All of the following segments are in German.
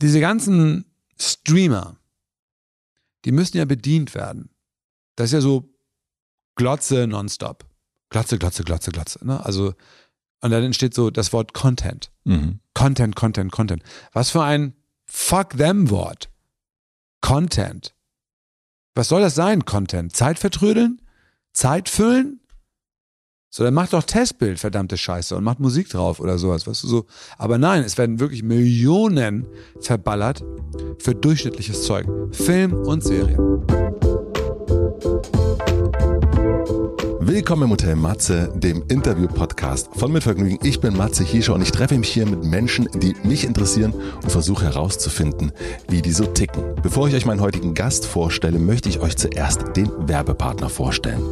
diese ganzen Streamer, die müssen ja bedient werden. Das ist ja so Glotze nonstop. Glotze, Glotze, Glotze, Glotze. Ne? Also, und dann entsteht so das Wort Content. Mhm. Content, Content, Content. Was für ein Fuck them Wort. Content. Was soll das sein, Content? Zeit vertrödeln? Zeit füllen? So, dann macht doch Testbild, verdammte Scheiße, und macht Musik drauf oder sowas, weißt du so. Aber nein, es werden wirklich Millionen verballert für durchschnittliches Zeug. Film und Serien. Willkommen im Hotel Matze, dem Interview-Podcast von Mitvergnügen. Ich bin Matze Hiescher und ich treffe mich hier mit Menschen, die mich interessieren und versuche herauszufinden, wie die so ticken. Bevor ich euch meinen heutigen Gast vorstelle, möchte ich euch zuerst den Werbepartner vorstellen.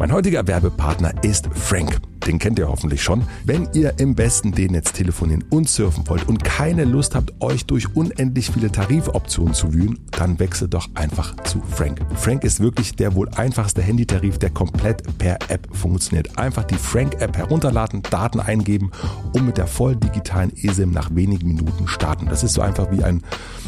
Mein heutiger Werbepartner ist Frank. Den kennt ihr hoffentlich schon. Wenn ihr im besten D-Netz telefonieren und surfen wollt und keine Lust habt, euch durch unendlich viele Tarifoptionen zu wühlen, dann wechselt doch einfach zu Frank. Frank ist wirklich der wohl einfachste Handytarif, der komplett per App funktioniert. Einfach die Frank-App herunterladen, Daten eingeben und mit der voll digitalen eSIM nach wenigen Minuten starten. Das ist so einfach wie ein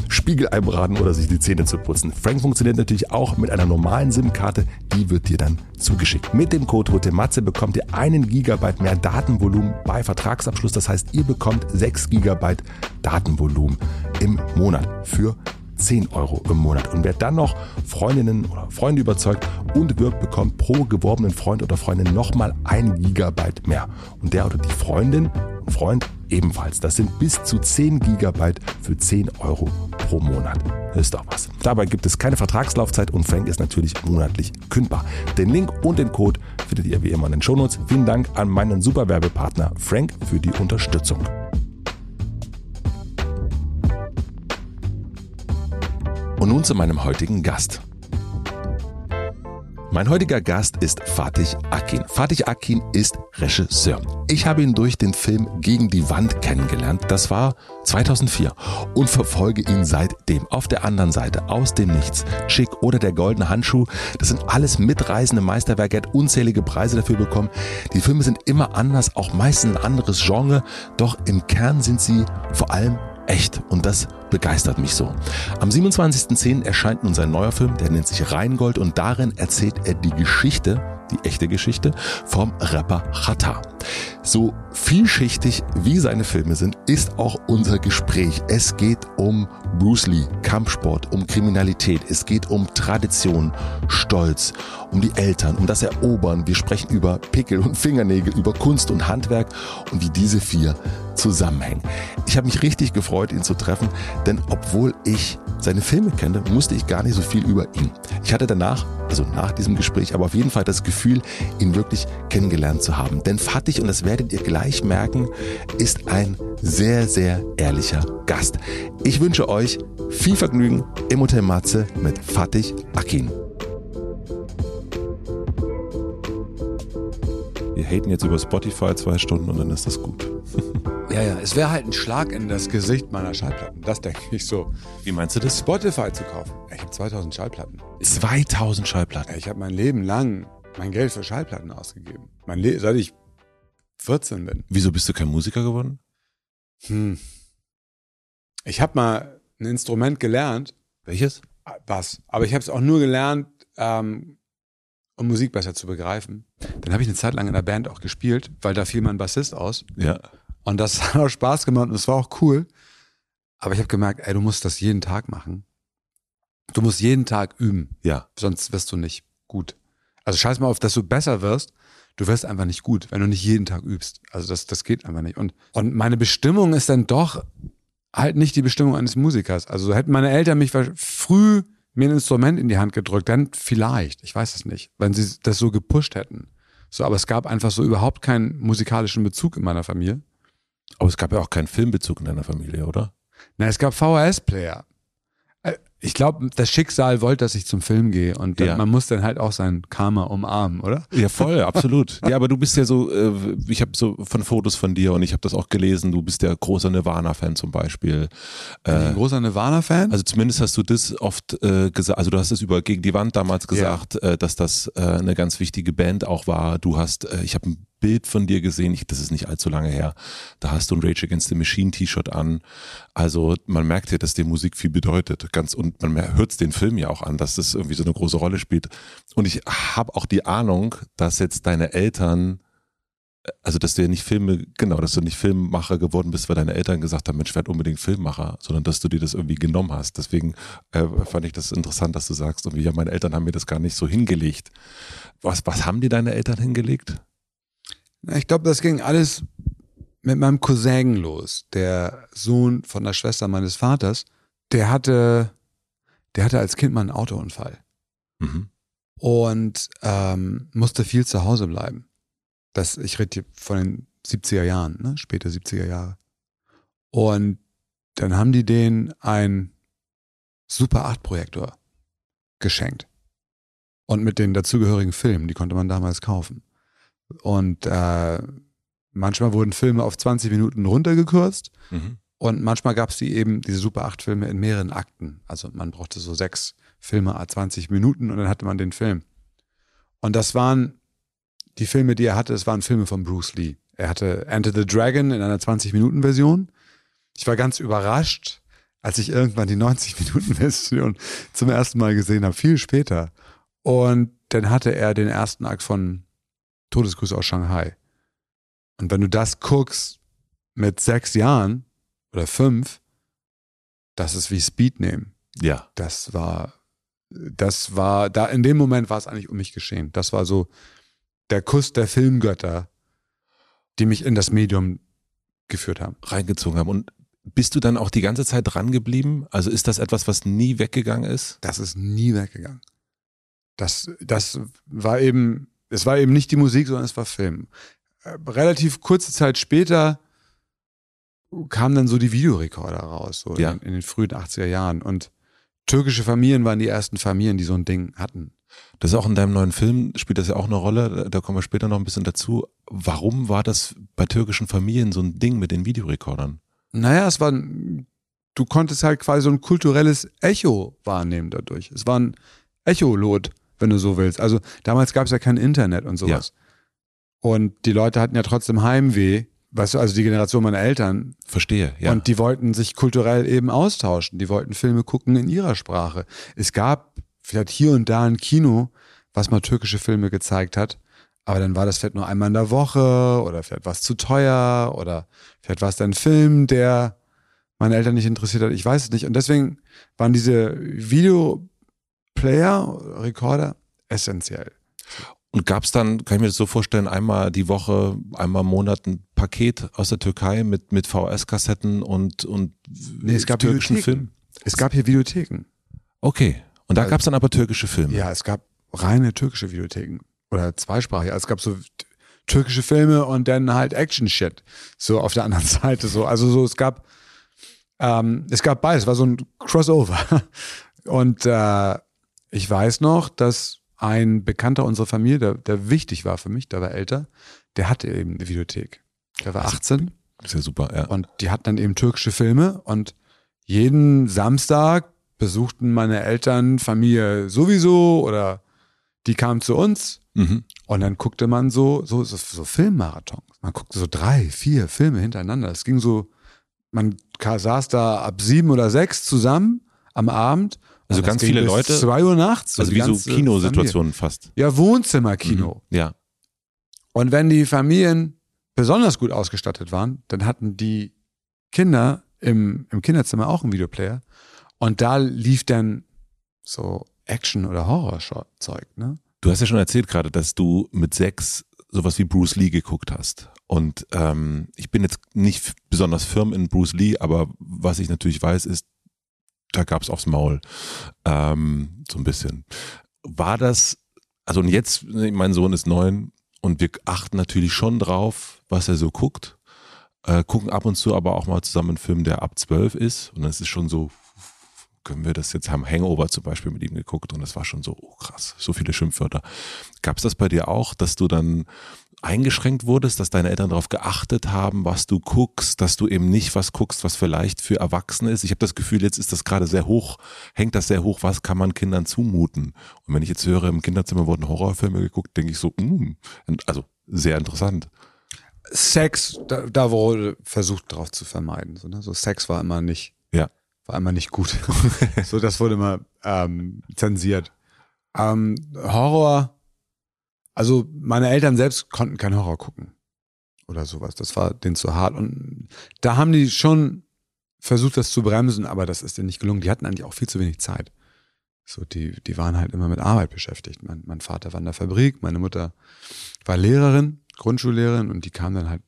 Spiegelei braten oder sich die Zähne zu putzen. Frank funktioniert natürlich auch mit einer normalen SIM-Karte, die wird dir dann zugeschickt. Mit dem Code Hotematze bekommt ihr einen Gigabyte mehr Datenvolumen bei Vertragsabschluss. Das heißt, ihr bekommt 6 Gigabyte Datenvolumen im Monat für 10 Euro im Monat. Und wer dann noch Freundinnen oder Freunde überzeugt und wirbt, bekommt pro geworbenen Freund oder Freundin nochmal ein Gigabyte mehr. Und der oder die Freundin und Freund ebenfalls. Das sind bis zu 10 Gigabyte für 10 Euro pro Monat. Das ist doch was. Dabei gibt es keine Vertragslaufzeit und Frank ist natürlich monatlich kündbar. Den Link und den Code findet ihr wie immer in den Shownotes. Vielen Dank an meinen Superwerbepartner Frank für die Unterstützung. Und nun zu meinem heutigen Gast. Mein heutiger Gast ist Fatih Akin. Fatih Akin ist Regisseur. Ich habe ihn durch den Film Gegen die Wand kennengelernt. Das war 2004 und verfolge ihn seitdem. Auf der anderen Seite, aus dem Nichts, Schick oder der goldene Handschuh, das sind alles mitreißende Meisterwerke. Er hat unzählige Preise dafür bekommen. Die Filme sind immer anders, auch meistens ein anderes Genre, doch im Kern sind sie vor allem echt und das begeistert mich so. Am 27.10. erscheint nun sein neuer Film, der nennt sich Rheingold und darin erzählt er die Geschichte, die echte Geschichte vom Rapper Chata. So vielschichtig wie seine Filme sind, ist auch unser Gespräch. Es geht um Bruce Lee, Kampfsport, um Kriminalität, es geht um Tradition, Stolz, um die Eltern, um das Erobern. Wir sprechen über Pickel und Fingernägel, über Kunst und Handwerk und wie diese vier zusammenhängen. Ich habe mich richtig gefreut, ihn zu treffen, denn obwohl ich seine Filme kenne, musste ich gar nicht so viel über ihn. Ich hatte danach, also nach diesem Gespräch, aber auf jeden Fall das Gefühl, ihn wirklich kennengelernt zu haben. Denn Fatih, und das werdet ihr gleich merken, ist ein sehr, sehr ehrlicher Gast. Ich wünsche euch viel Vergnügen im Hotel Matze mit Fatih Akin. Wir haten jetzt über Spotify zwei Stunden und dann ist das gut. Ja, ja, es wäre halt ein Schlag in das Gesicht meiner Schallplatten. Das denke ich so. Wie meinst du das? Spotify zu kaufen. Ich habe 2000 Schallplatten. 2000 Schallplatten. Ich habe mein Leben lang mein Geld für Schallplatten ausgegeben. Mein Le seit ich 14 bin. Wieso bist du kein Musiker geworden? Hm. Ich habe mal ein Instrument gelernt, Welches? Bass, aber ich habe es auch nur gelernt, ähm, um Musik besser zu begreifen. Dann habe ich eine Zeit lang in der Band auch gespielt, weil da fiel mein Bassist aus. Ja. Und das hat auch Spaß gemacht und es war auch cool. Aber ich habe gemerkt, ey, du musst das jeden Tag machen. Du musst jeden Tag üben, Ja. sonst wirst du nicht gut. Also scheiß mal auf, dass du besser wirst. Du wirst einfach nicht gut, wenn du nicht jeden Tag übst. Also das, das geht einfach nicht. Und, und meine Bestimmung ist dann doch halt nicht die Bestimmung eines Musikers. Also hätten meine Eltern mich früh mir ein Instrument in die Hand gedrückt, dann vielleicht, ich weiß es nicht, wenn sie das so gepusht hätten. So, aber es gab einfach so überhaupt keinen musikalischen Bezug in meiner Familie. Aber es gab ja auch keinen Filmbezug in deiner Familie, oder? Na, es gab VHS-Player. Ich glaube, das Schicksal wollte, dass ich zum Film gehe und dann, Ja. man muss dann halt auch sein Karma umarmen, oder? Ja, voll, absolut. Ja, aber du bist ja so, äh, ich habe so von Fotos von dir und ich habe das auch gelesen, du bist ja großer Nirvana-Fan zum Beispiel. Bin ich Äh, ein großer Nirvana-Fan? also zumindest hast du das oft äh, gesagt, also du hast es über Gegen die Wand damals gesagt, äh, dass das äh, eine ganz wichtige Band auch war. Du hast, äh, ich habe ein Bild von dir gesehen, ich, das ist nicht allzu lange her, da hast du ein Rage Against the Machine T-Shirt an. Also man merkt ja, dass dir Musik viel bedeutet. Ganz und man hört es den Film ja auch an, dass das irgendwie so eine große Rolle spielt. Und ich habe auch die Ahnung, dass jetzt deine Eltern also dass du ja nicht Filme, genau, dass du nicht Filmmacher geworden bist, weil deine Eltern gesagt haben, Mensch, werd unbedingt Filmmacher, sondern dass du dir das irgendwie genommen hast. Deswegen äh, fand ich das interessant, dass du sagst, irgendwie, ja, meine Eltern haben mir das gar nicht so hingelegt. Was, was haben dir deine Eltern hingelegt? Ich glaube, das ging alles mit meinem Cousin los, der Sohn von der Schwester meines Vaters. Der hatte, der hatte als Kind mal einen Autounfall mhm. und ähm, musste viel zu Hause bleiben. Das, ich rede hier von den 70er Jahren, ne? späte 70er Jahre. Und dann haben die denen ein Super 8 Projektor geschenkt. Und mit den dazugehörigen Filmen, die konnte man damals kaufen. Und äh, manchmal wurden Filme auf 20 Minuten runtergekürzt. Mhm. Und manchmal gab es die eben, diese Super 8 Filme in mehreren Akten. Also man brauchte so sechs Filme a 20 Minuten und dann hatte man den Film. Und das waren die Filme, die er hatte, es waren Filme von Bruce Lee. Er hatte Enter the Dragon in einer 20-Minuten-Version. Ich war ganz überrascht, als ich irgendwann die 90-Minuten-Version zum ersten Mal gesehen habe, viel später. Und dann hatte er den ersten Akt von Todesgrüße aus Shanghai. Und wenn du das guckst mit sechs Jahren oder fünf, das ist wie Speed nehmen. Ja. Das war, das war, da in dem Moment war es eigentlich um mich geschehen. Das war so der Kuss der Filmgötter, die mich in das Medium geführt haben. Reingezogen haben. Und bist du dann auch die ganze Zeit dran geblieben? Also ist das etwas, was nie weggegangen ist? Das ist nie weggegangen. Das, das war eben, es war eben nicht die Musik, sondern es war Film. Äh, relativ kurze Zeit später kamen dann so die Videorekorder raus, so ja. in, in den frühen 80er Jahren. Und türkische Familien waren die ersten Familien, die so ein Ding hatten. Das ist auch in deinem neuen Film, spielt das ja auch eine Rolle, da kommen wir später noch ein bisschen dazu. Warum war das bei türkischen Familien so ein Ding mit den Videorekordern? Naja, es war, du konntest halt quasi so ein kulturelles Echo wahrnehmen dadurch. Es war ein Echolot, wenn du so willst. Also damals gab es ja kein Internet und sowas. Ja. Und die Leute hatten ja trotzdem Heimweh weißt du, also die Generation meiner Eltern. Verstehe, ja. Und die wollten sich kulturell eben austauschen. Die wollten Filme gucken in ihrer Sprache. Es gab vielleicht hier und da ein Kino, was mal türkische Filme gezeigt hat. Aber dann war das vielleicht nur einmal in der Woche oder vielleicht war es zu teuer oder vielleicht war es dann ein Film, der meine Eltern nicht interessiert hat. Ich weiß es nicht. Und deswegen waren diese Videoplayer, Rekorder essentiell. Und gab es dann, kann ich mir das so vorstellen, einmal die Woche, einmal im Monat ein Paket aus der Türkei mit, mit VHS-Kassetten und, und nee, es gab türkischen Filmen? Es gab hier Videotheken. Okay. Und da also, gab es dann aber türkische Filme. Ja, es gab reine türkische Videotheken. Oder zweisprachig. Also es gab so türkische Filme und dann halt Action-Shit. So auf der anderen Seite so. Also so, es gab, ähm, es gab beides, es war so ein Crossover. Und äh, ich weiß noch, dass ein Bekannter unserer Familie, der, der wichtig war für mich, der war älter, der hatte eben eine Videothek. Der war 18. Das ist ja super, ja. Und die hatten dann eben türkische Filme und jeden Samstag besuchten meine Eltern Familie sowieso oder die kamen zu uns mhm. und dann guckte man so, so, so, so Filmmarathons. Man guckte so drei, vier Filme hintereinander. Es ging so, man saß da ab sieben oder sechs zusammen am Abend also ganz viele Leute. Zwei Uhr nachts. Also wie so Kinosituationen fast. Ja, Wohnzimmerkino. Mhm. Ja. Und wenn die Familien besonders gut ausgestattet waren, dann hatten die Kinder im, im Kinderzimmer auch einen Videoplayer. Und da lief dann so Action- oder Horror-Zeug, ne? Du hast ja schon erzählt gerade, dass du mit sechs sowas wie Bruce Lee geguckt hast. Und ähm, ich bin jetzt nicht besonders firm in Bruce Lee, aber was ich natürlich weiß, ist, da gab es aufs Maul. Ähm, so ein bisschen. War das, also und jetzt, mein Sohn ist neun und wir achten natürlich schon drauf, was er so guckt. Äh, gucken ab und zu aber auch mal zusammen einen Film, der ab zwölf ist. Und dann ist es schon so, können wir das jetzt haben Hangover zum Beispiel mit ihm geguckt und das war schon so oh krass, so viele Schimpfwörter. Gab es das bei dir auch, dass du dann eingeschränkt wurdest, dass deine Eltern darauf geachtet haben, was du guckst, dass du eben nicht was guckst, was vielleicht für Erwachsene ist. Ich habe das Gefühl, jetzt ist das gerade sehr hoch, hängt das sehr hoch, was kann man Kindern zumuten? Und wenn ich jetzt höre, im Kinderzimmer wurden Horrorfilme geguckt, denke ich so, mm, also sehr interessant. Sex, da, da wurde versucht drauf zu vermeiden. So, ne? so Sex war immer nicht, Ja. war immer nicht gut. so, das wurde immer ähm, zensiert. Ähm, Horror, also meine Eltern selbst konnten keinen Horror gucken oder sowas. Das war denen zu hart. Und da haben die schon versucht, das zu bremsen, aber das ist denen nicht gelungen. Die hatten eigentlich auch viel zu wenig Zeit. So, die, die waren halt immer mit Arbeit beschäftigt. Mein, mein Vater war in der Fabrik, meine Mutter war Lehrerin, Grundschullehrerin und die kam dann halt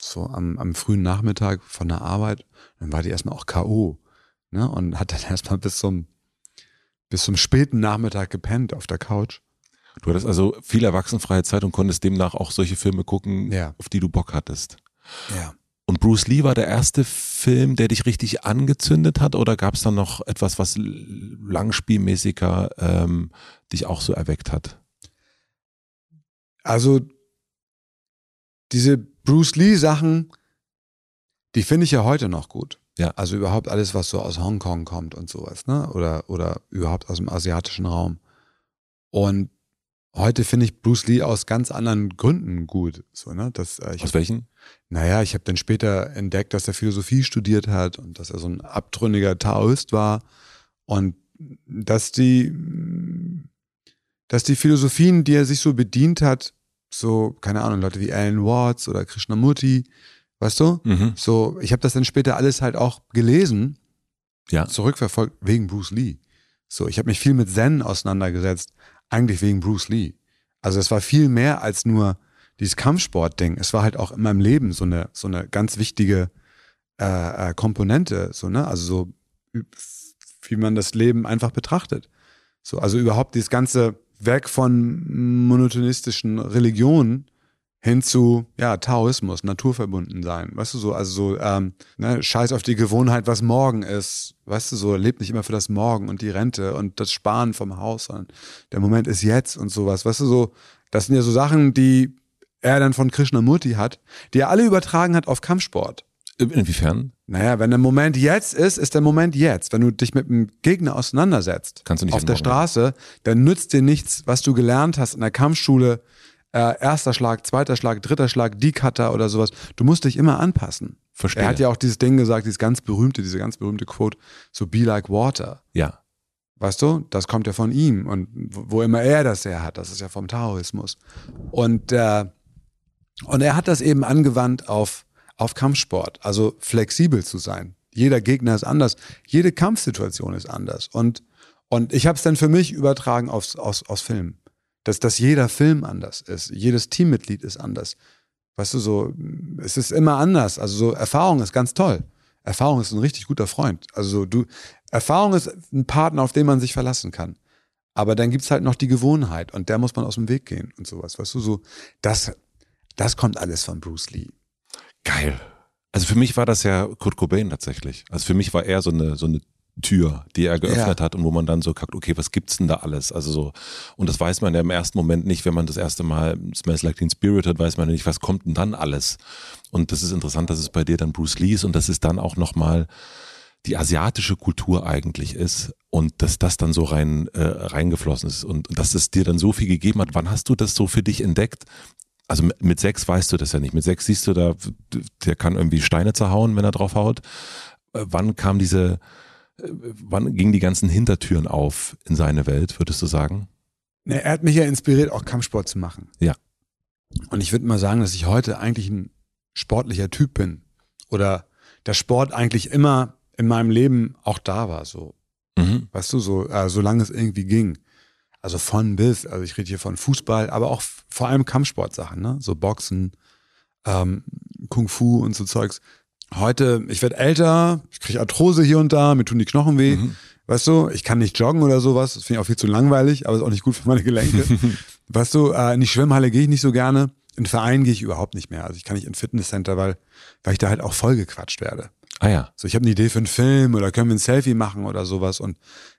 so am, am frühen Nachmittag von der Arbeit. Dann war die erstmal auch K.O. Ne? Und hat dann erstmal bis zum, bis zum späten Nachmittag gepennt auf der Couch. Du hattest also viel erwachsenfreie Zeit und konntest demnach auch solche Filme gucken, Ja. auf die du Bock hattest. Ja. Und Bruce Lee war der erste Film, der dich richtig angezündet hat oder gab es dann noch etwas, was langspielmäßiger ähm, dich auch so erweckt hat? Also diese Bruce Lee Sachen, die finde ich ja heute noch gut. Ja. Also überhaupt alles, was so aus Hongkong kommt und sowas, ne? Oder, oder überhaupt aus dem asiatischen Raum. Und heute finde ich Bruce Lee aus ganz anderen Gründen gut. So, ne? Das, äh, Aus welchen? Naja, ich habe dann später entdeckt, dass er Philosophie studiert hat und dass er so ein abtrünniger Taoist war und dass die, dass die Philosophien, die er sich so bedient hat, so, keine Ahnung, Leute wie Alan Watts oder Krishnamurti, weißt du? Mhm. So, ich habe das dann später alles halt auch gelesen, Ja. zurückverfolgt wegen Bruce Lee. So, ich habe mich viel mit Zen auseinandergesetzt, eigentlich wegen Bruce Lee. Also es war viel mehr als nur dieses Kampfsport-Ding. Es war halt auch in meinem Leben so eine so eine ganz wichtige äh, äh, Komponente, so ne, also so wie man das Leben einfach betrachtet. So, also überhaupt dieses ganze weg von monotonistischen Religionen hin zu ja Taoismus, naturverbunden sein, weißt du so, also so ähm, ne, Scheiß auf die Gewohnheit, was morgen ist, weißt du so, lebt nicht immer für das Morgen und die Rente und das Sparen vom Haus, sondern der Moment ist jetzt und sowas, weißt du so, das sind ja so Sachen, die er dann von Krishnamurti hat, die er alle übertragen hat auf Kampfsport. Inwiefern? Naja, wenn der Moment jetzt ist, ist der Moment jetzt. Wenn du dich mit einem Gegner auseinandersetzt, Kannst du nicht auf der. Straße, dann nützt dir nichts, was du gelernt hast in der Kampfschule, äh, erster Schlag, zweiter Schlag, dritter Schlag, die Cutter oder sowas. Du musst dich immer anpassen. Verstehe. Er hat ja auch dieses Ding gesagt, dieses ganz berühmte, diese ganz berühmte Quote, so be like water. ja. Weißt du, das kommt ja von ihm und wo immer er das her hat, das ist ja vom Taoismus. Und, äh, und er hat das eben angewandt auf, auf Kampfsport, also flexibel zu sein. Jeder Gegner ist anders, jede Kampfsituation ist anders. Und, und ich habe es dann für mich übertragen aufs, aufs, aufs Film. Dass, dass jeder Film anders ist, jedes Teammitglied ist anders. Weißt du, so, es ist immer anders. Also so Erfahrung ist ganz toll. Erfahrung ist ein richtig guter Freund. Also so, du, Erfahrung ist ein Partner, auf den man sich verlassen kann. Aber dann gibt's halt noch die Gewohnheit und der muss man aus dem Weg gehen und sowas. Weißt du, so, das, das kommt alles von Bruce Lee. Geil. Also für mich war das ja Kurt Cobain tatsächlich. Also für mich war er so eine, so eine Tür, die er geöffnet Ja. hat und wo man dann so guckt, okay, was gibt's denn da alles? Also so, und das weiß man ja im ersten Moment nicht, wenn man das erste Mal Smells Like Teen Spirit hat, weiß man ja nicht, was kommt denn dann alles? Und das ist interessant, dass es bei dir dann Bruce Lee ist und dass es dann auch nochmal die asiatische Kultur eigentlich ist und dass das dann so rein äh, reingeflossen ist und, dass es dir dann so viel gegeben hat. Wann hast du das so für dich entdeckt? Also mit- sechs weißt du das ja nicht. Mit sechs siehst du da, der kann irgendwie Steine zerhauen, wenn er drauf haut. Äh, Wann kam diese, wann gingen die ganzen Hintertüren auf in seine Welt, würdest du sagen? Ne, Er hat mich ja inspiriert, auch Kampfsport zu machen. Ja. Und ich würde mal sagen, dass ich heute eigentlich ein sportlicher Typ bin. Oder der Sport eigentlich immer in meinem Leben auch da war, so. Mhm. Weißt du, so, äh, solange es irgendwie ging. Also von bis, also ich rede hier von Fußball, aber auch vor allem Kampfsportsachen, ne? So Boxen, ähm, Kung Fu und so Zeugs. Heute, ich werde älter, ich kriege Arthrose hier und da, mir tun die Knochen weh. Mhm. Weißt du, ich kann nicht joggen oder sowas, das finde ich auch viel zu langweilig, aber ist auch nicht gut für meine Gelenke. weißt du, äh, in die Schwimmhalle gehe ich nicht so gerne, in den Verein gehe ich überhaupt nicht mehr. Also ich kann nicht ins Fitnesscenter, weil, weil ich da halt auch vollgequatscht werde. Ah ja. So, ich habe eine Idee für einen Film oder können wir ein Selfie machen oder sowas. Und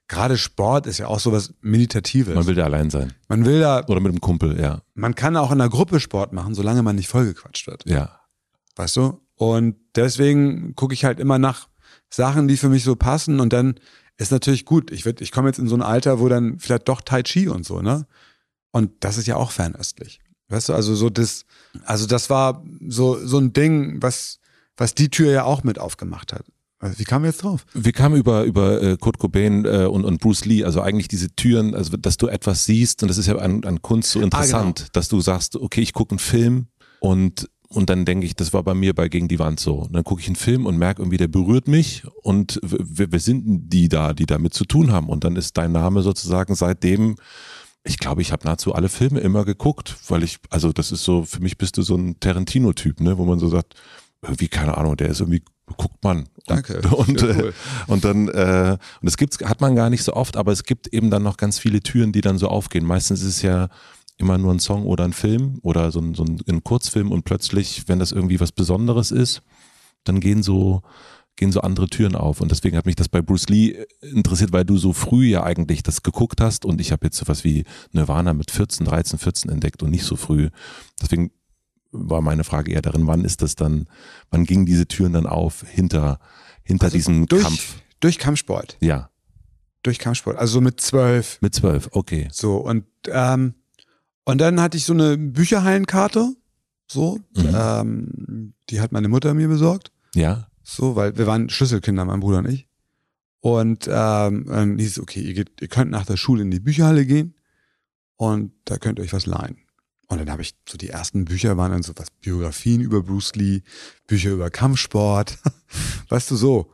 gerade Sport ist ja auch sowas Meditatives. Man will da allein sein. man will da, Oder mit einem Kumpel, ja. man kann auch in einer Gruppe Sport machen, solange man nicht vollgequatscht wird. Ja. Weißt du? Und deswegen gucke ich halt immer nach Sachen, die für mich so passen. Und dann ist natürlich gut. Ich, werd- ich komme jetzt in so ein Alter, wo dann vielleicht doch Tai Chi und so, ne? Und das ist ja auch fernöstlich. Weißt du, also so das, also das war so, so ein Ding, was, was die Tür ja auch mit aufgemacht hat. Also wie kamen wir jetzt drauf? Wir kamen über, über äh, Kurt Cobain äh, und, und Bruce Lee, also eigentlich diese Türen, also dass du etwas siehst und das ist ja an, an Kunst so interessant, ah, genau. dass du sagst, okay, ich gucke einen Film und und dann denke ich, das war bei mir bei Gegen die Wand so. Und dann gucke ich einen Film und merke irgendwie, der berührt mich und wer, wer sind die da, die damit zu tun haben? Und dann ist dein Name sozusagen seitdem ich glaube, ich habe nahezu alle Filme immer geguckt, weil ich, also das ist so, für mich bist du so ein Tarantino-Typ, ne, wo man so sagt, irgendwie, keine Ahnung, der ist irgendwie, guckt man. Danke. Und, und, cool. äh, und dann, äh, und es gibt's, hat man gar nicht so oft, aber es gibt eben dann noch ganz viele Türen, die dann so aufgehen. Meistens ist es ja immer nur ein Song oder ein Film oder so ein, so ein, ein Kurzfilm und plötzlich, wenn das irgendwie was Besonderes ist, dann gehen so, gehen so andere Türen auf. Und deswegen hat mich das bei Bruce Lee äh, interessiert, weil du so früh ja eigentlich das geguckt hast und ich habe jetzt sowas wie Nirvana mit 14, 13, 14 entdeckt und nicht so früh. Deswegen war meine Frage eher darin, wann ist das dann, wann gingen diese Türen dann auf hinter, hinter also diesem durch, Kampf? Durch Kampfsport. Ja. Durch Kampfsport. Also mit zwölf. Mit zwölf, okay. So, und, ähm, und dann hatte ich so eine Bücherhallenkarte. So, mhm. ähm, die hat meine Mutter mir besorgt. Ja. So, weil wir waren Schlüsselkinder, mein Bruder und ich. Und ähm, dann hieß es, okay, ihr, geht, ihr könnt nach der Schule in die Bücherhalle gehen und da könnt ihr euch was leihen. Und dann habe ich so die ersten Bücher waren dann so was Biografien über Bruce Lee, Bücher über Kampfsport, weißt du so.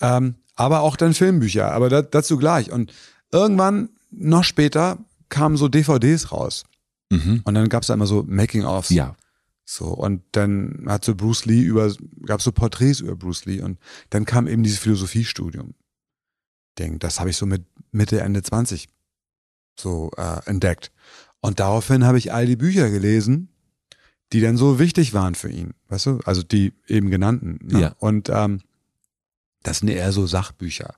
Ähm, aber auch dann Filmbücher, aber da, dazu gleich. Und irgendwann, noch später, kamen so DVDs raus. Mhm. Und dann gab es da immer so Making-ofs. Ja. So, und dann hat so Bruce Lee über, gab so Porträts über Bruce Lee und dann kam eben dieses Philosophiestudium. Ding, das habe ich so mit Mitte, Ende 20 so äh, entdeckt. Und daraufhin habe ich all die Bücher gelesen, die dann so wichtig waren für ihn, weißt du? Also die eben genannten. Ne? Ja. Und ähm, das sind eher so Sachbücher,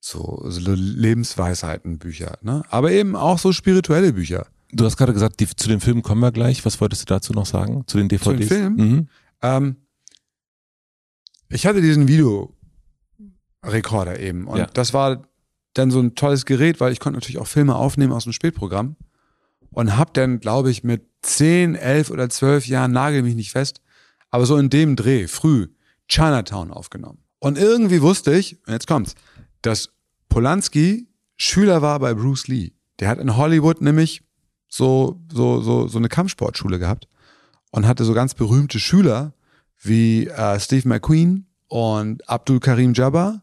so, so Lebensweisheitenbücher, ne? Aber eben auch so spirituelle Bücher. Du hast gerade gesagt, die, zu den Filmen kommen wir gleich. Was wolltest du dazu noch sagen? Zu den DVDs? Zu den Filmen? Mhm. Ähm, ich hatte diesen Videorekorder eben und ja. das war dann so ein tolles Gerät, weil ich konnte natürlich auch Filme aufnehmen aus dem Spätprogramm und hab dann, glaube ich, mit 10, 11 oder 12 Jahren, nagel mich nicht fest, aber so in dem Dreh, früh, Chinatown aufgenommen. Und irgendwie wusste ich, jetzt kommt's, dass Polanski Schüler war bei Bruce Lee. Der hat in Hollywood nämlich so, so, so, so eine Kampfsportschule gehabt und hatte so ganz berühmte Schüler wie äh, Steve McQueen und Abdul Karim Jabbar,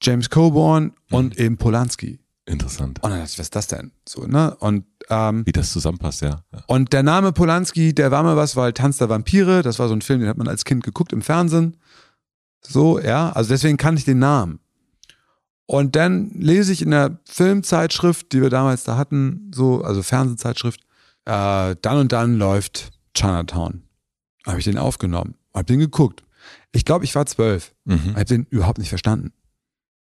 James Coburn und mhm. eben Polanski. Interessant. Und dann dachte ich, was ist das denn? So, ne? Und ähm, wie das zusammenpasst, ja. ja. Und der Name Polanski, der war mal was, weil Tanz der Vampire, das war so ein Film, den hat man als Kind geguckt im Fernsehen. So, ja, also deswegen kannte ich den Namen. Und dann lese ich in der Filmzeitschrift, die wir damals da hatten, so, also Fernsehzeitschrift, äh, dann und dann läuft Chinatown. Habe ich den aufgenommen, habe den geguckt. Ich glaube, ich war zwölf. Mhm. Habe den überhaupt nicht verstanden.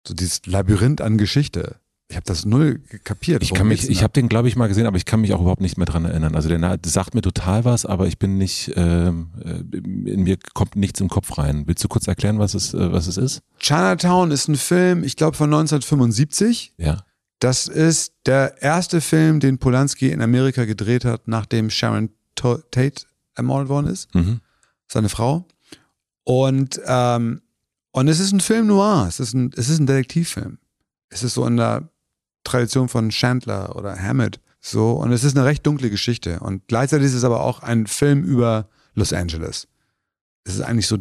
So dieses Labyrinth an Geschichte. Ich habe das null kapiert. Ich kann mich, ich habe den, glaube ich, mal gesehen, aber ich kann mich auch überhaupt nicht mehr dran erinnern. Also der sagt mir total was, aber ich bin nicht, ähm, äh, in mir kommt nichts im Kopf rein. Willst du kurz erklären, was es, äh, was es ist? Chinatown ist ein Film, ich glaube von 1975. Ja. Das ist der erste Film, den Polanski in Amerika gedreht hat, nachdem Sharon Tate ermordet worden ist. Mhm. Seine Frau. Und, ähm, und es ist ein Film noir. Es ist ein, es ist ein Detektivfilm. Es ist so in der Tradition von Chandler oder Hammett. So, und es ist eine recht dunkle Geschichte. Und gleichzeitig ist es aber auch ein Film über Los Angeles. Es ist eigentlich so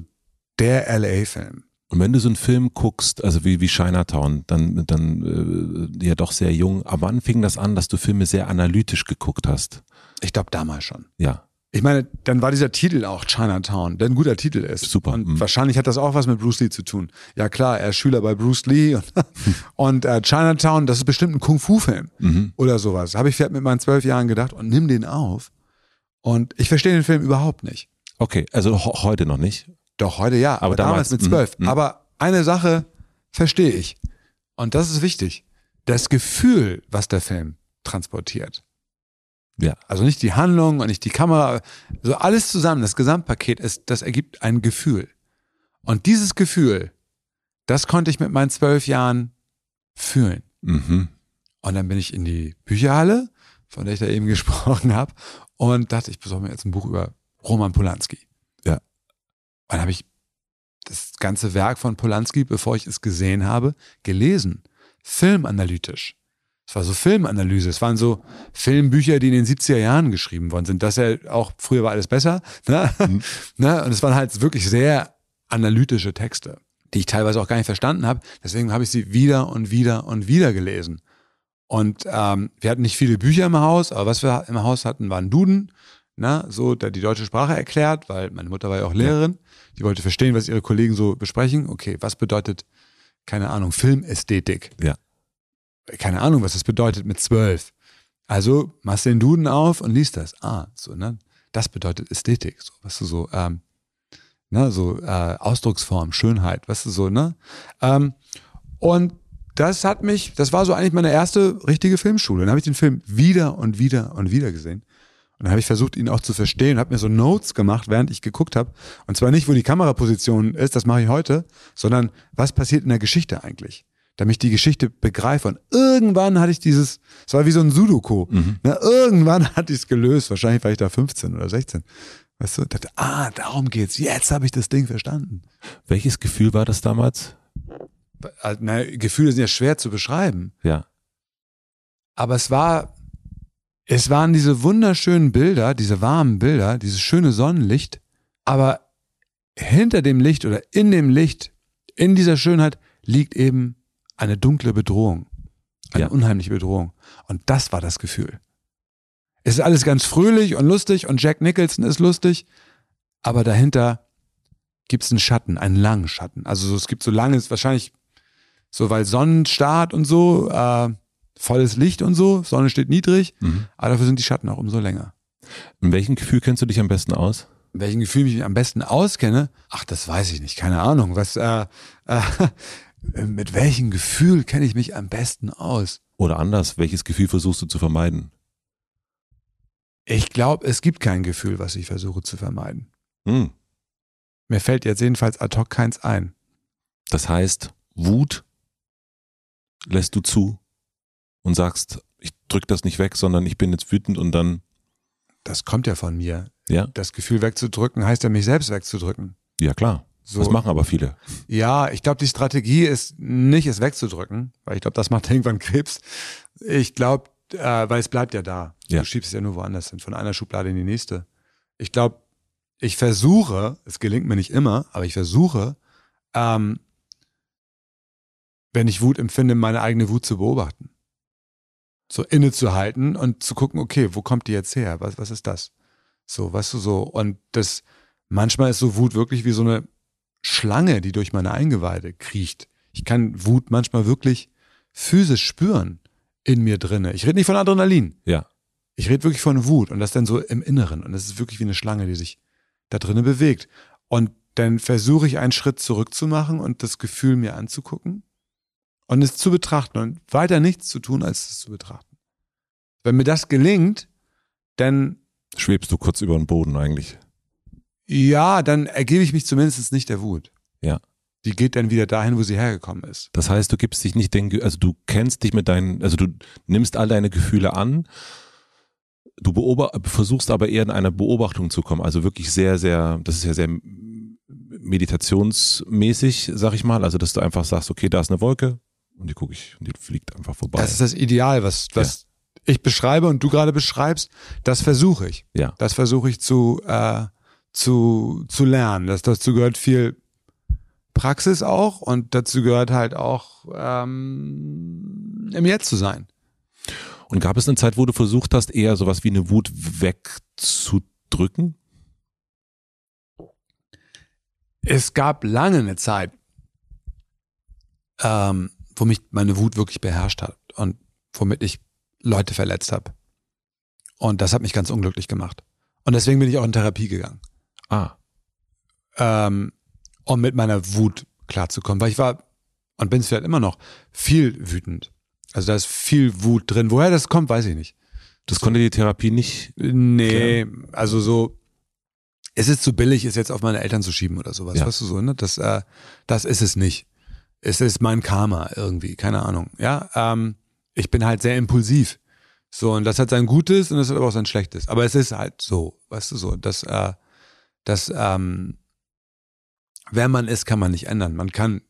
der LA-Film. Und wenn du so einen Film guckst, also wie, wie Chinatown, dann, dann äh, ja doch sehr jung, aber wann fing das an, dass du Filme sehr analytisch geguckt hast? Ich glaube damals schon. Ja. Ich meine, dann war dieser Titel auch Chinatown, der ein guter Titel ist. Super. Und mhm. wahrscheinlich hat das auch was mit Bruce Lee zu tun. Ja klar, er ist Schüler bei Bruce Lee und, und äh, Chinatown, das ist bestimmt ein Kung-Fu-Film mhm. oder sowas. Habe ich vielleicht mit meinen zwölf Jahren gedacht und nimm den auf. Und ich verstehe den Film überhaupt nicht. Okay, also heute noch nicht. Doch, heute ja, aber, aber damals, damals, mit zwölf. Mhm. Aber eine Sache verstehe ich. Und das ist wichtig. Das Gefühl, was der Film transportiert. Ja. Also nicht die Handlung und nicht die Kamera, so alles zusammen, das Gesamtpaket ist, das ergibt ein Gefühl. Und dieses Gefühl, das konnte ich mit meinen zwölf Jahren fühlen. Mhm. Und dann bin ich in die Bücherhalle, von der ich da eben gesprochen habe, und dachte, ich besorge mir jetzt ein Buch über Roman Polanski. Ja. Und dann habe ich das ganze Werk von Polanski, bevor ich es gesehen habe, gelesen. Filmanalytisch. Es war so Filmanalyse. Es waren so Filmbücher, die in den 70er Jahren geschrieben worden sind. Das ja auch, früher war alles besser. Ne? Mhm. ne? Und es waren halt wirklich sehr analytische Texte, die ich teilweise auch gar nicht verstanden habe. Deswegen habe ich sie wieder und wieder und wieder gelesen. Und ähm, wir hatten nicht viele Bücher im Haus, aber was wir im Haus hatten, waren Duden, ne? so der die deutsche Sprache erklärt, weil meine Mutter war ja auch Lehrerin. Die wollte verstehen, was ihre Kollegen so besprechen. Okay, was bedeutet, keine Ahnung, Filmästhetik? Ja keine Ahnung, was das bedeutet mit zwölf. Also machst den Duden auf und liest das. Ah, so, ne? Das bedeutet Ästhetik, so, was du so, ähm, ne, so äh, Ausdrucksform, Schönheit, was du so, ne? Ähm, und das hat mich, das war so eigentlich meine erste richtige Filmschule. Dann habe ich den Film wieder und wieder und wieder gesehen. Und dann habe ich versucht, ihn auch zu verstehen, habe mir so Notes gemacht, während ich geguckt habe. Und zwar nicht, wo die Kameraposition ist, das mache ich heute, sondern was passiert in der Geschichte eigentlich damit ich die Geschichte begreife. Und irgendwann hatte ich dieses, es war wie so ein Sudoku. Mhm. Na, irgendwann hatte ich es gelöst. Wahrscheinlich war ich da 15 oder 16. Weißt du, dachte, ah, darum geht's. Jetzt habe ich das Ding verstanden. Welches Gefühl war das damals? Na, Gefühle sind ja schwer zu beschreiben. Ja. Aber es war, es waren diese wunderschönen Bilder, diese warmen Bilder, dieses schöne Sonnenlicht. Aber hinter dem Licht oder in dem Licht, in dieser Schönheit liegt eben eine dunkle Bedrohung. Eine ja. unheimliche Bedrohung. Und das war das Gefühl. Es ist alles ganz fröhlich und lustig und Jack Nicholson ist lustig, aber dahinter gibt es einen Schatten, einen langen Schatten. Also so, es gibt so langes, wahrscheinlich so, weil Sonnenstart und so, äh, volles Licht und so, Sonne steht niedrig, mhm. aber dafür sind die Schatten auch umso länger. In welchem Gefühl kennst du dich am besten aus? In welchem Gefühl ich mich am besten auskenne? Ach, das weiß ich nicht, keine Ahnung. Was, äh, äh, mit welchem Gefühl kenne ich mich am besten aus? Oder anders, welches Gefühl versuchst du zu vermeiden? Ich glaube, es gibt kein Gefühl, was ich versuche zu vermeiden. Hm. Mir fällt jetzt jedenfalls ad hoc keins ein. Das heißt, Wut lässt du zu und sagst, ich drück das nicht weg, sondern ich bin jetzt wütend und dann. Das kommt ja von mir. Ja. Das Gefühl wegzudrücken heißt ja, mich selbst wegzudrücken. Ja, klar. So, das machen aber viele. Ja, ich glaube, die Strategie ist nicht, es wegzudrücken, weil ich glaube, das macht irgendwann Krebs. Ich glaube, äh, weil es bleibt ja da. Ja. Du schiebst es ja nur woanders hin, von einer Schublade in die nächste. Ich glaube, ich versuche, es gelingt mir nicht immer, aber ich versuche, ähm, wenn ich Wut empfinde, meine eigene Wut zu beobachten. So innezuhalten und zu gucken, okay, wo kommt die jetzt her? Was, was ist das? So, weißt du, so. Und das, manchmal ist so Wut wirklich wie so eine Schlange, die durch meine Eingeweide kriecht. Ich kann Wut manchmal wirklich physisch spüren in mir drinne. Ich rede nicht von Adrenalin. Ja. Ich rede wirklich von Wut und das dann so im Inneren. Und das ist wirklich wie eine Schlange, die sich da drinnen bewegt. Und dann versuche ich einen Schritt zurück zu machen und das Gefühl mir anzugucken und es zu betrachten und weiter nichts zu tun, als es zu betrachten. Wenn mir das gelingt, dann schwebst du kurz über den Boden eigentlich. Ja, dann ergebe ich mich zumindest nicht der Wut. Ja. Die geht dann wieder dahin, wo sie hergekommen ist. Das heißt, du gibst dich nicht den, also du kennst dich mit deinen, also du nimmst all deine Gefühle an, du beobacht, versuchst aber eher in eine Beobachtung zu kommen. Also wirklich sehr, sehr, das ist ja sehr meditationsmäßig, sag ich mal. Also, dass du einfach sagst, okay, da ist eine Wolke und die gucke ich und die fliegt einfach vorbei. Das ist das Ideal, was, was ja. ich beschreibe und du gerade beschreibst. Das versuche ich. Ja. Das versuche ich zu, äh, zu, zu lernen. Das, dazu gehört viel Praxis auch und dazu gehört halt auch ähm, im Jetzt zu sein. Und gab es eine Zeit, wo du versucht hast, eher sowas wie eine Wut wegzudrücken? Es gab lange eine Zeit, ähm, wo mich meine Wut wirklich beherrscht hat und womit ich Leute verletzt habe. Und das hat mich ganz unglücklich gemacht. Und deswegen bin ich auch in Therapie gegangen. Ah. Ähm, um mit meiner Wut klarzukommen, weil ich war und bin es vielleicht immer noch viel wütend. Also da ist viel Wut drin. Woher das kommt, weiß ich nicht. Das konnte die Therapie nicht. Nee, klären. also so, es ist zu billig, es jetzt auf meine Eltern zu schieben oder sowas. Ja. Weißt du so, ne? Das, äh, das ist es nicht. Es ist mein Karma irgendwie, keine Ahnung. Ja, ähm, ich bin halt sehr impulsiv. So, und das hat sein Gutes und das hat aber auch sein Schlechtes. Aber es ist halt so, weißt du so, dass, äh, dass ähm, wer man ist, kann man nicht ändern. Man kann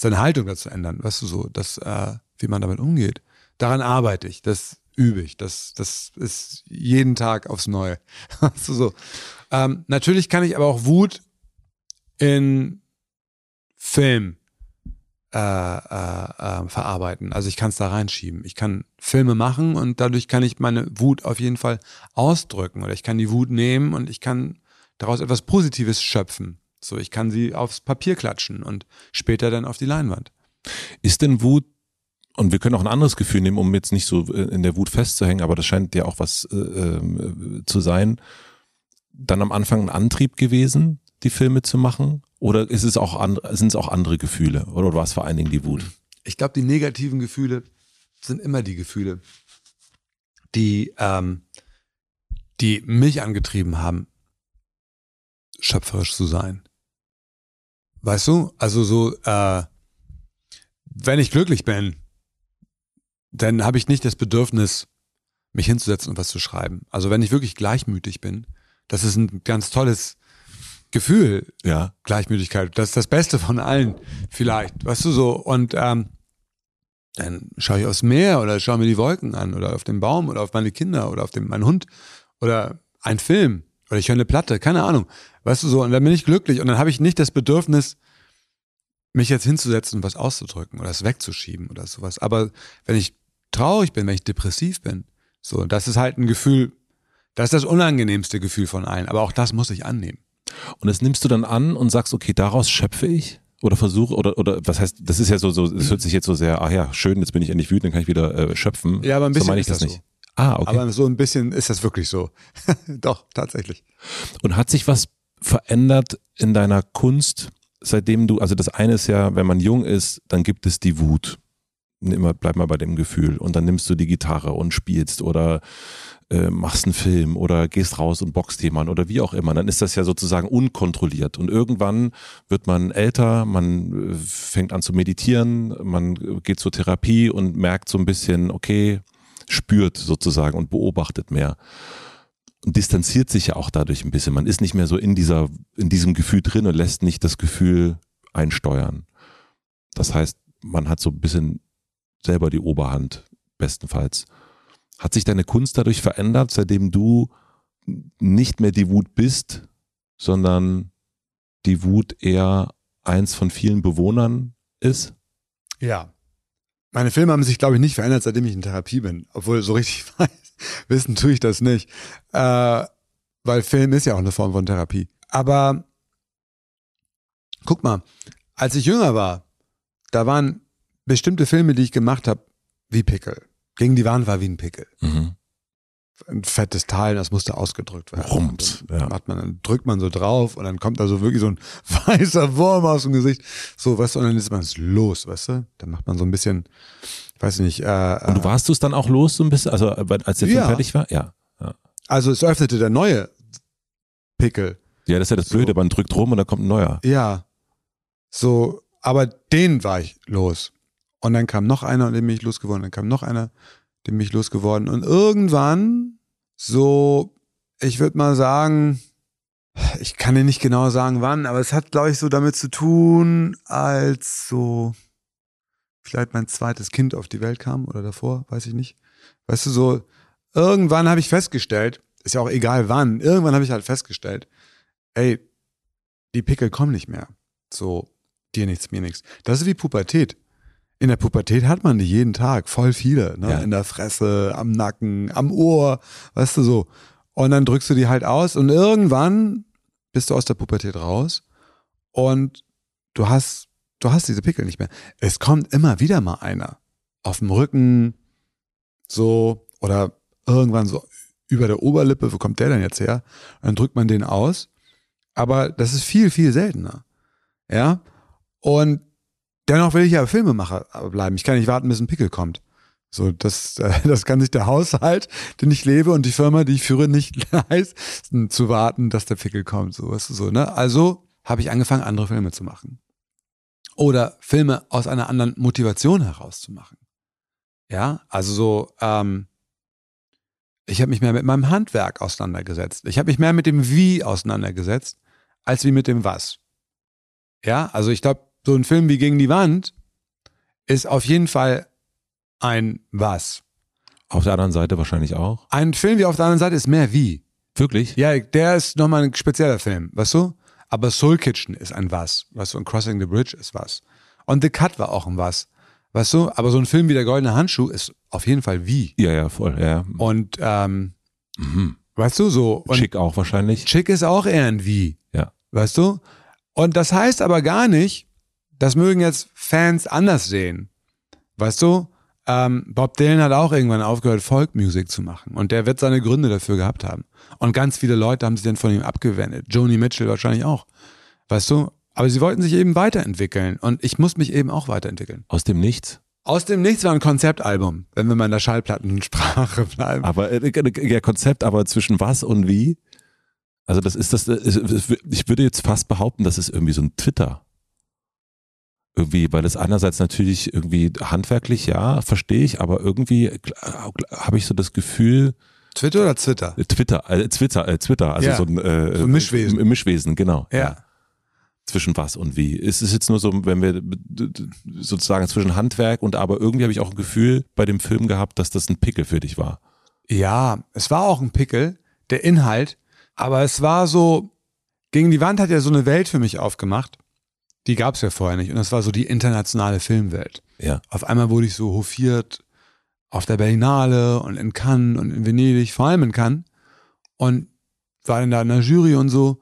seine Haltung dazu ändern, weißt du so, dass, äh, wie man damit umgeht. Daran arbeite ich, das übe ich, das, das ist jeden Tag aufs Neue. weißt du so. Ähm, natürlich kann ich aber auch Wut in Film äh, äh, äh, verarbeiten. Also ich kann es da reinschieben. Ich kann Filme machen und dadurch kann ich meine Wut auf jeden Fall ausdrücken. Oder ich kann die Wut nehmen und ich kann daraus etwas Positives schöpfen. So, ich kann sie aufs Papier klatschen und später dann auf die Leinwand. Ist denn Wut und wir können auch ein anderes Gefühl nehmen, um jetzt nicht so äh, in der Wut festzuhängen, aber das scheint ja auch was äh, äh, zu sein. Dann am Anfang ein Antrieb gewesen, die Filme zu machen? Oder ist es auch sind es auch andere Gefühle? Oder war es vor allen Dingen die Wut? Ich glaube, die negativen Gefühle sind immer die Gefühle, die, ähm, die mich angetrieben haben, schöpferisch zu sein. Weißt du? Also so, äh, wenn ich glücklich bin, dann habe ich nicht das Bedürfnis, mich hinzusetzen und was zu schreiben. Also wenn ich wirklich gleichmütig bin, das ist ein ganz tolles Gefühl, ja. Gleichmütigkeit. Das ist das Beste von allen, vielleicht. Weißt du so? Und ähm, dann schaue ich aufs Meer oder schaue mir die Wolken an oder auf den Baum oder auf meine Kinder oder auf den, meinen Hund oder ein Film oder ich höre eine Platte, keine Ahnung. Weißt du so? Und dann bin ich glücklich und dann habe ich nicht das Bedürfnis, mich jetzt hinzusetzen und was auszudrücken oder es wegzuschieben oder sowas. Aber wenn ich traurig bin, wenn ich depressiv bin, so, das ist halt ein Gefühl, das ist das unangenehmste Gefühl von allen. Aber auch das muss ich annehmen. Und das nimmst du dann an und sagst, okay, daraus schöpfe ich? Oder versuche, oder, oder was heißt, das ist ja so, so, es hört sich jetzt so sehr, ach ja, schön, jetzt bin ich endlich wütend, dann kann ich wieder äh, schöpfen. Ja, aber ein bisschen so meine ich das, das nicht. So. Ah, okay. Aber so ein bisschen ist das wirklich so. Doch, tatsächlich. Und hat sich was verändert in deiner Kunst, seitdem du, also das eine ist ja, wenn man jung ist, dann gibt es die Wut. Immer, bleib mal bei dem Gefühl. Und dann nimmst du die Gitarre und spielst oder äh, machst einen Film oder gehst raus und boxt jemanden oder wie auch immer, dann ist das ja sozusagen unkontrolliert. Und irgendwann wird man älter, man äh, fängt an zu meditieren, man geht zur Therapie und merkt so ein bisschen, okay, spürt sozusagen und beobachtet mehr. Und distanziert sich ja auch dadurch ein bisschen. Man ist nicht mehr so in dieser, in diesem Gefühl drin und lässt nicht das Gefühl einsteuern. Das heißt, man hat so ein bisschen selber die Oberhand, bestenfalls. Hat sich deine Kunst dadurch verändert, seitdem du nicht mehr die Wut bist, sondern die Wut eher eins von vielen Bewohnern ist? Ja. Meine Filme haben sich, glaube ich, nicht verändert, seitdem ich in Therapie bin. Obwohl, so richtig weiß, wissen tue ich das nicht. Äh, weil Film ist ja auch eine Form von Therapie. Aber guck mal, als ich jünger war, da waren bestimmte Filme, die ich gemacht habe, wie Pickel. Gegen die Wand war wie ein Pickel. Mhm. Ein fettes Teil, das musste ausgedrückt werden. Rums, ja. Hat man, dann drückt man so drauf und dann kommt da so wirklich so ein weißer Wurm aus dem Gesicht. So, weißt du, und dann ist man es los, weißt du? Dann macht man so ein bisschen, ich weiß nicht. Äh, und du warst du es dann auch los so ein bisschen, also als der Film ja. fertig war? Ja. ja. Also es öffnete der neue Pickel. Ja, das ist ja das Blöde, so. man drückt rum und dann kommt ein neuer. Ja. So, aber den war ich los. Und dann kam noch einer, den bin ich losgeworden. Dann kam noch einer, den bin ich losgeworden. Und irgendwann, so, ich würde mal sagen, ich kann dir nicht genau sagen, wann, aber es hat, glaube ich, so damit zu tun, als so vielleicht mein zweites Kind auf die Welt kam oder davor, weiß ich nicht. Weißt du, so, irgendwann habe ich festgestellt, ist ja auch egal wann, irgendwann habe ich halt festgestellt, ey, die Pickel kommen nicht mehr. So, dir nichts, mir nichts. Das ist wie Pubertät. In der Pubertät hat man die jeden Tag, voll viele, ne? Ja. In der Fresse, am Nacken, am Ohr, weißt du so. Und dann drückst du die halt aus und irgendwann bist du aus der Pubertät raus und du hast, du hast diese Pickel nicht mehr. Es kommt immer wieder mal einer auf dem Rücken, so, oder irgendwann so über der Oberlippe, wo kommt der denn jetzt her? Dann drückt man den aus. Aber das ist viel, viel seltener. Ja. Und Dennoch will ich ja Filmemacher bleiben. Ich kann nicht warten, bis ein Pickel kommt. So, das, das kann sich der Haushalt, den ich lebe und die Firma, die ich führe, nicht leisten, zu warten, dass der Pickel kommt. So, weißt du, so, ne? Also habe ich angefangen, andere Filme zu machen. Oder Filme aus einer anderen Motivation heraus zu machen. Ja, also so, ähm, ich habe mich mehr mit meinem Handwerk auseinandergesetzt. Ich habe mich mehr mit dem Wie auseinandergesetzt, als wie mit dem Was. Ja, also ich glaube, so ein Film wie Gegen die Wand ist auf jeden Fall ein Was. Auf der anderen Seite wahrscheinlich auch. Ein Film wie auf der anderen Seite ist mehr wie. Wirklich? Ja, der ist nochmal ein spezieller Film, weißt du? Aber Soul Kitchen ist ein Was, weißt du? Und Crossing the Bridge ist was. Und The Cut war auch ein Was, weißt du? Aber so ein Film wie Der Goldene Handschuh ist auf jeden Fall wie. Ja, ja, voll, ja. Und, ähm, Mhm. weißt du, so. Und Schick auch wahrscheinlich. Chick ist auch eher ein Wie. Ja. Weißt du? Und das heißt aber gar nicht, das mögen jetzt Fans anders sehen. Weißt du? Ähm, Bob Dylan hat auch irgendwann aufgehört, Folkmusik zu machen. Und der wird seine Gründe dafür gehabt haben. Und ganz viele Leute haben sich dann von ihm abgewendet. Joni Mitchell wahrscheinlich auch. Weißt du? Aber sie wollten sich eben weiterentwickeln. Und ich muss mich eben auch weiterentwickeln. Aus dem Nichts. Aus dem Nichts war ein Konzeptalbum, wenn wir mal in der Schallplattensprache bleiben. Aber äh, ja, Konzept, aber zwischen was und wie? Also das ist das, äh, ich würde jetzt fast behaupten, das ist irgendwie so ein Twitter. Irgendwie, weil das einerseits natürlich irgendwie handwerklich, ja, verstehe ich, aber irgendwie habe ich so das Gefühl, Twitter oder Twitter? Twitter, äh, Twitter, äh, Twitter, also Ja. so ein äh, So ein Mischwesen. Mischwesen, genau. Ja. Zwischen was und wie. Ist es jetzt nur so, wenn wir sozusagen zwischen Handwerk und aber irgendwie habe ich auch ein Gefühl bei dem Film gehabt, dass das ein Pickel für dich war. Ja, es war auch ein Pickel, der Inhalt, aber es war so, gegen die Wand hat ja so eine Welt für mich aufgemacht, die gab es ja vorher nicht und das war so die internationale Filmwelt. Ja. Auf einmal wurde ich so hofiert auf der Berlinale und in Cannes und in Venedig, vor allem in Cannes und war dann da in der Jury und so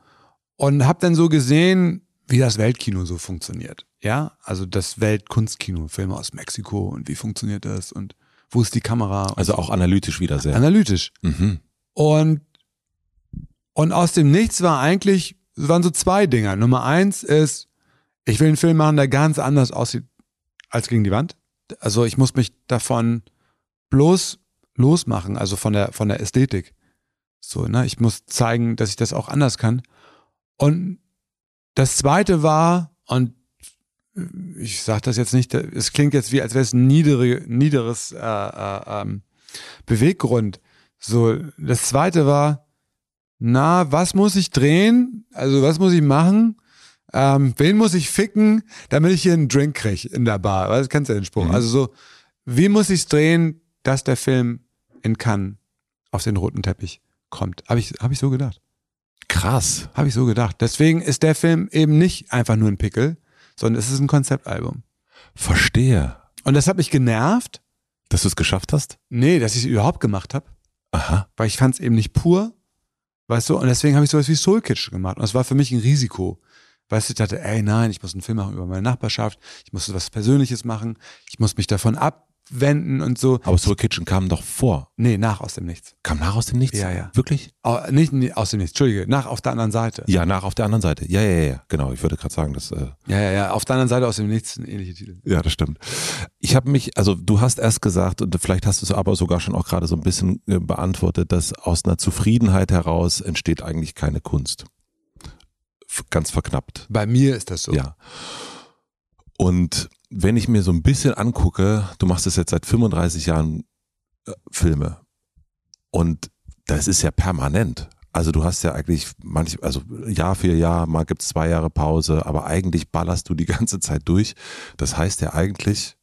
und hab dann so gesehen, wie das Weltkino so funktioniert. Ja, also das Weltkunstkino, Filme aus Mexiko und wie funktioniert das und wo ist die Kamera? Also so. auch analytisch wieder sehr. analytisch. Mhm. Und, und aus dem Nichts war eigentlich, es waren so zwei Dinger. Nummer eins ist, ich will einen Film machen, der ganz anders aussieht als gegen die Wand. Also ich muss mich davon bloß losmachen, also von der, von der Ästhetik. So, ne? Ich muss zeigen, dass ich das auch anders kann. Und das zweite war, und ich sage das jetzt nicht, es klingt jetzt wie, als wäre es ein niedere, niederes äh, äh, ähm, Beweggrund. So, das zweite war, na, was muss ich drehen? Also, was muss ich machen? Ähm, wen muss ich ficken, damit ich hier einen Drink kriege in der Bar? Was kennst du den Spruch? Mhm. Also so, wie muss ich es drehen, dass der Film in Cannes auf den roten Teppich kommt? Habe ich, hab ich so gedacht. Krass. Habe ich so gedacht. Deswegen ist der Film eben nicht einfach nur ein Pickel, sondern es ist ein Konzeptalbum. Verstehe. Und das hat mich genervt. Dass du es geschafft hast? Nee, dass ich es überhaupt gemacht habe. Aha. weil ich fand es eben nicht pur, weißt du, und deswegen habe ich sowas wie Soul Kitchen gemacht und das war für mich ein Risiko. Weißt du, ich dachte, ey, nein, ich muss einen Film machen über meine Nachbarschaft, ich muss was Persönliches machen, ich muss mich davon abwenden und so. Aber Soul Kitchen kam doch vor. Nee, nach aus dem Nichts. Kam nach aus dem Nichts? Ja, ja. Wirklich? Au- nicht, nicht aus dem Nichts, Entschuldige, nach auf der anderen Seite. Ja, nach auf der anderen Seite. Ja, ja, ja, ja. Genau. Ich würde gerade sagen, dass. Äh, Ja, ja, ja, auf der anderen Seite aus dem Nichts ein ähnlicher Titel. ja, das stimmt. Ich habe mich, also du hast erst gesagt, und vielleicht hast du es aber sogar schon auch gerade so ein bisschen äh, beantwortet, dass aus einer Zufriedenheit heraus entsteht eigentlich keine Kunst. Ganz verknappt. Bei mir ist das so. Ja. Und wenn ich mir so ein bisschen angucke, du machst es jetzt seit 35 Jahren äh, Filme und das ist ja permanent. Also du hast ja eigentlich manch, also Jahr für Jahr, mal gibt's zwei Jahre Pause, aber eigentlich ballerst du die ganze Zeit durch. Das heißt ja eigentlich,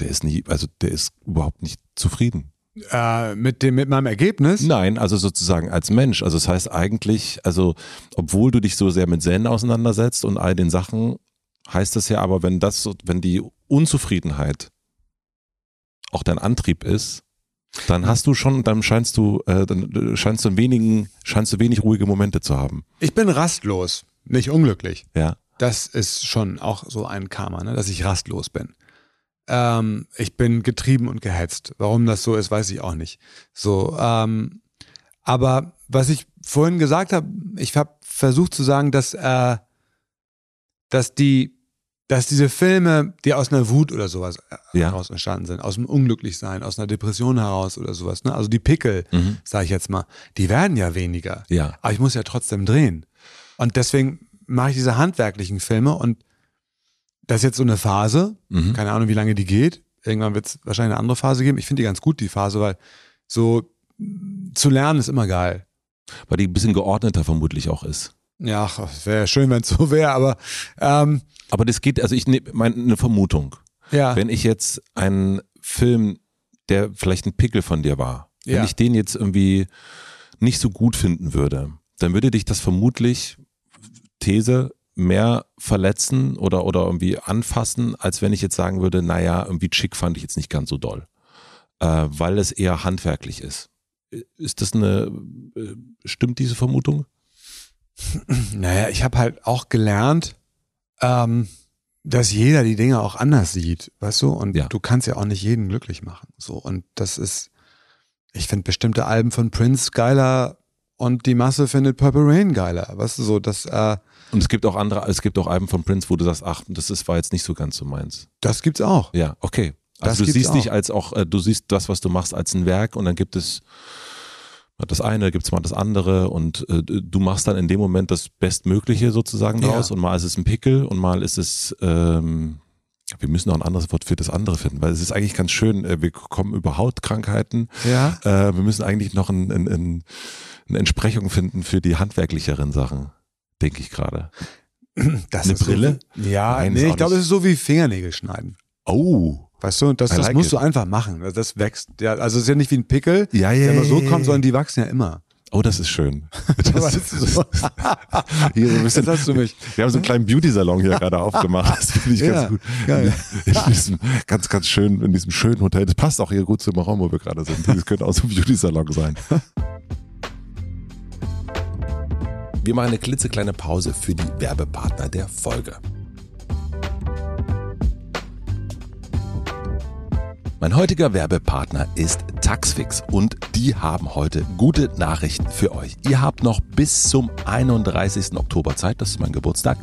der ist nie, also der ist überhaupt nicht zufrieden. Äh, mit, dem, mit meinem Ergebnis? Nein, also sozusagen als Mensch. Also das heißt eigentlich, also obwohl du dich so sehr mit Zen auseinandersetzt und all den Sachen, heißt das ja aber, wenn das wenn die Unzufriedenheit auch dein Antrieb ist, dann hast du schon, dann scheinst du, äh, dann scheinst du in wenigen, scheinst du wenig ruhige Momente zu haben. Ich bin rastlos, nicht unglücklich. Ja. Das ist schon auch so ein Karma, ne? dass ich rastlos bin. Ähm, ich bin getrieben und gehetzt. Warum das so ist, weiß ich auch nicht. So, ähm, aber was ich vorhin gesagt habe, ich habe versucht zu sagen, dass äh, dass die dass diese Filme, die aus einer Wut oder sowas äh, Ja. heraus entstanden sind, aus dem Unglücklichsein, aus einer Depression heraus oder sowas, ne? also die Pickel, Mhm. sage ich jetzt mal, die werden ja weniger. Ja. Aber ich muss ja trotzdem drehen. Und deswegen mache ich diese handwerklichen Filme und das ist jetzt so eine Phase, Mhm. keine Ahnung, wie lange die geht. Irgendwann wird es wahrscheinlich eine andere Phase geben. Ich finde die ganz gut, die Phase, weil so zu lernen ist immer geil. Weil die ein bisschen geordneter vermutlich auch ist. Ja, wäre schön, wenn es so wäre, aber ähm, Aber das geht, also ich nehme eine Vermutung. ja. Wenn ich jetzt einen Film, der vielleicht ein Pickel von dir war, wenn Ja. ich den jetzt irgendwie nicht so gut finden würde, dann würde dich das vermutlich, These, mehr verletzen oder, oder irgendwie anfassen, als wenn ich jetzt sagen würde, naja, irgendwie Chick fand ich jetzt nicht ganz so doll. Äh, weil es eher handwerklich ist. Ist das eine, äh, stimmt diese Vermutung? Naja, ich habe halt auch gelernt, ähm, dass jeder die Dinge auch anders sieht, weißt du? Und Ja. du kannst ja auch nicht jeden glücklich machen. So, und das ist, ich finde bestimmte Alben von Prince geiler und die Masse findet Purple Rain geiler. Weißt du, so, das, äh, Und es gibt auch andere, es gibt auch Alben von Prince, wo du sagst, ach, das ist, war jetzt nicht so ganz so meins. das gibt's auch. Ja, okay. Das Also du gibt's siehst dich auch. als auch, äh, du siehst das, was du machst, als ein Werk und dann gibt es das eine, gibt es mal das andere und äh, du machst dann in dem Moment das Bestmögliche sozusagen Ja. draus und mal ist es ein Pickel und mal ist es, ähm, wir müssen auch ein anderes Wort für das andere finden, weil es ist eigentlich ganz schön, äh, wir kommen über Hautkrankheiten, Ja. äh, wir müssen eigentlich noch ein, ein, ein, eine Entsprechung finden für die handwerklicheren Sachen, denke ich gerade. Das Eine ist Brille? So, ja, Nein, ist nee, ich glaube, es ist so wie Fingernägel schneiden. Oh. Weißt du, das, das like musst it. du einfach machen. Also Das wächst. Ja, also es ist ja nicht wie ein Pickel, Ja, der immer so kommt, sondern die wachsen ja immer. Oh, das ist schön. Weißt du, so. Hier so ein bisschen, Das hast du mich. Wir haben so einen kleinen Beauty-Salon hier gerade aufgemacht. Das finde ich Ja, ganz gut. geil. In diesem, ganz, ganz schön, in diesem schönen Hotel. Das passt auch hier gut zum Raum, wo wir gerade sind. Das könnte auch so ein Beauty-Salon sein. Wir machen eine klitzekleine Pause für die Werbepartner der Folge. Mein heutiger Werbepartner ist Taxfix und die haben heute gute Nachrichten für euch. Ihr habt noch bis zum 31. Oktober Zeit, das ist mein Geburtstag,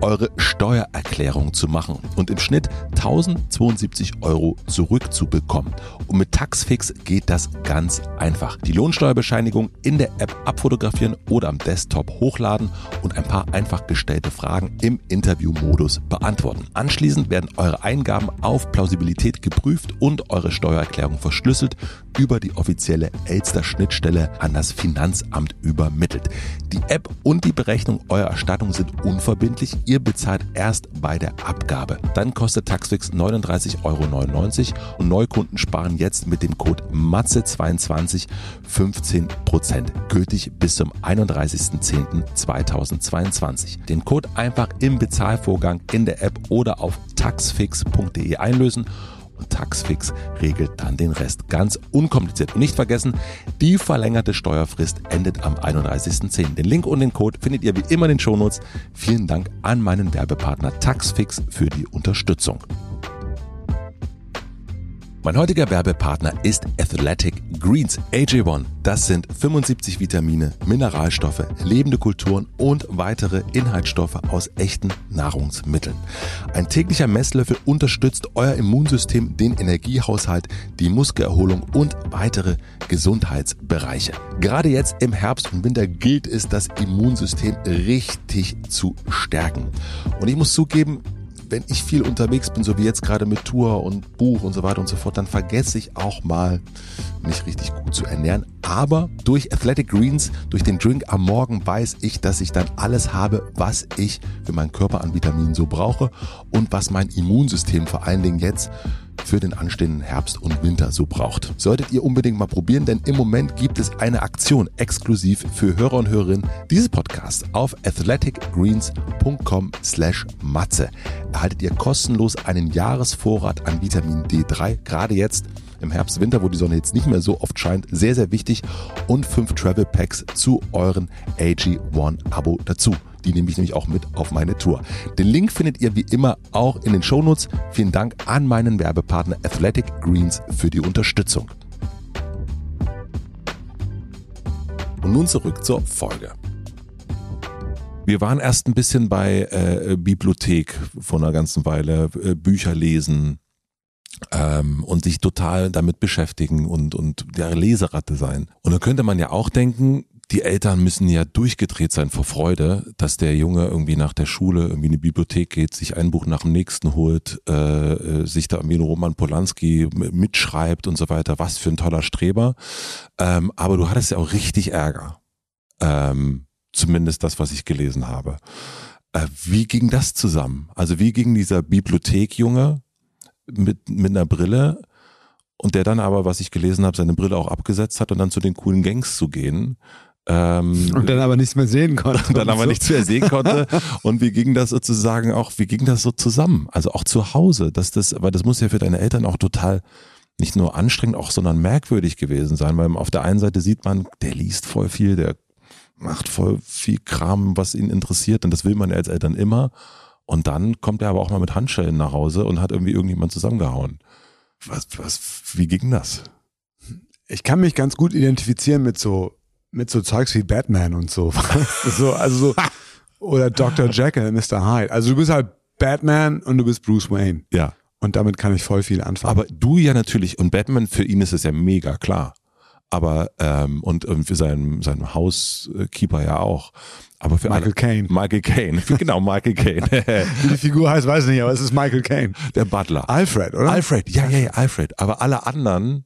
eure Steuererklärung zu machen und im Schnitt 1072 Euro zurückzubekommen. Und mit Taxfix geht das ganz einfach. Die Lohnsteuerbescheinigung in der App abfotografieren oder am Desktop hochladen und ein paar einfach gestellte Fragen im Interviewmodus beantworten. Anschließend werden eure Eingaben auf Plausibilität geprüft und eure Steuererklärung verschlüsselt über die offizielle Elster-Schnittstelle an das Finanzamt übermittelt. Die App und die Berechnung eurer Erstattung sind unverbindlich. Ihr bezahlt erst bei der Abgabe. Dann kostet Taxfix 39,99 Euro und Neukunden sparen jetzt mit dem Code MATZE22 15%. Gültig bis zum 31.10.2022. Den Code einfach im Bezahlvorgang in der App oder auf taxfix.de einlösen und Taxfix regelt dann den Rest ganz unkompliziert. Und nicht vergessen, die verlängerte Steuerfrist endet am 31.10. Den Link und den Code findet ihr wie immer in den Shownotes. Vielen Dank an meinen Werbepartner Taxfix für die Unterstützung. Mein heutiger Werbepartner ist Athletic Greens AJ1. Das sind 75 Vitamine, Mineralstoffe, lebende Kulturen und weitere Inhaltsstoffe aus echten Nahrungsmitteln. Ein täglicher Messlöffel unterstützt euer Immunsystem, den Energiehaushalt, die Muskelerholung und weitere Gesundheitsbereiche. Gerade jetzt im Herbst und Winter gilt es, das Immunsystem richtig zu stärken. Und ich muss zugeben, wenn ich viel unterwegs bin, so wie jetzt gerade mit Tour und Buch und so weiter und so fort, dann vergesse ich auch mal, mich richtig gut zu ernähren. Aber durch Athletic Greens, durch den Drink am Morgen weiß ich, dass ich dann alles habe, was ich für meinen Körper an Vitaminen so brauche und was mein Immunsystem vor allen Dingen jetzt für den anstehenden Herbst und Winter so braucht. Solltet ihr unbedingt mal probieren, denn im Moment gibt es eine Aktion exklusiv für Hörer und Hörerinnen dieses Podcasts auf athleticgreens.com slash matze. Erhaltet ihr kostenlos einen Jahresvorrat an Vitamin D3, gerade jetzt im Herbst, Winter, wo die Sonne jetzt nicht mehr so oft scheint, sehr, sehr wichtig und fünf Travel Packs zu euren AG1 Abo dazu. Die nehme ich nämlich auch mit auf meine Tour. Den Link findet ihr wie immer auch in den Shownotes. Vielen Dank an meinen Werbepartner Athletic Greens für die Unterstützung. Und nun zurück zur Folge. Wir waren erst ein bisschen bei äh, Bibliothek vor einer ganzen Weile, äh, Bücher lesen ähm, und sich total damit beschäftigen und, und der Leseratte sein. Und da könnte man ja auch denken, die Eltern müssen ja durchgedreht sein vor Freude, dass der Junge irgendwie nach der Schule irgendwie in die Bibliothek geht, sich ein Buch nach dem nächsten holt, äh, äh sich da irgendwie Roman Polanski mitschreibt und so weiter. Was für ein toller Streber. Ähm, aber du hattest ja auch richtig Ärger. Ähm, zumindest das, was ich gelesen habe. Äh, wie ging das zusammen? Also wie ging dieser Bibliothekjunge mit, mit einer Brille und der dann aber, was ich gelesen habe, seine Brille auch abgesetzt hat und dann zu den coolen Gangs zu gehen. Ähm, und dann aber nichts mehr sehen konnte. Und dann aber so. nichts mehr sehen konnte. Und wie ging das sozusagen auch, wie ging das so zusammen? Also auch zu Hause, dass das, weil das muss ja für deine Eltern auch total nicht nur anstrengend, auch sondern merkwürdig gewesen sein, weil auf der einen Seite sieht man, der liest voll viel, der macht voll viel Kram, was ihn interessiert und das will man ja als Eltern immer. Und dann kommt er aber auch mal mit Handschellen nach Hause und hat irgendwie irgendjemand zusammengehauen. Was, was, wie ging das? Ich kann mich ganz gut identifizieren mit so, mit so Zeugs wie Batman und so. so also so, oder Dr. Jekyll, Mr. Hyde. Also du bist halt Batman und du bist Bruce Wayne. Ja. Und damit kann ich voll viel anfangen. Aber du ja natürlich, und Batman, für ihn ist es ja mega klar. Aber, ähm, und, und für seinen, seinen Housekeeper ja auch. Aber für Michael Caine. Michael Caine. Genau, Michael Caine. Wie die Figur heißt, weiß ich nicht, aber es ist Michael Caine. Der Butler. Alfred, oder? Alfred, ja, ja, ja, Alfred. Aber alle anderen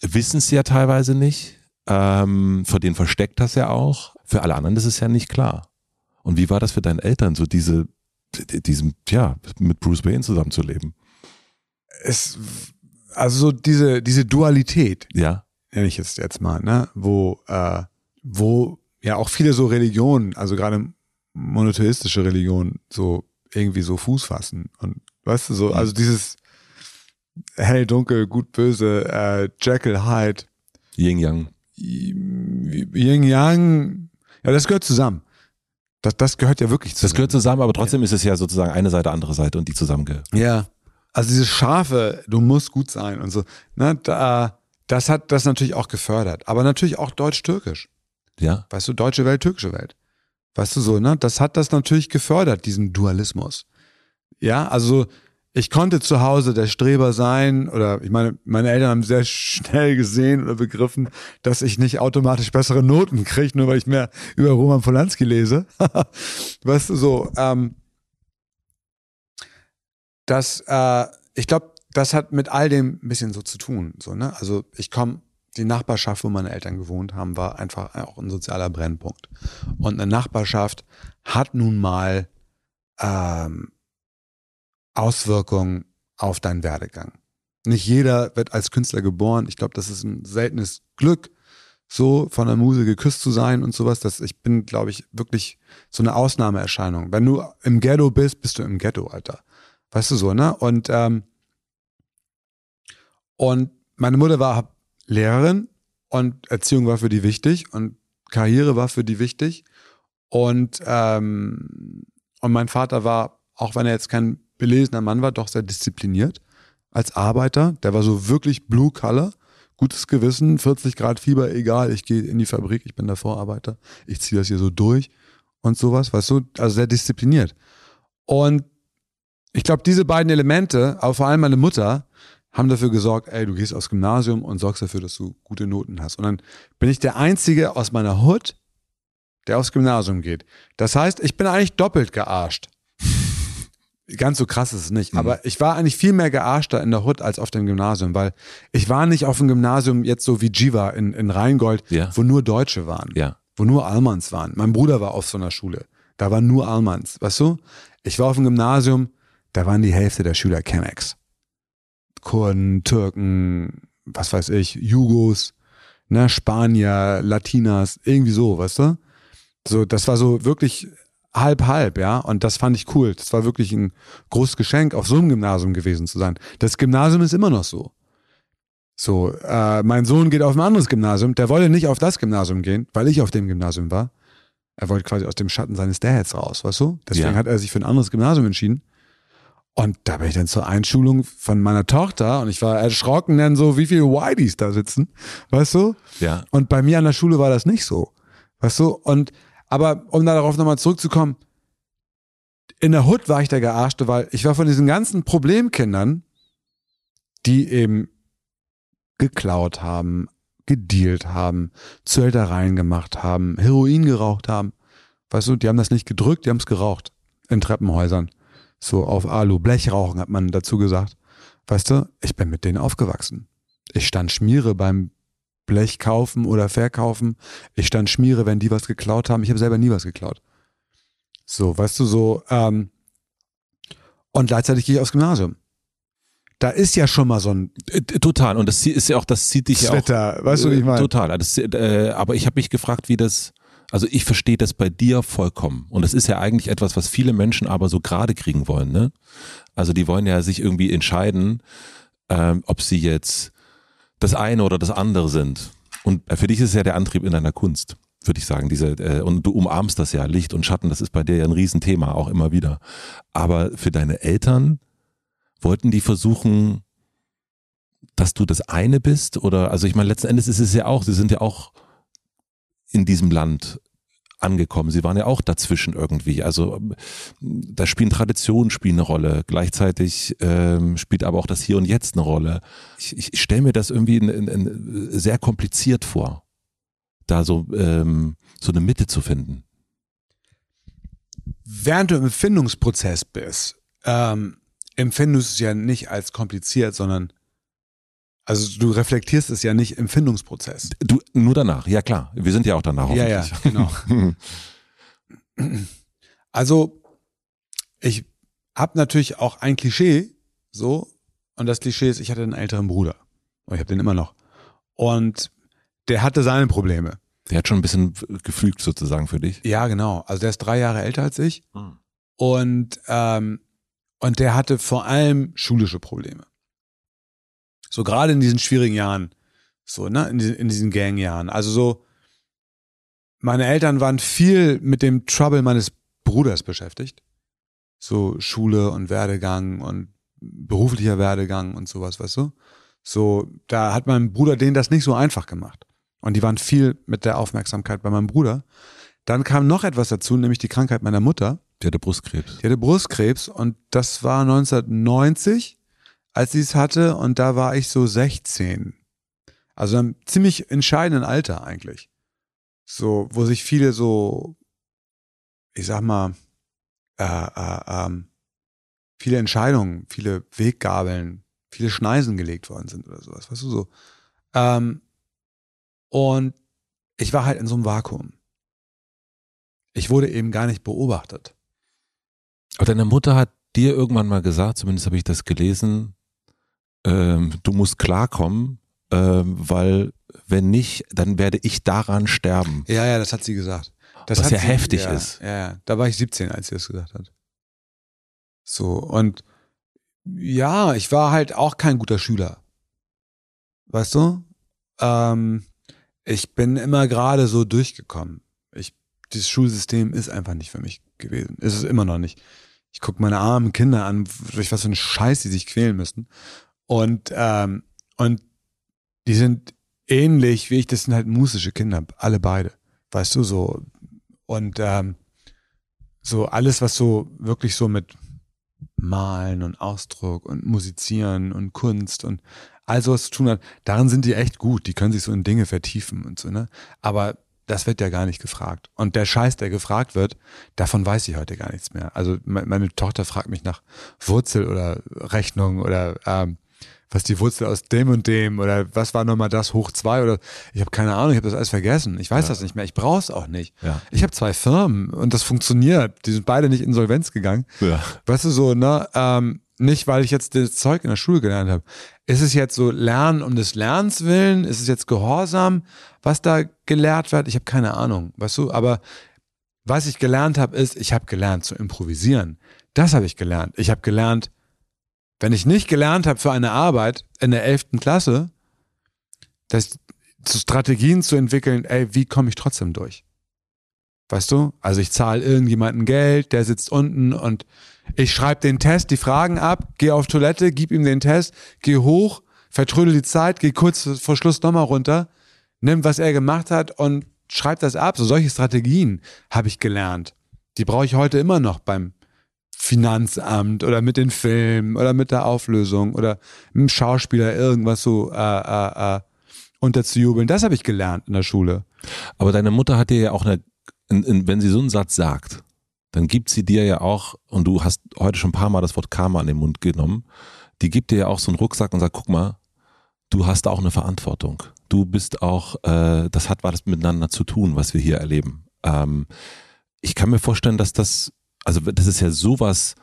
wissen es ja teilweise nicht. Ähm, vor denen versteckt das ja auch. Für alle anderen ist es ja nicht klar. Und wie war das für deine Eltern, so diese, diesem, ja, mit Bruce Wayne zusammenzuleben? Es, also so diese, diese Dualität. Ja. Nenne ich es jetzt mal, ne? Wo, äh, wo ja auch viele so Religionen, also gerade monotheistische Religionen, so irgendwie so Fuß fassen. Und weißt du, so, mhm. also dieses hell, dunkel, gut, böse, äh, Jekyll, Hyde. Yin Yang. Yin Yang, ja, das gehört zusammen. Das, das gehört ja wirklich zusammen. Das gehört zusammen, aber trotzdem ja. ist es ja sozusagen eine Seite, andere Seite und die zusammenge. Ja. Also dieses scharfe, du musst gut sein und so, ne, da, das hat das natürlich auch gefördert. Aber natürlich auch deutsch-türkisch. Ja. Weißt du, deutsche Welt, türkische Welt. Weißt du so, ne? Das hat das natürlich gefördert, diesen Dualismus. Ja, also ich konnte zu Hause der Streber sein oder ich meine, meine Eltern haben sehr schnell gesehen oder begriffen, dass ich nicht automatisch bessere Noten kriege, nur weil ich mehr über Roman Polanski lese. weißt du so, ähm, das, äh, ich glaube, das hat mit all dem ein bisschen so zu tun. So, ne? Also ich komme die Nachbarschaft, wo meine Eltern gewohnt haben, war einfach auch ein sozialer Brennpunkt. Und eine Nachbarschaft hat nun mal ähm, Auswirkungen auf deinen Werdegang. Nicht jeder wird als Künstler geboren. Ich glaube, das ist ein seltenes Glück, so von der Muse geküsst zu sein und sowas. Das, ich bin, glaube ich, wirklich so eine Ausnahmeerscheinung. Wenn du im Ghetto bist, bist du im Ghetto, Alter. Weißt du so, ne? Und, ähm, und meine Mutter war Lehrerin und Erziehung war für die wichtig und Karriere war für die wichtig. Und, ähm, und mein Vater war, auch wenn er jetzt kein belesener Mann war, doch sehr diszipliniert als Arbeiter. Der war so wirklich Blue Color, gutes Gewissen, 40 Grad Fieber, egal, ich gehe in die Fabrik, ich bin der Vorarbeiter, ich ziehe das hier so durch und sowas, weißt du, also sehr diszipliniert. Und ich glaube, diese beiden Elemente, aber vor allem meine Mutter, haben dafür gesorgt, ey, du gehst aufs Gymnasium und sorgst dafür, dass du gute Noten hast. Und dann bin ich der Einzige aus meiner Hut, der aufs Gymnasium geht. Das heißt, ich bin eigentlich doppelt gearscht. Ganz so krass ist es nicht, mhm. aber ich war eigentlich viel mehr gearschter in der Hut als auf dem Gymnasium, weil ich war nicht auf dem Gymnasium jetzt so wie Jiva in, in Rheingold, ja. wo nur Deutsche waren, ja. wo nur Almans waren. Mein Bruder war auf so einer Schule, da waren nur Almans, weißt du? Ich war auf dem Gymnasium, da waren die Hälfte der Schüler Chemex. Kurden, Türken, was weiß ich, Jugos, ne, Spanier, Latinas, irgendwie so, weißt du? So, das war so wirklich halb halb, ja, und das fand ich cool. Das war wirklich ein großes Geschenk, auf so einem Gymnasium gewesen zu sein. Das Gymnasium ist immer noch so. So, äh, mein Sohn geht auf ein anderes Gymnasium. Der wollte nicht auf das Gymnasium gehen, weil ich auf dem Gymnasium war. Er wollte quasi aus dem Schatten seines Dads raus, weißt du? Deswegen ja. hat er sich für ein anderes Gymnasium entschieden. Und da bin ich dann zur Einschulung von meiner Tochter und ich war erschrocken dann so, wie viele Whiteys da sitzen, weißt du? Ja. Und bei mir an der Schule war das nicht so, weißt du? Und, aber um darauf nochmal zurückzukommen, in der Hood war ich der Gearschte, weil ich war von diesen ganzen Problemkindern, die eben geklaut haben, gedealt haben, Zuhältereien gemacht haben, Heroin geraucht haben. Weißt du, die haben das nicht gedrückt, die haben es geraucht in Treppenhäusern. So auf Alu, Blechrauchen hat man dazu gesagt. Weißt du, ich bin mit denen aufgewachsen. Ich stand Schmiere beim Blech kaufen oder verkaufen. Ich stand Schmiere, wenn die was geklaut haben. Ich habe selber nie was geklaut. So, weißt du, so, ähm, und gleichzeitig gehe ich aufs Gymnasium. Da ist ja schon mal so ein Äh, Total. Und das ist ja auch, das zieht dich ja auch. Twitter, weißt du, wie ich meine? Total. Das, äh, aber ich habe mich gefragt, wie das, also ich verstehe das bei dir vollkommen. Und das ist ja eigentlich etwas, was viele Menschen aber so gerade kriegen wollen. Ne? Also die wollen ja sich irgendwie entscheiden, ähm, ob sie jetzt das eine oder das andere sind. Und für dich ist es ja der Antrieb in deiner Kunst, würde ich sagen. Diese, äh, und du umarmst das ja, Licht und Schatten, das ist bei dir ja ein Riesenthema, auch immer wieder. Aber für deine Eltern wollten die versuchen, dass du das eine bist? Oder, also ich meine, letzten Endes ist es ja auch, sie sind ja auch in diesem Land angekommen. Sie waren ja auch dazwischen irgendwie. Also ähm, da spielen Traditionen spielen eine Rolle. Gleichzeitig ähm, spielt aber auch das Hier und Jetzt eine Rolle. Ich, ich, ich stelle mir das irgendwie in, in, in sehr kompliziert vor, da so ähm, so eine Mitte zu finden. Während du im Empfindungsprozess bist, ähm, empfindest du es ja nicht als kompliziert, sondern also du reflektierst es ja nicht im Empfindungsprozess. Du nur danach, ja klar. Wir sind ja auch danach Ja, ja, genau. Also ich habe natürlich auch ein Klischee, so und das Klischee ist, ich hatte einen älteren Bruder. Und ich habe den immer noch. Und der hatte seine Probleme. Der hat schon ein bisschen gefügt sozusagen für dich. Ja, genau. Also der ist drei Jahre älter als ich. Hm. Und, ähm, und der hatte vor allem schulische Probleme. So gerade in diesen schwierigen Jahren, so, ne, in diesen, in diesen Gangjahren. Also so, meine Eltern waren viel mit dem Trouble meines Bruders beschäftigt. So Schule und Werdegang und beruflicher Werdegang und sowas, weißt du? So, da hat mein Bruder denen das nicht so einfach gemacht. Und die waren viel mit der Aufmerksamkeit bei meinem Bruder. Dann kam noch etwas dazu, nämlich die Krankheit meiner Mutter. Der hatte Brustkrebs. Die hatte Brustkrebs und das war 1990, als sie es hatte und da war ich so 16. Also einem ziemlich entscheidenden Alter eigentlich. So, wo sich viele so, ich sag mal, äh, äh, ähm, viele Entscheidungen, viele Weggabeln, viele Schneisen gelegt worden sind oder sowas, weißt du so. Ähm, und ich war halt in so einem Vakuum. Ich wurde eben gar nicht beobachtet. Aber deine Mutter hat dir irgendwann mal gesagt, zumindest habe ich das gelesen, ähm, du musst klarkommen, ähm, weil wenn nicht, dann werde ich daran sterben. Ja, ja, das hat sie gesagt. Das Was ja sie, heftig ja, ist. Ja, ja, da war ich 17, als sie das gesagt hat. So, und ja, ich war halt auch kein guter Schüler. Weißt du? Ähm, ich bin immer gerade so durchgekommen. Ich, dieses Schulsystem ist einfach nicht für mich gewesen. Ist es immer noch nicht. Ich gucke meine armen Kinder an, durch was für einen Scheiß die sich quälen müssen. Und, ähm, und die sind ähnlich wie ich, das sind halt musische Kinder, alle beide. Weißt du, so. Und ähm, so alles, was so wirklich so mit Malen und Ausdruck und Musizieren und Kunst und all sowas zu tun hat, darin sind die echt gut. Die können sich so in Dinge vertiefen und so, ne? Aber das wird ja gar nicht gefragt. Und der Scheiß, der gefragt wird, davon weiß ich heute gar nichts mehr. Also me- meine Tochter fragt mich nach Wurzel oder Rechnung oder ähm, was die Wurzel aus dem und dem oder was war nochmal das hoch zwei oder ich habe keine Ahnung, ich habe das alles vergessen. Ich weiß Ja. das nicht mehr. Ich brauche es auch nicht. Ja. Ich habe zwei Firmen und das funktioniert. Die sind beide nicht insolvenz gegangen. Ja. Weißt du so, ne? Ähm, nicht, weil ich jetzt das Zeug in der Schule gelernt habe. Ist es jetzt so Lernen um des Lernens willen? Ist es jetzt Gehorsam, was da gelehrt wird? Ich habe keine Ahnung, weißt du? Aber was ich gelernt habe, ist, ich habe gelernt zu improvisieren. Das habe ich gelernt. Ich habe gelernt, wenn ich nicht gelernt habe für eine Arbeit in der 11. Klasse, das, zu Strategien zu entwickeln, ey, wie komme ich trotzdem durch? Weißt du? Also ich zahle irgendjemanden Geld, der sitzt unten und ich schreibe den Test, die Fragen ab, gehe auf Toilette, gib ihm den Test, geh hoch, vertrödel die Zeit, geh kurz vor Schluss nochmal runter, nimm, was er gemacht hat und schreib das ab. So solche Strategien habe ich gelernt. Die brauche ich heute immer noch beim Finanzamt oder mit den Filmen oder mit der Auflösung oder mit dem Schauspieler irgendwas so äh, äh, äh, unterzujubeln. Das habe ich gelernt in der Schule. Aber deine Mutter hat dir ja auch eine, in, in, wenn sie so einen Satz sagt, dann gibt sie dir ja auch, und du hast heute schon ein paar Mal das Wort Karma an den Mund genommen, die gibt dir ja auch so einen Rucksack und sagt, guck mal, du hast auch eine Verantwortung. Du bist auch, äh, das hat was miteinander zu tun, was wir hier erleben. Ähm, ich kann mir vorstellen, dass das, also das ist ja sowas,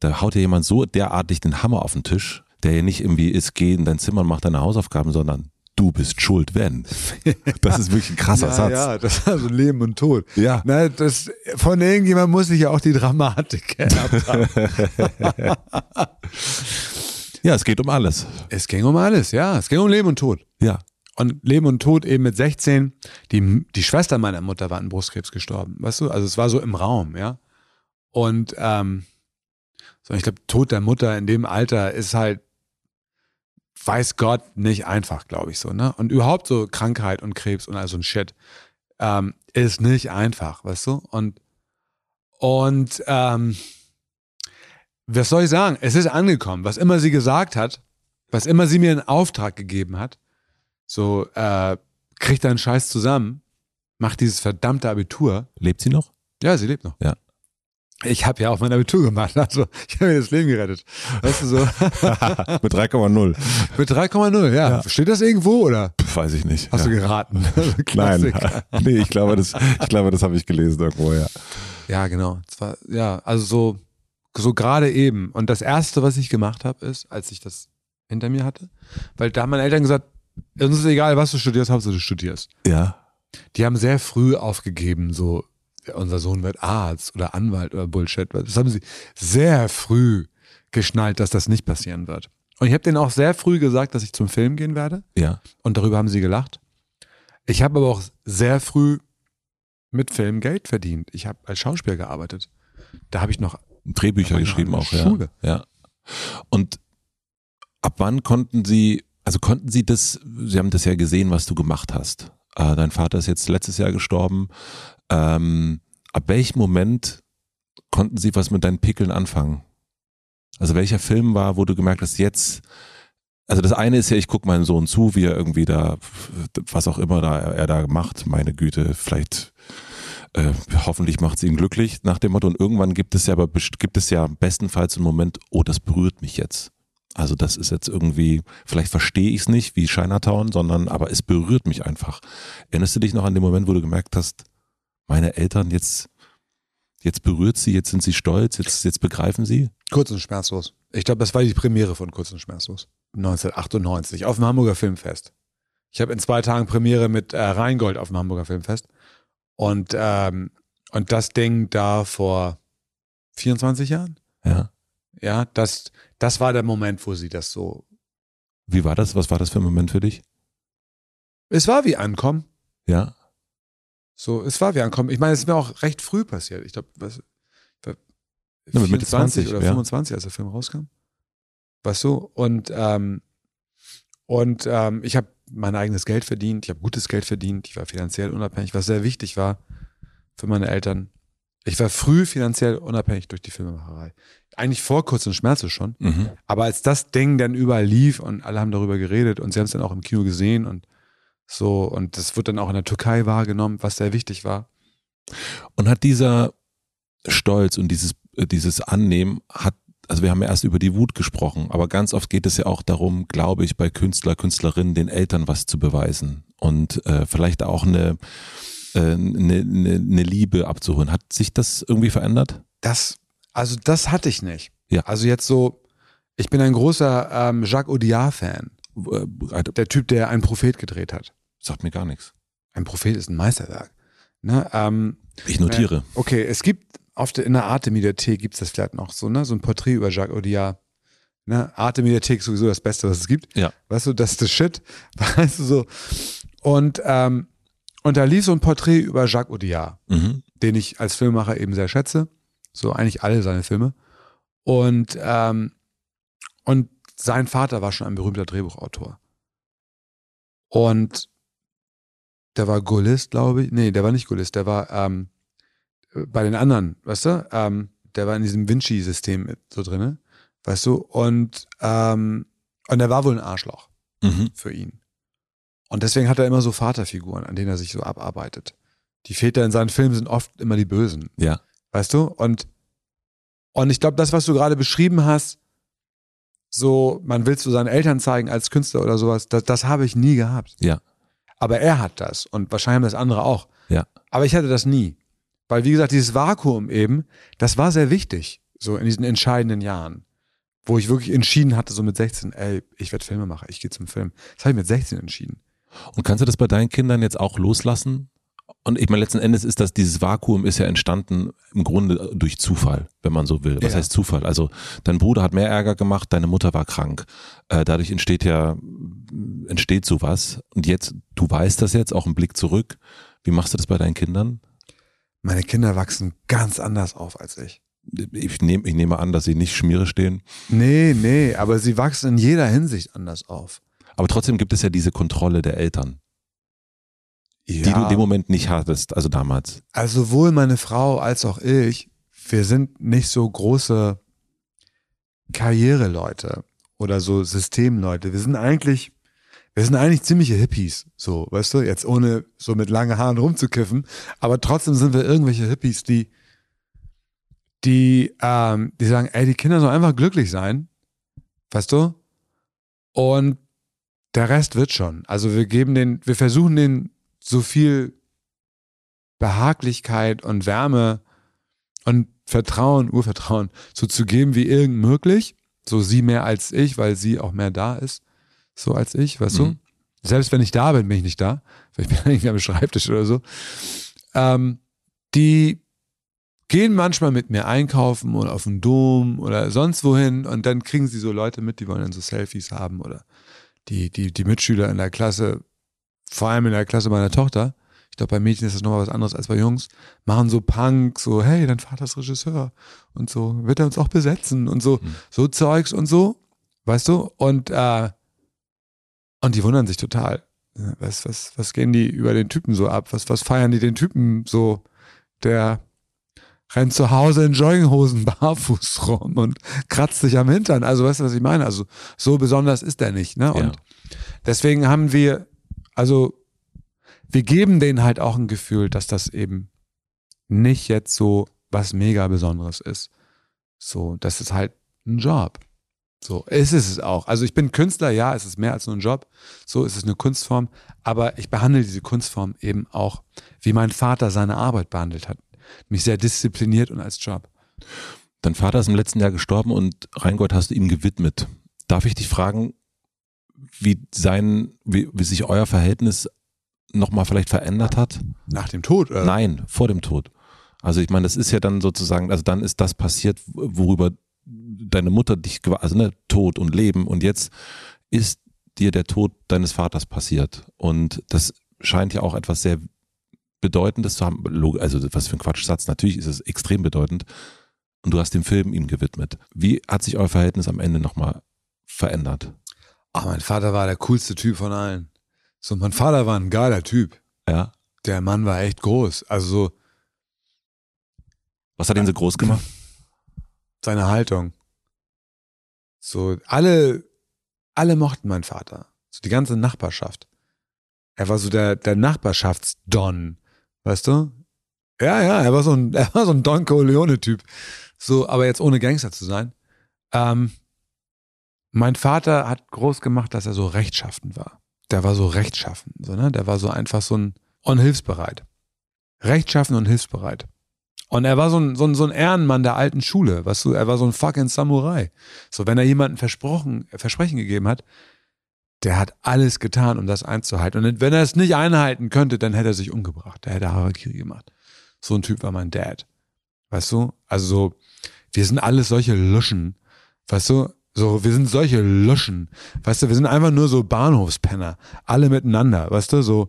da haut ja jemand so derartig den Hammer auf den Tisch, der ja nicht irgendwie ist, geh in dein Zimmer und mach deine Hausaufgaben, sondern du bist schuld, wenn. Das ist wirklich ein krasser ja, Satz. Ja, das ist also Leben und Tod. Ja. Na, das, von irgendjemand muss ich ja auch die Dramatik. Ja, es geht um alles. es ging um alles, ja. Es ging um Leben und Tod. Ja. Und Leben und Tod eben mit 16. Die, die Schwester meiner Mutter war an Brustkrebs gestorben. Weißt du? Also es war so im Raum, ja. Und ähm, so, ich glaube, Tod der Mutter in dem Alter ist halt, weiß Gott, nicht einfach, glaube ich so, ne? Und überhaupt so Krankheit und Krebs und all so ein Shit ähm, ist nicht einfach, weißt du? Und, und ähm, was soll ich sagen? Es ist angekommen. Was immer sie gesagt hat, was immer sie mir in Auftrag gegeben hat, so, äh, krieg deinen Scheiß zusammen, mach dieses verdammte Abitur. Lebt sie noch? Ja, sie lebt noch. Ja. Ich habe ja auch mein Abitur gemacht, also ich habe mir das Leben gerettet. Weißt du so? Mit 3,0 Mit 3,0, ja. Ja. Steht das irgendwo oder Pff, Weiß ich nicht. hast ja. du geraten? Nein. Klassiker. nee, ich glaube, das, ich glaube, das habe ich gelesen irgendwo, ja. Ja, genau. War, ja, also so, so gerade eben. Und das erste, was ich gemacht habe, ist, als ich das hinter mir hatte, weil da haben meine Eltern gesagt, uns ist egal, was du studierst, Hauptsache du studierst. Ja. Die haben sehr früh aufgegeben, so, unser Sohn wird Arzt oder Anwalt oder Bullshit. Das haben sie sehr früh geschnallt, dass das nicht passieren wird. Und ich habe denen auch sehr früh gesagt, dass ich zum Film gehen werde. Ja. Und darüber haben sie gelacht. Ich habe aber auch sehr früh mit Film Geld verdient. Ich habe als Schauspieler gearbeitet. Da habe ich noch Drehbücher geschrieben auch, ja. Ja. Und ab wann konnten Sie, also konnten Sie das, Sie haben das ja gesehen, was du gemacht hast. Äh, dein Vater ist jetzt letztes Jahr gestorben. Ähm, ab welchem Moment konnten Sie was mit deinen Pickeln anfangen? Also welcher Film war, wo du gemerkt hast, jetzt, also das eine ist ja, ich gucke meinem Sohn zu, wie er irgendwie da, was auch immer da, er da macht, meine Güte, vielleicht äh, hoffentlich macht es ihn glücklich nach dem Motto. Und irgendwann gibt es ja aber gibt es ja bestenfalls einen Moment, oh, das berührt mich jetzt. Also das ist jetzt irgendwie, vielleicht verstehe ich es nicht wie Chinatown, sondern aber es berührt mich einfach. Erinnerst du dich noch an den Moment, wo du gemerkt hast, meine Eltern jetzt, jetzt berührt sie, jetzt sind sie stolz, jetzt, jetzt begreifen sie? Kurz und schmerzlos. Ich glaube, das war die Premiere von Kurz und schmerzlos. 1998 auf dem Hamburger Filmfest. Ich habe in zwei Tagen Premiere mit äh, Rheingold auf dem Hamburger Filmfest. Und, ähm, und das Ding da vor 24 Jahren. Ja. Ja, das, das war der Moment, wo sie das so. Wie war das? Was war das für ein Moment für dich? Es war wie Ankommen. Ja. So, es war wie Ankommen. Ich meine, es ist mir auch recht früh passiert. Ich glaube, was. ich war Ja, mit Mitte 24 20, oder ja. 25, als der Film rauskam. Weißt du? Und, ähm, und ähm, ich habe mein eigenes Geld verdient. Ich habe gutes Geld verdient. Ich war finanziell unabhängig, was sehr wichtig war für meine Eltern. Ich war früh finanziell unabhängig durch die Filmemacherei. Eigentlich vor kurz und Schmerze schon. Mhm. Aber als das Ding dann überall lief und alle haben darüber geredet und sie haben es dann auch im Kino gesehen und so und das wird dann auch in der Türkei wahrgenommen, was sehr wichtig war. Und hat dieser Stolz und dieses, äh, dieses Annehmen hat, also wir haben ja erst über die Wut gesprochen, aber ganz oft geht es ja auch darum, glaube ich, bei Künstler, Künstlerinnen den Eltern was zu beweisen und äh, vielleicht auch eine, äh, eine, eine, eine Liebe abzuholen. Hat sich das irgendwie verändert? Das, also das hatte ich nicht. Ja. Also jetzt so, ich bin ein großer ähm, Jacques Audiard-Fan. Äh, Der Typ, der einen Prophet gedreht hat. Sagt mir gar nichts. Ein Prophet ist ein Meisterwerk. Ne? Ähm, Ich notiere. Okay, es gibt auf der, in der Arte-Mediathek gibt es das vielleicht noch so, ne? So ein Porträt über Jacques Audiard. Ne? Arte-Mediathek ist sowieso das Beste, was es gibt. Ja. Weißt du, das ist das Shit. Weißt du so. Und, ähm, und da lief so ein Porträt über Jacques Audiard, Mhm. den ich als Filmemacher eben sehr schätze. So eigentlich alle seine Filme. Und, ähm, und sein Vater war schon ein berühmter Drehbuchautor. Und der war Gullist, glaube ich. Nee, der war nicht Gullist, der war ähm, bei den anderen, weißt du? Ähm, der war in diesem Vinci-System so drinne, weißt du? Und, ähm, und der war wohl ein Arschloch Mhm. für ihn. Und deswegen hat er immer so Vaterfiguren, an denen er sich so abarbeitet. Die Väter in seinen Filmen sind oft immer die Bösen. Ja. Weißt du? Und, und ich glaube, das, was du gerade beschrieben hast, so, man will zu seinen Eltern zeigen als Künstler oder sowas, das, das habe ich nie gehabt. Ja. Aber er hat das und wahrscheinlich haben das andere auch. Ja. Aber ich hatte das nie. Weil, wie gesagt, dieses Vakuum eben, das war sehr wichtig, so in diesen entscheidenden Jahren. Wo ich wirklich entschieden hatte, so mit 16, ey, ich werde Filme machen, ich gehe zum Film. Das habe ich mit 16 entschieden. Und kannst du das bei deinen Kindern jetzt auch loslassen? Und ich meine, letzten Endes ist das, dieses Vakuum ist ja entstanden im Grunde durch Zufall, wenn man so will. Was Ja. heißt Zufall? Also dein Bruder hat mehr Ärger gemacht, deine Mutter war krank. Äh, dadurch entsteht ja, entsteht sowas. Und jetzt, du weißt das jetzt, auch ein Blick zurück. Wie machst du das bei deinen Kindern? Meine Kinder wachsen ganz anders auf als ich. Ich nehme, ich nehme an, dass sie nicht Schmiere stehen. Nee, nee, aber sie wachsen in jeder Hinsicht anders auf. Aber trotzdem gibt es ja diese Kontrolle der Eltern, die du in dem Moment nicht hattest, also damals. Also sowohl meine Frau als auch ich, wir sind nicht so große Karriereleute oder so Systemleute. Wir sind eigentlich, wir sind eigentlich ziemliche Hippies, so, weißt du, jetzt ohne so mit langen Haaren rumzukiffen, aber trotzdem sind wir irgendwelche Hippies, die, die, ähm, die sagen, ey, die Kinder sollen einfach glücklich sein, weißt du? Und der Rest wird schon. Also wir geben den, wir versuchen den so viel Behaglichkeit und Wärme und Vertrauen, Urvertrauen so zu geben wie irgend möglich. So sie mehr als ich, weil sie auch mehr da ist, so als ich, weißt Mhm. du? Selbst wenn ich da bin, bin ich nicht da. Weil ich bin eigentlich am Schreibtisch oder so. Ähm, die gehen manchmal mit mir einkaufen oder auf den Dom oder sonst wohin und dann kriegen sie so Leute mit, die wollen dann so Selfies haben oder die, die, die Mitschüler in der Klasse, vor allem in der Klasse meiner Tochter, ich glaube, bei Mädchen ist das nochmal was anderes als bei Jungs, machen so Punk, so, hey, dein Vater ist Regisseur und so, wird er uns auch besetzen und so, Mhm. so Zeugs und so, weißt du? Und, äh, und die wundern sich total. Was, was, was gehen die über den Typen so ab? Was, was feiern die den Typen so? Der rennt zu Hause in Jogginghosen barfuß rum und kratzt sich am Hintern. Also, weißt du, was ich meine? Also, so besonders ist er nicht, ne? Und Ja. deswegen haben wir, also, wir geben denen halt auch ein Gefühl, dass das eben nicht jetzt so was mega Besonderes ist. So, das ist halt ein Job. So, ist es auch. Also ich bin Künstler, ja, es ist mehr als nur ein Job. So ist es eine Kunstform. Aber ich behandle diese Kunstform eben auch, wie mein Vater seine Arbeit behandelt hat. Mich sehr diszipliniert und als Job. Dein Vater ist im letzten Jahr gestorben und Rheingott hast du ihm gewidmet. Darf ich dich fragen, wie sein, wie, wie sich euer Verhältnis nochmal vielleicht verändert hat? Nach dem Tod, oder? Nein, vor dem Tod. Also ich meine, das ist ja dann sozusagen, also dann ist das passiert, worüber deine Mutter dich, also ne, Tod und Leben und jetzt ist dir der Tod deines Vaters passiert und das scheint ja auch etwas sehr Bedeutendes zu haben, also was für ein Quatschsatz, natürlich ist es extrem bedeutend und du hast dem Film ihm gewidmet. Wie hat sich euer Verhältnis am Ende nochmal verändert? Ach, mein Vater war der coolste Typ von allen. So, mein Vater war ein geiler Typ. Ja. Der Mann war echt groß. Also so Was hat ihn so groß gemacht? seine Haltung. So, alle, alle mochten meinen Vater. So die ganze Nachbarschaft. Er war so der, der Nachbarschaftsdon. Weißt du? Ja, ja, er war so ein, er war so ein Don Corleone-Typ. So, aber jetzt ohne Gangster zu sein. Ähm, mein Vater hat groß gemacht, dass er so rechtschaffen war. Der war so rechtschaffen, so, ne? Der war so einfach so ein, und hilfsbereit. Rechtschaffen und hilfsbereit. Und er war so ein, so ein, so ein Ehrenmann der alten Schule, weißt du, er war so ein fucking Samurai. So, wenn er jemandem versprochen, Versprechen gegeben hat, der hat alles getan, um das einzuhalten. Und wenn er es nicht einhalten könnte, dann hätte er sich umgebracht. Der hätte Harakiri gemacht. So ein Typ war mein Dad. Weißt du? Also so, wir sind alles solche Luschen. Weißt du? So, wir sind solche Luschen. Weißt du, wir sind einfach nur so Bahnhofspenner. Alle miteinander. Weißt du? So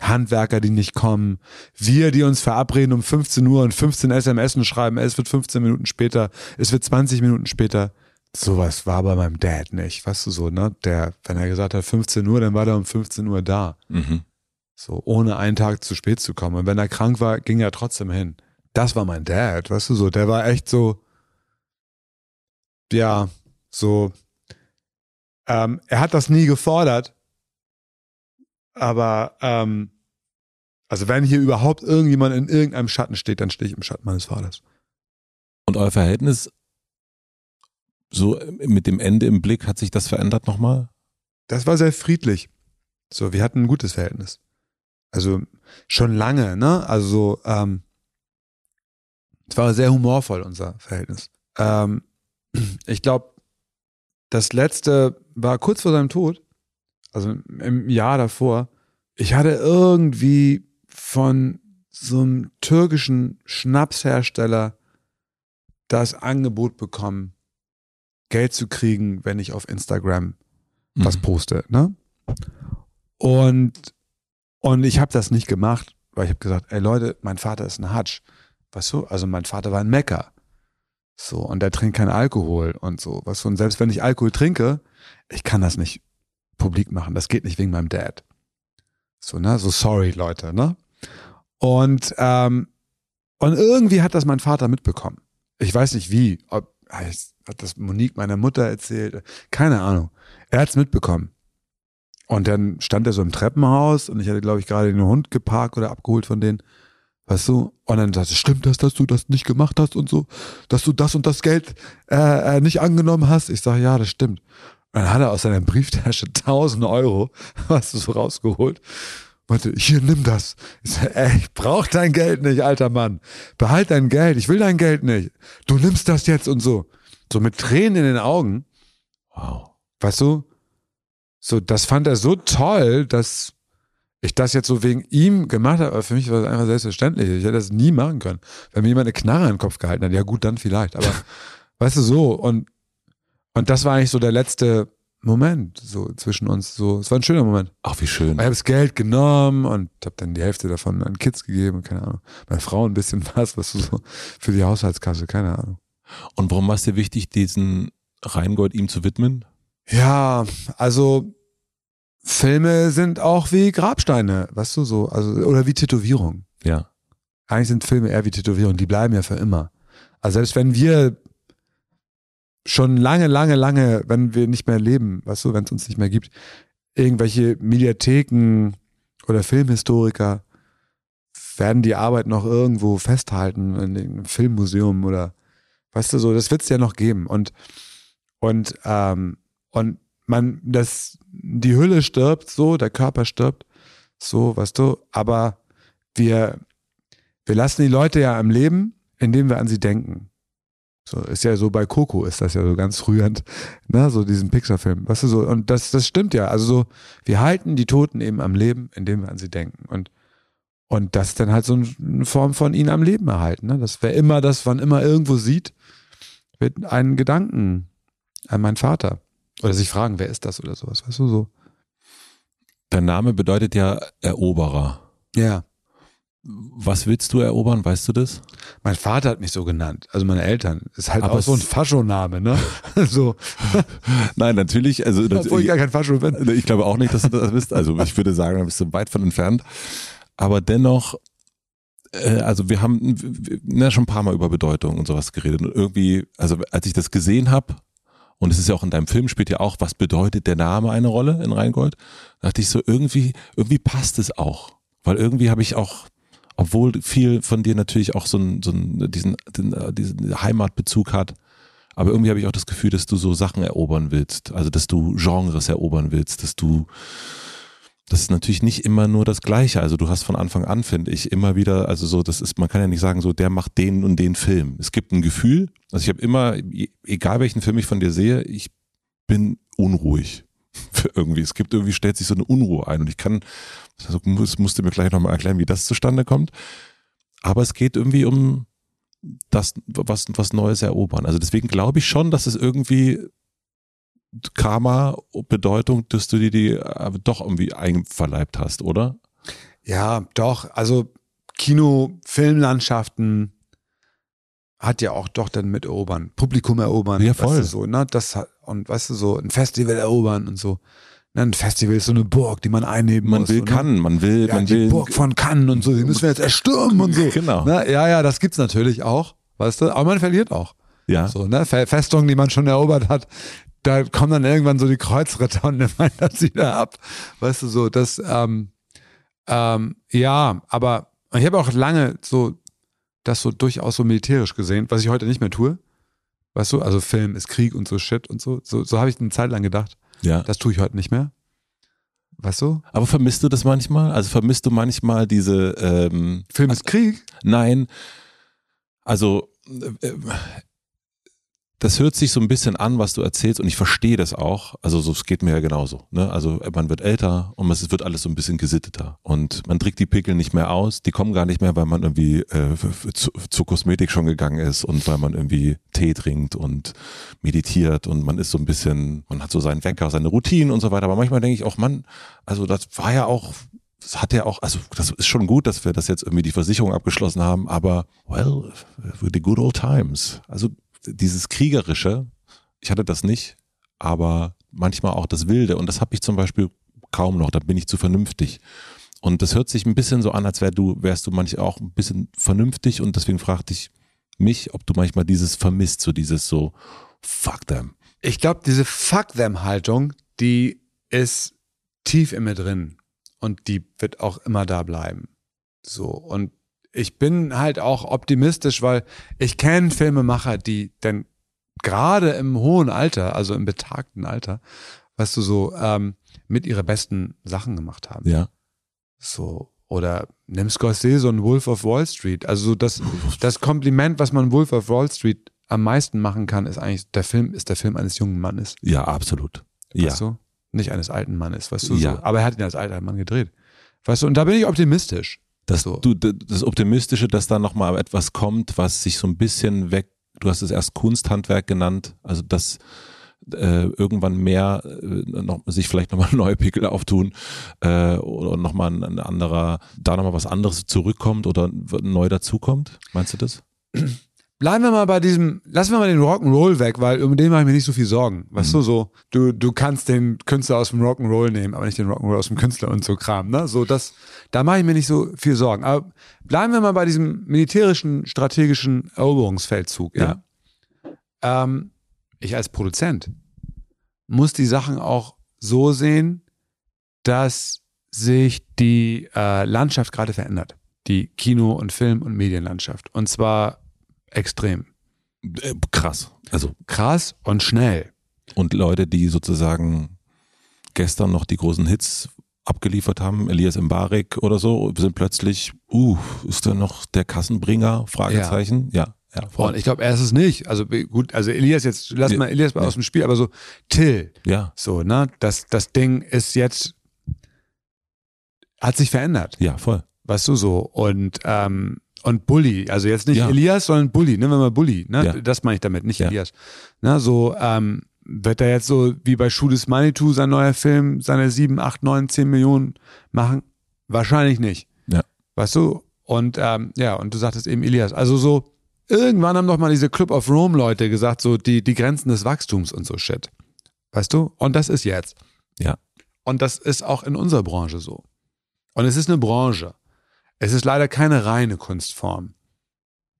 Handwerker, die nicht kommen. Wir, die uns verabreden um 15 Uhr und 15 SMS schreiben. Es wird 15 Minuten später. Es wird 20 Minuten später. Sowas war bei meinem Dad nicht. Weißt du so, ne? Der, wenn er gesagt hat 15 Uhr, dann war der um 15 Uhr da. Mhm. So, ohne einen Tag zu spät zu kommen. Und wenn er krank war, ging er trotzdem hin. Das war mein Dad, weißt du so. Der war echt so, ja, so, ähm, er hat das nie gefordert. Aber ähm, also wenn hier überhaupt irgendjemand in irgendeinem Schatten steht, dann stehe ich im Schatten meines Vaters. Und euer Verhältnis so mit dem Ende im Blick, hat sich das verändert nochmal? Das war sehr friedlich. So, wir hatten ein gutes Verhältnis. Also schon lange, ne? Also ähm, es war sehr humorvoll, unser Verhältnis. Ähm, ich glaube, das letzte war kurz vor seinem Tod, also im Jahr davor. Ich hatte irgendwie von so einem türkischen Schnapshersteller das Angebot bekommen, Geld zu kriegen, wenn ich auf Instagram mhm. was poste. Ne? Und, und ich habe das nicht gemacht, weil ich habe gesagt, ey Leute, mein Vater ist ein Hatsch. Weißt du, also mein Vater war ein Mecker. So, und der trinkt keinen Alkohol und so. Was und selbst wenn ich Alkohol trinke, ich kann das nicht publik machen. Das geht nicht wegen meinem Dad. So, ne? So sorry, Leute, ne? Und, ähm, und irgendwie hat das mein Vater mitbekommen. Ich weiß nicht wie, ob hat das Monique meiner Mutter erzählt, keine Ahnung. Er hat es mitbekommen. Und dann stand er so im Treppenhaus und ich hatte, glaube ich, gerade den Hund geparkt oder abgeholt von denen. Weißt du? Und dann sagte, stimmt das, dass du das nicht gemacht hast und so, dass du das und das Geld äh, äh nicht angenommen hast? Ich sage, ja, das stimmt. Und dann hat er aus seiner Brieftasche 1000 Euro, was du so rausgeholt. Meinte, hier, nimm das. Ich sag, ey, ich brauch dein Geld nicht, alter Mann. Behalt dein Geld, ich will dein Geld nicht. Du nimmst das jetzt und so. So mit Tränen in den Augen. Wow. Weißt du? So, das fand er so toll, dass ich das jetzt so wegen ihm gemacht habe, aber für mich war das einfach selbstverständlich. Ich hätte das nie machen können. Wenn mir jemand eine Knarre in den Kopf gehalten hat, ja gut, dann vielleicht. Aber weißt du so, und, und das war eigentlich so der letzte Moment so zwischen uns. So, es war ein schöner Moment. Ach, wie schön. Ich habe das Geld genommen und habe dann die Hälfte davon an Kids gegeben, keine Ahnung. Meine Frau ein bisschen was, was so für die Haushaltskasse, keine Ahnung. Und warum war es dir wichtig, diesen Rheingold ihm zu widmen? Ja, also Filme sind auch wie Grabsteine, weißt du so, also oder wie Tätowierung. Ja. Eigentlich sind Filme eher wie Tätowierung, die bleiben ja für immer. Also selbst wenn wir schon lange, lange, lange, wenn wir nicht mehr leben, weißt du, wenn es uns nicht mehr gibt, irgendwelche Mediatheken oder Filmhistoriker werden die Arbeit noch irgendwo festhalten in einem Filmmuseum oder weißt du so, das wird es ja noch geben und und ähm, und man, das, die Hülle stirbt so, der Körper stirbt so, weißt du, aber wir, wir lassen die Leute ja am Leben, indem wir an sie denken. So, ist ja so bei Coco ist das ja so ganz rührend, ne, so diesen Pixar-Film, weißt du so, und das, das stimmt ja, also so, wir halten die Toten eben am Leben, indem wir an sie denken und, und das ist dann halt so eine Form von ihnen am Leben erhalten, ne, dass wer immer das, wann immer irgendwo sieht, wird einen Gedanken an meinen Vater. Oder sich fragen, wer ist das oder sowas, weißt du so. Dein Name bedeutet ja Eroberer. Ja. Was willst du erobern, weißt du das? Mein Vater hat mich so genannt, also meine Eltern. Ist halt Aber auch so ein Faschoname, ne? so. Nein, natürlich, also Obwohl ich gar kein Fascho bin. Ich glaube auch nicht, dass du das bist. Also ich würde sagen, da bist du weit von entfernt. Aber dennoch, äh, also wir haben na, schon ein paar Mal über Bedeutung und sowas geredet. Und irgendwie, also als ich das gesehen habe, und es ist ja auch in deinem Film spielt ja auch, was bedeutet der Name eine Rolle in Rheingold? Da dachte ich so, irgendwie, irgendwie passt es auch. Weil irgendwie habe ich auch, obwohl viel von dir natürlich auch so, einen, so einen, diesen, den, diesen Heimatbezug hat, aber irgendwie habe ich auch das Gefühl, dass du so Sachen erobern willst. Also, dass du Genres erobern willst, dass du das ist natürlich nicht immer nur das Gleiche. Also du hast von Anfang an, finde ich, immer wieder, also so, das ist, man kann ja nicht sagen, so, der macht den und den Film. Es gibt ein Gefühl, also ich habe immer, egal welchen Film ich von dir sehe, ich bin unruhig. Irgendwie. Es gibt irgendwie, stellt sich so eine Unruhe ein und ich kann, also muss, musst du mir gleich nochmal erklären, wie das zustande kommt. Aber es geht irgendwie um das, was, was Neues erobern. Also deswegen glaube ich schon, dass es irgendwie Karma Bedeutung, dass du dir die äh, doch irgendwie einverleibt hast, oder? Ja, doch. Also Kino, Filmlandschaften hat ja auch doch dann mit erobern, Publikum erobern. Ja, voll. Weißt du, so, ne? Das und weißt du, so ein Festival erobern und so. Ne, ein Festival ist so eine Burg, die man einnehmen man muss. Will so, ne? kann, man will, ja, man die will. Burg von Cannes und so, die müssen wir jetzt erstürmen und so. Genau. Ne? Ja, ja, das gibt's natürlich auch, weißt du, aber man verliert auch. Ja. So, ne? Festungen, die man schon erobert hat, da kommen dann irgendwann so die Kreuzritter und nehmen das wieder ab. Weißt du, so, das, ähm, ähm, ja, aber ich habe auch lange so das so durchaus so militärisch gesehen, was ich heute nicht mehr tue. Weißt du, also Film ist Krieg und so Shit und so. So, so habe ich eine Zeit lang gedacht. Ja. Das tue ich heute nicht mehr. Weißt du? Aber vermisst du das manchmal? Also vermisst du manchmal diese ähm, Film ist Krieg? Nein. Also äh, das hört sich so ein bisschen an, was du erzählst und ich verstehe das auch. Also so, es geht mir ja genauso. Ne? Also man wird älter und es wird alles so ein bisschen gesitteter und man trägt die Pickel nicht mehr aus. Die kommen gar nicht mehr, weil man irgendwie äh, zu, zur Kosmetik schon gegangen ist und weil man irgendwie Tee trinkt und meditiert und man ist so ein bisschen, man hat so seinen Wecker, seine Routinen und so weiter. Aber manchmal denke ich auch, Mann, also das war ja auch das hat ja auch, also das ist schon gut, dass wir das jetzt irgendwie die Versicherung abgeschlossen haben, aber well, the good old times. Also dieses Kriegerische, ich hatte das nicht, aber manchmal auch das Wilde und das habe ich zum Beispiel kaum noch, da bin ich zu vernünftig. Und das hört sich ein bisschen so an, als wär du, wärst du manchmal auch ein bisschen vernünftig und deswegen fragte ich mich, ob du manchmal dieses vermisst, so dieses so, fuck them. Ich glaube, diese Fuck them Haltung, die ist tief in mir drin und die wird auch immer da bleiben. So und ich bin halt auch optimistisch, weil ich kenne Filmemacher, die denn gerade im hohen Alter, also im betagten Alter, weißt du, so ähm, mit ihre besten Sachen gemacht haben. Ja. So, oder nimm Scorsese und Wolf of Wall Street. Also so das, das Kompliment, was man Wolf of Wall Street am meisten machen kann, ist eigentlich, der Film ist der Film eines jungen Mannes. Ja, absolut. Weißt ja. du? Nicht eines alten Mannes, weißt du? Ja. So. Aber er hat ihn als alter Mann gedreht. Weißt du, und da bin ich optimistisch. Das, So. du, das Optimistische, dass da nochmal etwas kommt, was sich so ein bisschen weg, du hast es erst Kunsthandwerk genannt, also dass äh, irgendwann mehr äh, noch, sich vielleicht nochmal neue Pickel auftun äh, oder nochmal ein, ein anderer, da nochmal was anderes zurückkommt oder neu dazukommt. Meinst du das? Bleiben wir mal bei diesem, lassen wir mal den Rock'n'Roll weg, weil um den mache ich mir nicht so viel Sorgen. Weißt Mhm. du, so, du, du kannst den Künstler aus dem Rock'n'Roll nehmen, aber nicht den Rock'n'Roll aus dem Künstler und so Kram, ne? So, das, da mache ich mir nicht so viel Sorgen. Aber bleiben wir mal bei diesem militärischen, strategischen Eroberungsfeldzug, ja? Ähm, ich als Produzent muss die Sachen auch so sehen, dass sich die äh, Landschaft gerade verändert. Die Kino- und Film- und Medienlandschaft. Und zwar extrem. Äh, krass. Also Krass und schnell. und Leute, die sozusagen gestern noch die großen Hits abgeliefert haben, Elias Mbarek oder so, sind plötzlich, uh, ist da noch der Kassenbringer? Fragezeichen. Ja, ja, Und voll. ich glaube, er ist es nicht. Also gut, also Elias jetzt, lass mal Elias mal nee. aus dem Spiel, aber so Till, Ja, so, ne? Das, das Ding ist jetzt, hat sich verändert. ja, voll. Weißt du so? Und, ähm, und Bully, also jetzt nicht Ja. Elias, sondern Bully, nehmen wir mal Bully, ne? Ja. Das meine ich damit, nicht Ja. Elias. Na, so, ähm, wird er jetzt so wie bei Shoot is Manitou sein neuer Film seine sieben, acht, neun, zehn Millionen machen? Wahrscheinlich nicht. Ja. Weißt du? Und ähm, ja, und du sagtest eben Elias. Also so, irgendwann haben doch mal diese Club of Rome Leute gesagt, so die, die Grenzen des Wachstums und so Shit. Weißt du? Und das ist jetzt. Ja. Und das ist auch in unserer Branche so. Und es ist eine Branche. Es ist leider keine reine Kunstform.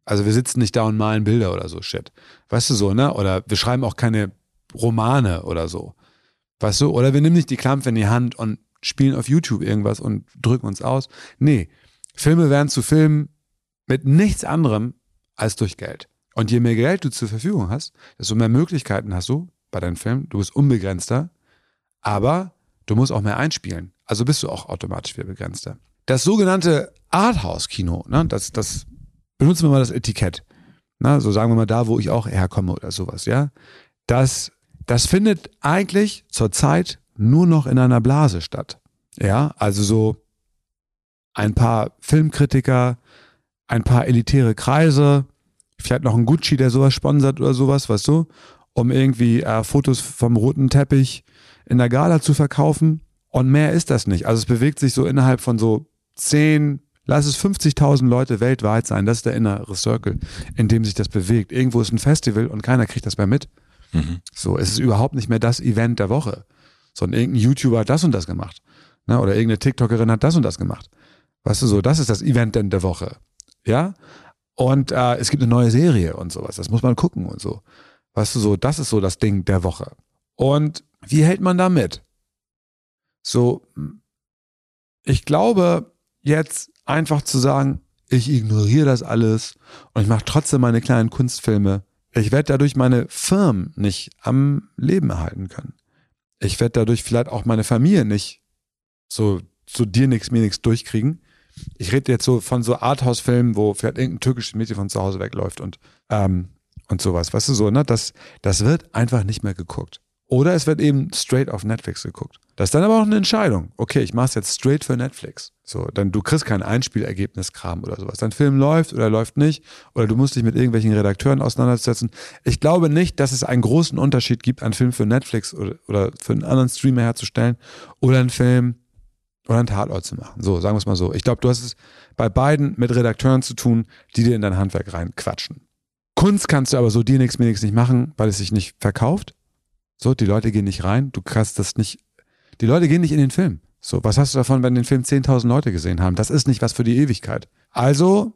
Also wir sitzen nicht da und malen Bilder oder so Shit. Weißt du so, ne? Oder wir schreiben auch keine Romane oder so. Weißt du? Oder wir nehmen nicht die Klampe in die Hand und spielen auf YouTube irgendwas und drücken uns aus. Nee. Filme werden zu Filmen mit nichts anderem als durch Geld. Und je mehr Geld du zur Verfügung hast, desto mehr Möglichkeiten hast du bei deinen Filmen. Du bist unbegrenzter, aber du musst auch mehr einspielen. Also bist du auch automatisch wieder begrenzter. Das sogenannte Arthouse-Kino, ne, das, das benutzen wir mal das Etikett. Na, so sagen wir mal da, wo ich auch herkomme oder sowas, ja. Das, das findet eigentlich zurzeit nur noch in einer Blase statt. Ja, also so ein paar Filmkritiker, ein paar elitäre Kreise, vielleicht noch ein Gucci, der sowas sponsert oder sowas, weißt du, um irgendwie äh, Fotos vom roten Teppich in der Gala zu verkaufen. Und mehr ist das nicht. Also es bewegt sich so innerhalb von so 10, lass es 50.000 Leute weltweit sein. Das ist der innere Circle, in dem sich das bewegt. Irgendwo ist ein Festival und keiner kriegt das mehr mit. Mhm. So, es ist überhaupt nicht mehr das Event der Woche, sondern irgendein YouTuber hat das und das gemacht. Ne? Oder irgendeine TikTokerin hat das und das gemacht. Weißt du so, das ist das Event denn der Woche. Ja? Und äh, es gibt eine neue Serie und sowas. Das muss man gucken und so. Weißt du so, das ist so das Ding der Woche. Und wie hält man da mit? So, ich glaube, jetzt einfach zu sagen, ich ignoriere das alles und ich mache trotzdem meine kleinen Kunstfilme. Ich werde dadurch meine Firmen nicht am Leben erhalten können. Ich werde dadurch vielleicht auch meine Familie nicht so so dir nichts, mir nichts durchkriegen. Ich rede jetzt so von so Arthouse-Filmen, wo vielleicht irgendein türkisches Mädchen von zu Hause wegläuft und, ähm, und sowas. Weißt du so, ne? Das, das wird einfach nicht mehr geguckt. Oder es wird eben straight auf Netflix geguckt. Das ist dann aber auch eine Entscheidung. Okay, ich mache es jetzt straight für Netflix. So, dann du kriegst kein Einspielergebniskram oder sowas. Dein Film läuft oder läuft nicht oder du musst dich mit irgendwelchen Redakteuren auseinandersetzen. Ich glaube nicht, dass es einen großen Unterschied gibt, einen Film für Netflix oder, oder für einen anderen Streamer herzustellen oder einen Film oder einen Tatort zu machen. So, sagen wir es mal so. Ich glaube, du hast es bei beiden mit Redakteuren zu tun, die dir in dein Handwerk reinquatschen. Kunst kannst du aber so dir nichts, mir nichts nicht machen, weil es sich nicht verkauft. So, die Leute gehen nicht rein, du kannst das nicht, die Leute gehen nicht in den Film. So, was hast du davon, wenn den Film 10.000 Leute gesehen haben? Das ist nicht was für die Ewigkeit. Also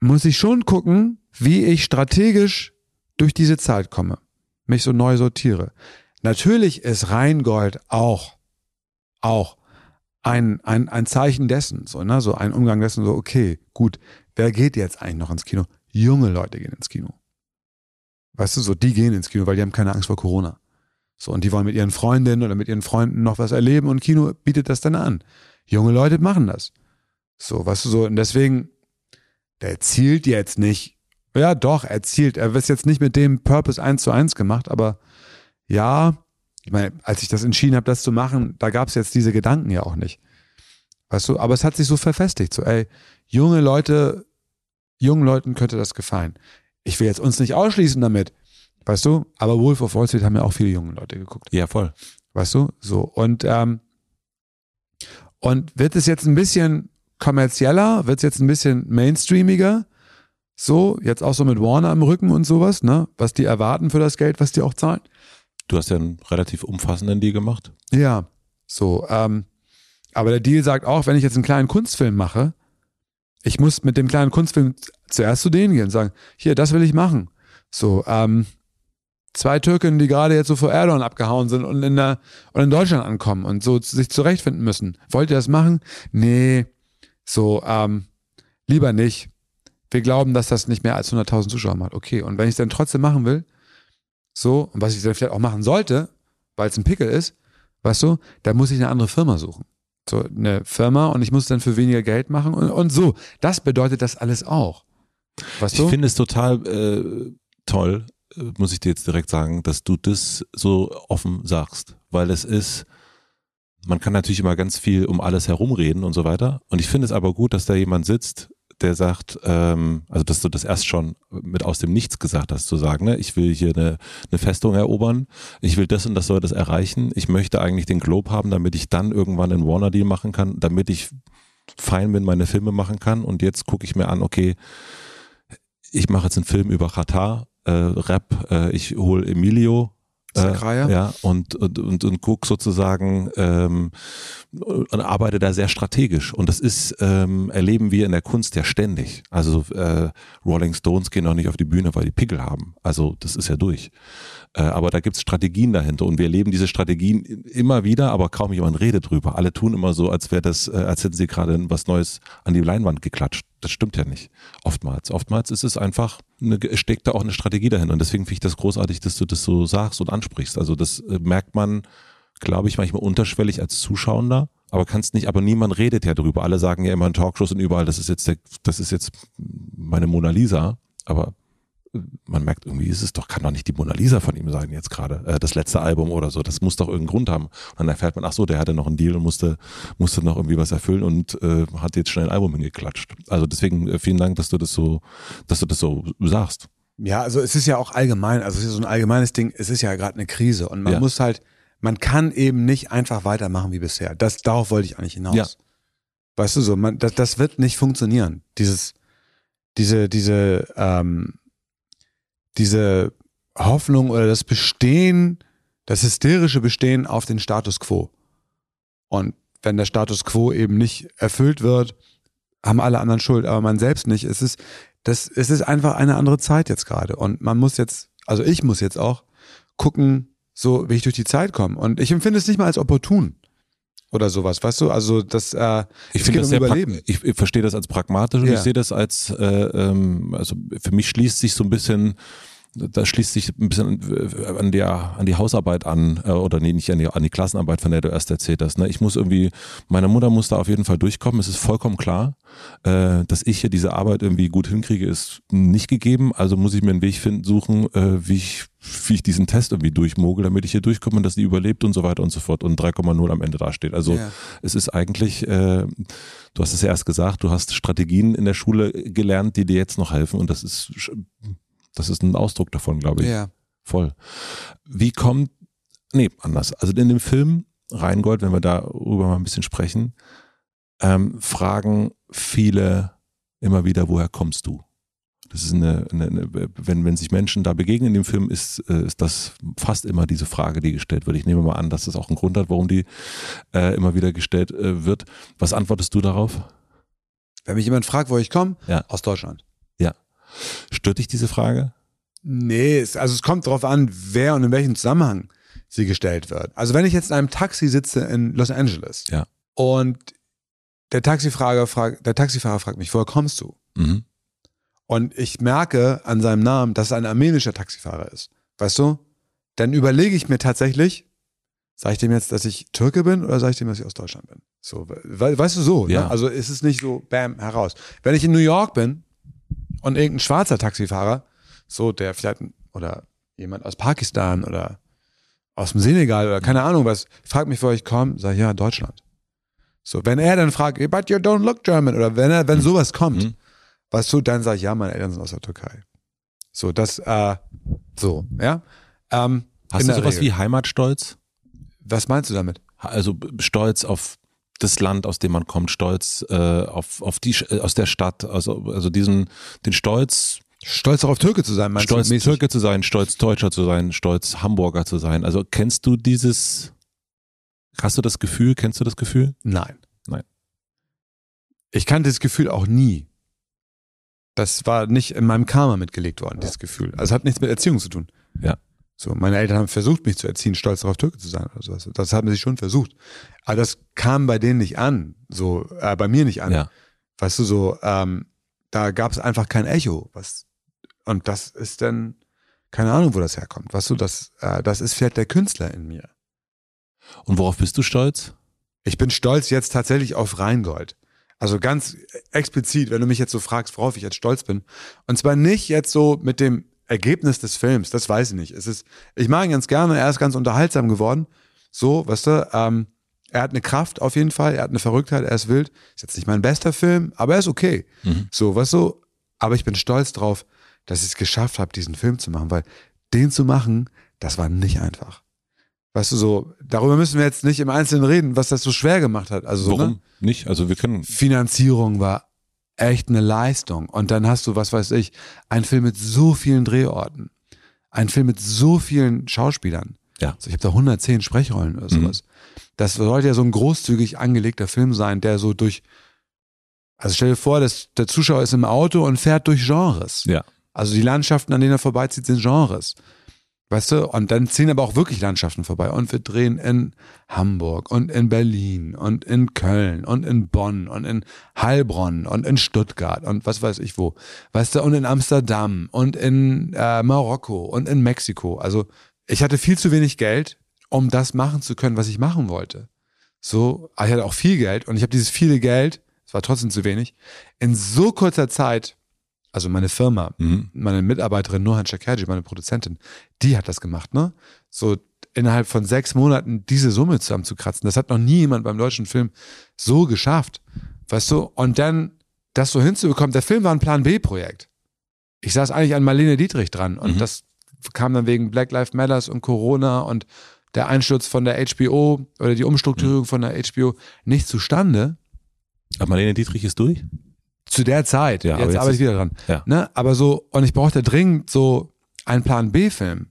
muss ich schon gucken, wie ich strategisch durch diese Zeit komme, mich so neu sortiere. Natürlich ist Rheingold auch, auch ein, ein, ein Zeichen dessen, so, ne, so ein Umgang dessen, so, okay, gut, wer geht jetzt eigentlich noch ins Kino? Junge Leute gehen ins Kino. Weißt du, so, die gehen ins Kino, weil die haben keine Angst vor Corona. So, und die wollen mit ihren Freundinnen oder mit ihren Freunden noch was erleben und Kino bietet das dann an. Junge Leute machen das. So, weißt du, so, und deswegen, der zielt jetzt nicht, ja doch, er zielt, er wird jetzt nicht mit dem Purpose eins zu eins gemacht, aber ja, ich meine, als ich das entschieden habe, das zu machen, da gab es jetzt diese Gedanken ja auch nicht. Weißt du, aber es hat sich so verfestigt. So, ey, junge Leute, jungen Leuten könnte das gefallen. Ich will jetzt uns nicht ausschließen damit, weißt du, aber Wolf of Wall Street haben ja auch viele junge Leute geguckt. Ja, voll. Weißt du, so. Und, ähm, und wird es jetzt ein bisschen kommerzieller, wird es jetzt ein bisschen mainstreamiger, so, jetzt auch so mit Warner am Rücken und sowas, ne, was die erwarten für das Geld, was die auch zahlen. Du hast ja einen relativ umfassenden Deal gemacht. Ja, so. Ähm, aber der Deal sagt auch, wenn ich jetzt einen kleinen Kunstfilm mache, ich muss mit dem kleinen Kunstfilm zuerst zu denen gehen und sagen, hier, das will ich machen. So, ähm, zwei Türken, die gerade jetzt so vor Erdogan abgehauen sind und in, der, und in Deutschland ankommen und so sich zurechtfinden müssen. Wollt ihr das machen? Nee, so, ähm, lieber nicht. Wir glauben, dass das nicht mehr als 100.000 Zuschauer macht. Okay, und wenn ich es dann trotzdem machen will, so, und was ich dann vielleicht auch machen sollte, weil es ein Pickel ist, weißt du, da muss ich eine andere Firma suchen. So, eine Firma und ich muss dann für weniger Geld machen und, und so. Das bedeutet das alles auch. Weißt? Ich finde es total äh, toll, muss ich dir jetzt direkt sagen, dass du das so offen sagst, weil es ist, man kann natürlich immer ganz viel um alles herumreden und so weiter. Und ich finde es aber gut, dass da jemand sitzt, der sagt, ähm, also dass du das erst schon mit aus dem Nichts gesagt hast, zu sagen, ne, ich will hier eine, eine Festung erobern, ich will das und das soll das erreichen, ich möchte eigentlich den Globe haben, damit ich dann irgendwann einen Warner Deal machen kann, damit ich fein bin, meine Filme machen kann und jetzt gucke ich mir an, okay, ich mache jetzt einen Film über Katar, äh, Rap, äh, ich hole Emilio. Äh, ja, und, und, und, und guck sozusagen ähm, und arbeite da sehr strategisch. Und das ist, ähm, erleben wir in der Kunst ja ständig. Also äh, Rolling Stones gehen auch nicht auf die Bühne, weil die Pickel haben. Also das ist ja durch. Äh, aber da gibt's Strategien dahinter und wir erleben diese Strategien immer wieder, aber kaum jemand redet drüber. Alle tun immer so, als wäre das, äh, als hätten sie gerade was Neues an die Leinwand geklatscht. Das stimmt ja nicht. Oftmals. Oftmals ist es einfach, eine, steckt da auch eine Strategie dahinter. Und deswegen finde ich das großartig, dass du das so sagst und ansprichst. Also das äh, merkt man, glaube ich, manchmal unterschwellig als Zuschauender aber kannst nicht, aber niemand redet ja drüber. Alle sagen ja immer in Talkshows und überall, das ist jetzt der, das ist jetzt meine Mona Lisa, aber man merkt irgendwie, ist es doch, kann doch nicht die Mona Lisa von ihm sein jetzt gerade, äh, das letzte Album oder so. Das muss doch irgendeinen Grund haben. Und dann erfährt man, ach so, der hatte noch einen Deal und musste, musste noch irgendwie was erfüllen und äh, hat jetzt schnell ein Album hingeklatscht. Also deswegen äh, vielen Dank, dass du das so, dass du das so sagst. Ja, also es ist ja auch allgemein, also es ist so ein allgemeines Ding, es ist ja gerade eine Krise und man ja. muss halt, man kann eben nicht einfach weitermachen wie bisher. Das, darauf wollte ich eigentlich hinaus. Ja. Weißt du so, man, das, das wird nicht funktionieren. Dieses, diese, diese, ähm, diese Hoffnung oder das Bestehen, das hysterische Bestehen auf den Status quo. Und wenn der Status quo eben nicht erfüllt wird, haben alle anderen Schuld, aber man selbst nicht. Es ist, das, es ist einfach eine andere Zeit jetzt gerade. Und man muss jetzt, also ich muss jetzt auch gucken, so wie ich durch die Zeit komme. Und ich empfinde es nicht mal als opportun oder sowas, weißt du? Also das, äh, ich finde das um Überleben. Ich, ich verstehe das als pragmatisch und ja. ich sehe das als, äh, ähm, also für mich schließt sich so ein bisschen das schließt sich ein bisschen an, der, an die Hausarbeit an, äh, oder nee, nicht an die, an die Klassenarbeit, von der du erst erzählt hast. Ne? Ich muss irgendwie, meine Mutter muss da auf jeden Fall durchkommen. Es ist vollkommen klar, äh, dass ich hier diese Arbeit irgendwie gut hinkriege, ist nicht gegeben. Also muss ich mir einen Weg finden, suchen, äh, wie ich wie ich diesen Test irgendwie durchmogel, damit ich hier durchkomme und dass die überlebt und so weiter und so fort und 3,0 am Ende dasteht. Also ja. es ist eigentlich, äh, du hast es ja erst gesagt, du hast Strategien in der Schule gelernt, die dir jetzt noch helfen und das ist das ist ein Ausdruck davon, glaube ich. Ja. Voll. Wie kommt, nee, anders. Also in dem Film Rheingold, wenn wir darüber mal ein bisschen sprechen, ähm, fragen viele immer wieder, woher kommst du? Das ist eine, eine, eine, wenn, wenn sich Menschen da begegnen in dem Film, ist, äh, ist das fast immer diese Frage, die gestellt wird. Ich nehme mal an, dass das auch einen Grund hat, warum die äh, immer wieder gestellt äh, wird. Was antwortest du darauf? Wenn mich jemand fragt, wo ich komme, ja. aus Deutschland. Stört dich diese Frage? Nee, es, also es kommt darauf an, wer und in welchem Zusammenhang sie gestellt wird. Also wenn ich jetzt in einem Taxi sitze in Los Angeles ja. und der Taxifahrer, fragt, der Taxifahrer fragt mich, woher kommst du? Mhm. Und ich merke an seinem Namen, dass er ein armenischer Taxifahrer ist. Weißt du? Dann überlege ich mir tatsächlich, sage ich dem jetzt, dass ich Türke bin oder sage ich dem, dass ich aus Deutschland bin? So, we weißt du so, ne? ja. ne? Also ist es nicht so, bam, heraus. Wenn ich in New York bin und irgendein schwarzer Taxifahrer, so der vielleicht, oder jemand aus Pakistan oder aus dem Senegal oder keine Ahnung was, fragt mich, wo ich komme, sag ja, Deutschland. So, wenn er dann fragt, but you don't look German, oder wenn er, wenn sowas kommt, mhm. weißt du, dann sag ich, ja, meine Eltern sind aus der Türkei. So, das, äh, so, ja. Ähm, Hast du sowas Regel. wie Heimatstolz? Was meinst du damit? Also Stolz auf das Land, aus dem man kommt, stolz äh, auf, auf die, äh, aus der Stadt, also, also diesen, den Stolz. Stolz darauf, Türke zu sein, meinst Stolz du? Stolz Türke zu sein, stolz Deutscher zu sein, stolz Hamburger zu sein. Also kennst du dieses, hast du das Gefühl, kennst du das Gefühl? Nein. Nein. Ich kannte das Gefühl auch nie. Das war nicht in meinem Karma mitgelegt worden, dieses Gefühl. Also hat nichts mit Erziehung zu tun. Ja. So, meine Eltern haben versucht, mich zu erziehen, stolz darauf, Türke zu sein oder sowas. Das haben sie schon versucht. Aber das kam bei denen nicht an, so, äh, bei mir nicht an. Ja. Weißt du, so, ähm, da gab es einfach kein Echo. Was, und das ist dann, keine Ahnung, wo das herkommt. Weißt du, das, äh, das ist vielleicht der Künstler in mir. Und worauf bist du stolz? Ich bin stolz jetzt tatsächlich auf Rheingold. Also ganz explizit, wenn du mich jetzt so fragst, worauf ich jetzt stolz bin. Und zwar nicht jetzt so mit dem Ergebnis des Films, das weiß ich nicht. Es ist, ich mag ihn ganz gerne, er ist ganz unterhaltsam geworden. So, weißt du, ähm, er hat eine Kraft auf jeden Fall, er hat eine Verrücktheit, er ist wild. Ist jetzt nicht mein bester Film, aber er ist okay. Mhm. So, weißt du, aber ich bin stolz drauf, dass ich es geschafft habe, diesen Film zu machen, weil den zu machen, das war nicht einfach. Weißt du, so, darüber müssen wir jetzt nicht im Einzelnen reden, was das so schwer gemacht hat. Also, Warum ne? nicht? Also wir können. Finanzierung war echt eine Leistung. Und dann hast du, was weiß ich, einen Film mit so vielen Drehorten, einen Film mit so vielen Schauspielern. Ja. Also ich habe da 110 Sprechrollen oder mhm. sowas. Mhm. Das sollte ja so ein großzügig angelegter Film sein, der so durch, also stell dir vor, dass der Zuschauer ist im Auto und fährt durch Genres. Ja. Also die Landschaften, an denen er vorbeizieht, sind Genres. Weißt du, und dann ziehen aber auch wirklich Landschaften vorbei. Und wir drehen in Hamburg und in Berlin und in Köln und in Bonn und in Heilbronn und in Stuttgart und was weiß ich wo. Weißt du, und in Amsterdam und in äh, Marokko und in Mexiko. Also ich hatte viel zu wenig Geld, um das machen zu können, was ich machen wollte. So, ich hatte auch viel Geld und ich habe dieses viele Geld, es war trotzdem zu wenig, in so kurzer Zeit also meine Firma, mhm. meine Mitarbeiterin Nohan Shakerji, meine Produzentin, die hat das gemacht, ne? So innerhalb von sechs Monaten diese Summe zusammenzukratzen. Das hat noch nie jemand beim deutschen Film so geschafft. Weißt du? Und dann das so hinzubekommen, der Film war ein Plan B-Projekt. Ich saß eigentlich an Marlene Dietrich dran und mhm. das kam dann wegen Black Lives Matters und Corona und der Einsturz von der HBO oder die Umstrukturierung mhm. von der HBO nicht zustande. Aber Marlene Dietrich ist durch? Zu der Zeit, ja, jetzt, jetzt arbeite ich wieder dran. Ja. Ne? Aber so, und ich brauchte dringend so einen Plan B-Film.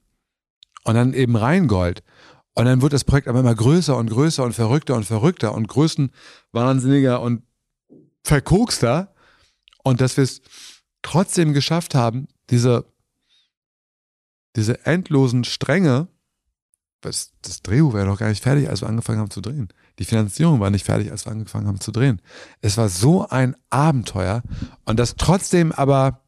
Und dann eben Rheingold. Und dann wird das Projekt aber immer größer und größer und verrückter und verrückter und größenwahnsinniger und verkokster. Und dass wir es trotzdem geschafft haben, diese, diese endlosen Stränge das, das Drehbuch wäre doch gar nicht fertig, als wir angefangen haben zu drehen. Die Finanzierung war nicht fertig, als wir angefangen haben zu drehen. Es war so ein Abenteuer und das trotzdem aber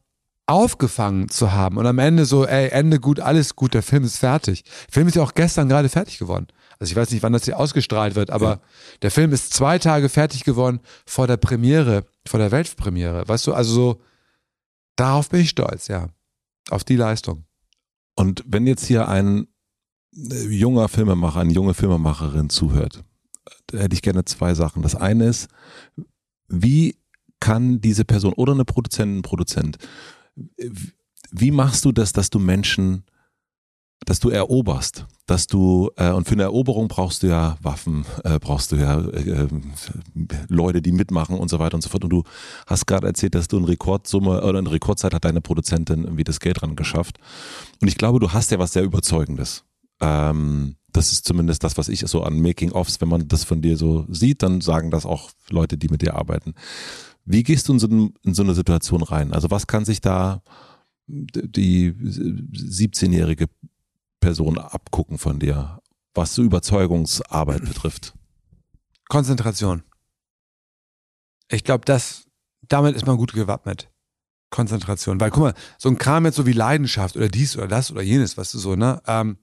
aufgefangen zu haben und am Ende so, ey, Ende gut, alles gut, der Film ist fertig. Der Film ist ja auch gestern gerade fertig geworden. Also ich weiß nicht, wann das hier ausgestrahlt wird, aber ja. der Film ist zwei Tage fertig geworden vor der Premiere, vor der Weltpremiere. Weißt du, also so, darauf bin ich stolz, ja. Auf die Leistung. Und wenn jetzt hier ein äh, junger Filmemacher, eine junge Filmemacherin zuhört, hätte ich gerne zwei Sachen. Das eine ist, wie kann diese Person oder eine Produzentin, Produzent, wie machst du das, dass du Menschen, dass du eroberst, dass du, äh, und für eine Eroberung brauchst du ja Waffen, äh, brauchst du ja äh, Leute, die mitmachen und so weiter und so fort. Und du hast gerade erzählt, dass du eine Rekordsumme oder eine Rekordzeit hat deine Produzentin irgendwie das Geld dran geschafft. Und ich glaube, du hast ja was sehr Überzeugendes. Ähm, das ist zumindest das, was ich so an Making-ofs, wenn man das von dir so sieht, dann sagen das auch Leute, die mit dir arbeiten. Wie gehst du in so, in so eine Situation rein? Also was kann sich da die 17-jährige Person abgucken von dir, was so Überzeugungsarbeit betrifft? Konzentration. Ich glaube, das, damit ist man gut gewappnet. Konzentration. Weil, guck mal, so ein Kram jetzt so wie Leidenschaft oder dies oder das oder jenes, weißt du so, ne? Ähm,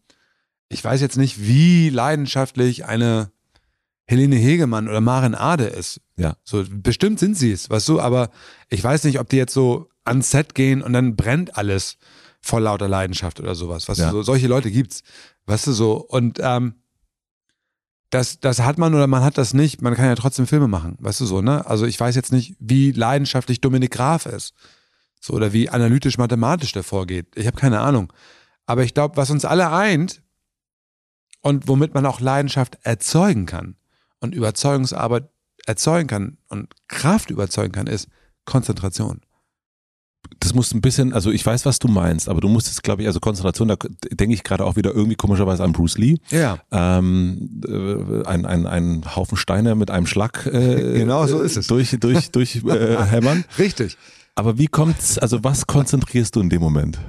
ich weiß jetzt nicht, wie leidenschaftlich eine Helene Hegemann oder Maren Ade ist. Ja. So, bestimmt sind sie es, weißt du, aber ich weiß nicht, ob die jetzt so ans Set gehen und dann brennt alles vor lauter Leidenschaft oder sowas. Weißt ja. du, so, solche Leute gibt's. Weißt du so. Und ähm, das, das hat man oder man hat das nicht. Man kann ja trotzdem Filme machen, weißt du so, ne? Also ich weiß jetzt nicht, wie leidenschaftlich Dominik Graf ist. So, oder wie analytisch-mathematisch der vorgeht. Ich habe keine Ahnung. Aber ich glaube, was uns alle eint und womit man auch Leidenschaft erzeugen kann, und Überzeugungsarbeit erzeugen kann und Kraft überzeugen kann, ist Konzentration. Das muss ein bisschen, also ich weiß, was du meinst, aber du musst jetzt, glaube ich, also Konzentration, da denke ich gerade auch wieder irgendwie komischerweise an Bruce Lee. Ja. Ähm, äh, ein, ein, ein Haufen Steine mit einem Schlag äh, genau so ist es. durch, durch, durch äh, hämmern. Richtig. Aber wie kommt's, also was konzentrierst du in dem Moment?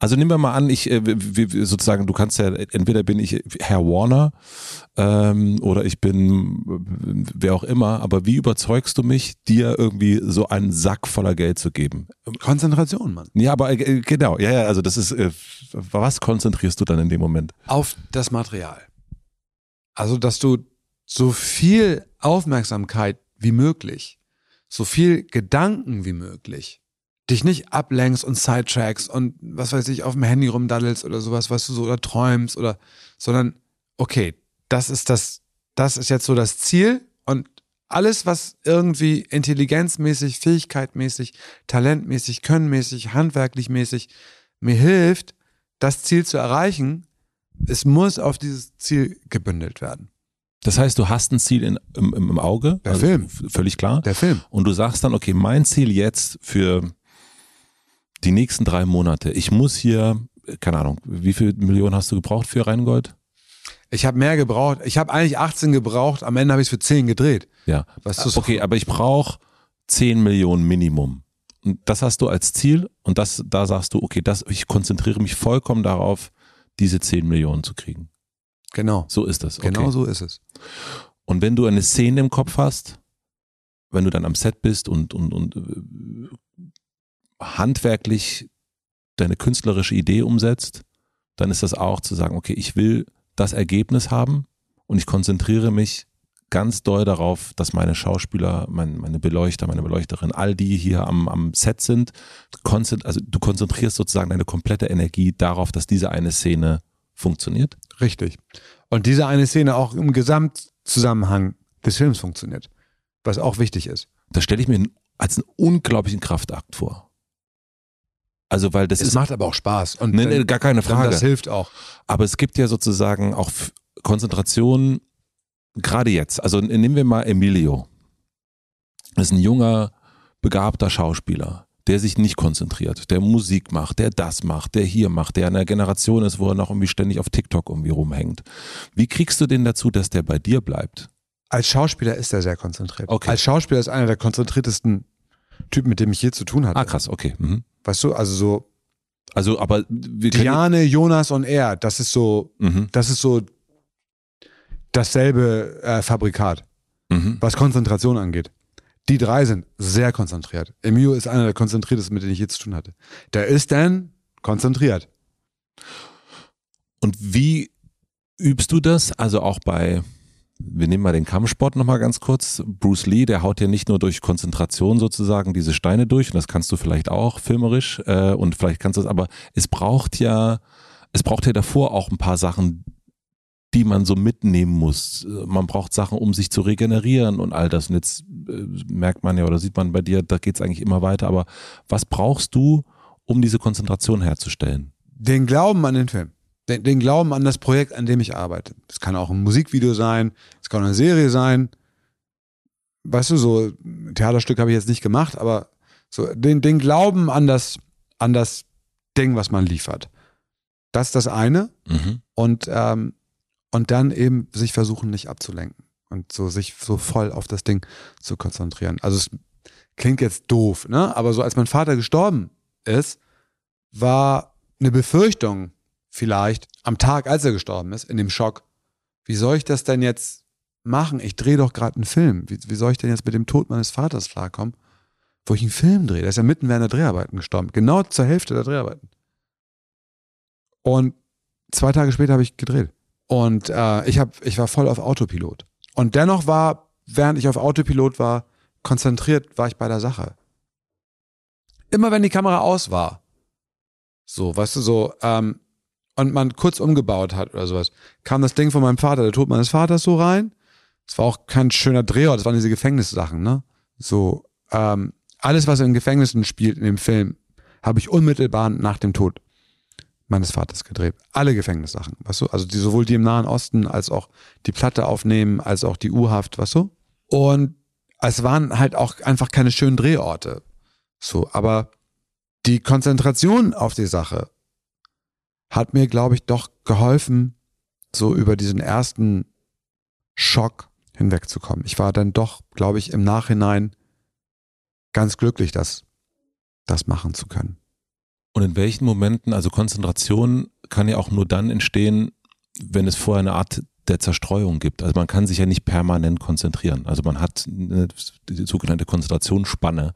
Also nehmen wir mal an, ich äh, sozusagen, du kannst ja, entweder bin ich Herr Warner ähm, oder ich bin wer auch immer, aber wie überzeugst du mich, dir irgendwie so einen Sack voller Geld zu geben? Konzentration, Mann. Ja, aber äh, genau, ja, ja, also das ist, äh, was konzentrierst du dann in dem Moment? Auf das Material. Also, dass du so viel Aufmerksamkeit wie möglich, so viel Gedanken wie möglich dich nicht ablenkst und Sidetracks und was weiß ich, auf dem Handy rumdaddelst oder sowas, was du so, oder träumst oder, sondern, okay, das ist das, das ist jetzt so das Ziel und alles, was irgendwie intelligenzmäßig, fähigkeitmäßig, talentmäßig, könnenmäßig, handwerklich mäßig mir hilft, das Ziel zu erreichen, es muss auf dieses Ziel gebündelt werden. Das heißt, du hast ein Ziel in, im, im Auge. Der also Film. Völlig klar. Der Film. Und du sagst dann, okay, mein Ziel jetzt für die nächsten drei Monate, ich muss hier, keine Ahnung, wie viel Millionen hast du gebraucht für Rheingold? Ich habe mehr gebraucht. Ich habe eigentlich 18 gebraucht, am Ende habe ich es für 10 gedreht. Ja. Weißt du, okay, aber ich brauche 10 Millionen Minimum. Und das hast du als Ziel und das, da sagst du, okay, das, ich konzentriere mich vollkommen darauf, diese 10 Millionen zu kriegen. Genau. So ist es. Okay. Genau so ist es. Und wenn du eine Szene im Kopf hast, wenn du dann am Set bist und, und, und handwerklich deine künstlerische Idee umsetzt, dann ist das auch zu sagen, okay, ich will das Ergebnis haben und ich konzentriere mich ganz doll darauf, dass meine Schauspieler, mein, meine Beleuchter, meine Beleuchterin, all die hier am, am Set sind, also du konzentrierst sozusagen deine komplette Energie darauf, dass diese eine Szene funktioniert. Richtig. Und diese eine Szene auch im Gesamtzusammenhang des Films funktioniert, was auch wichtig ist. Das stelle ich mir als einen unglaublichen Kraftakt vor. Also weil das es ist macht aber auch Spaß und nee, nee, gar keine Frage. Das hilft auch. Aber es gibt ja sozusagen auch Konzentration gerade jetzt. Also nehmen wir mal Emilio. Das ist ein junger begabter Schauspieler, der sich nicht konzentriert, der Musik macht, der das macht, der hier macht, der in einer Generation ist, wo er noch irgendwie ständig auf TikTok irgendwie rumhängt. Wie kriegst du den dazu, dass der bei dir bleibt? Als Schauspieler ist er sehr konzentriert. Okay. Als Schauspieler ist einer der konzentriertesten Typen, mit dem ich je zu tun hatte. Ah, krass, okay. Mhm. Weißt du, also so, Also, aber Diane, Jonas und er, das ist so, Mhm, das ist so dasselbe äh, Fabrikat, mhm. was Konzentration angeht. Die drei sind sehr konzentriert. Emilio ist einer der konzentriertesten, mit denen ich je zu tun hatte. Der ist dann konzentriert. Und wie übst du das? Also auch bei, wir nehmen mal den Kampfsport nochmal ganz kurz. Bruce Lee, der haut ja nicht nur durch Konzentration sozusagen diese Steine durch, und das kannst du vielleicht auch filmerisch, äh, und vielleicht kannst du es, aber es braucht ja, es braucht ja davor auch ein paar Sachen, die man so mitnehmen muss. Man braucht Sachen, um sich zu regenerieren und all das. Und jetzt äh, merkt man ja oder sieht man bei dir, da geht es eigentlich immer weiter. Aber was brauchst du, um diese Konzentration herzustellen? Den Glauben an den Film. Den, den Glauben an das Projekt, an dem ich arbeite. Es kann auch ein Musikvideo sein, es kann eine Serie sein. Weißt du, so ein Theaterstück habe ich jetzt nicht gemacht, aber so den, den Glauben an das, an das Ding, was man liefert. Das ist das eine. Mhm. Und, ähm, und dann eben sich versuchen, nicht abzulenken und so sich so voll auf das Ding zu konzentrieren. Also es klingt jetzt doof, ne? Aber so als mein Vater gestorben ist, war eine Befürchtung vielleicht am Tag, als er gestorben ist, in dem Schock. Wie soll ich das denn jetzt machen? Ich drehe doch gerade einen Film. Wie, wie soll ich denn jetzt mit dem Tod meines Vaters klarkommen, wo ich einen Film drehe? Der ist ja mitten während der Dreharbeiten gestorben. Genau zur Hälfte der Dreharbeiten. Und zwei Tage später habe ich gedreht. Und äh, ich, hab, ich war voll auf Autopilot. Und dennoch war, während ich auf Autopilot war, konzentriert war ich bei der Sache. Immer wenn die Kamera aus war, so, weißt du, so, ähm, und man kurz umgebaut hat oder sowas, kam das Ding von meinem Vater, der Tod meines Vaters so rein. Es war auch kein schöner Drehort, das waren diese Gefängnissachen, ne? So, ähm, alles, was in Gefängnissen spielt in dem Film, habe ich unmittelbar nach dem Tod meines Vaters gedreht. Alle Gefängnissachen, weißt du? Also die, sowohl die im Nahen Osten als auch die Platte aufnehmen, als auch die U-Haft, weißt du? Und es waren halt auch einfach keine schönen Drehorte. So, aber die Konzentration auf die Sache hat mir, glaube ich, doch geholfen, so über diesen ersten Schock hinwegzukommen. Ich war dann doch, glaube ich, im Nachhinein ganz glücklich, das, das machen zu können. Und in welchen Momenten, also Konzentration kann ja auch nur dann entstehen, wenn es vorher eine Art der Zerstreuung gibt. Also man kann sich ja nicht permanent konzentrieren. Also man hat eine, die sogenannte Konzentrationsspanne.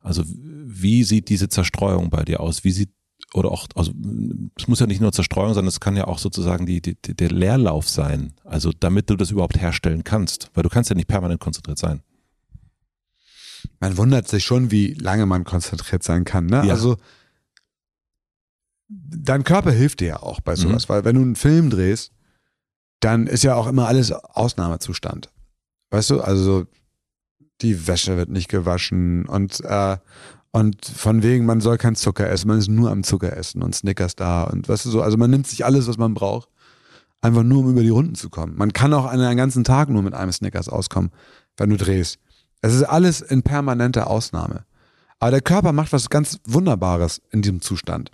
Also wie sieht diese Zerstreuung bei dir aus? Wie sieht oder auch, also es muss ja nicht nur Zerstreuung sein, es kann ja auch sozusagen die, die, der Leerlauf sein. Also damit du das überhaupt herstellen kannst, weil du kannst ja nicht permanent konzentriert sein. Man wundert sich schon, wie lange man konzentriert sein kann. Ne? Ja. Also dein Körper hilft dir ja auch bei sowas, weil wenn du einen Film drehst, dann ist ja auch immer alles Ausnahmezustand. Weißt du, also die Wäsche wird nicht gewaschen und äh, und von wegen, man soll kein Zucker essen, man ist nur am Zucker essen und Snickers da und weißt du so, also man nimmt sich alles, was man braucht, einfach nur um über die Runden zu kommen. Man kann auch einen ganzen Tag nur mit einem Snickers auskommen, wenn du drehst. Es ist alles in permanenter Ausnahme. Aber der Körper macht was ganz Wunderbares in diesem Zustand.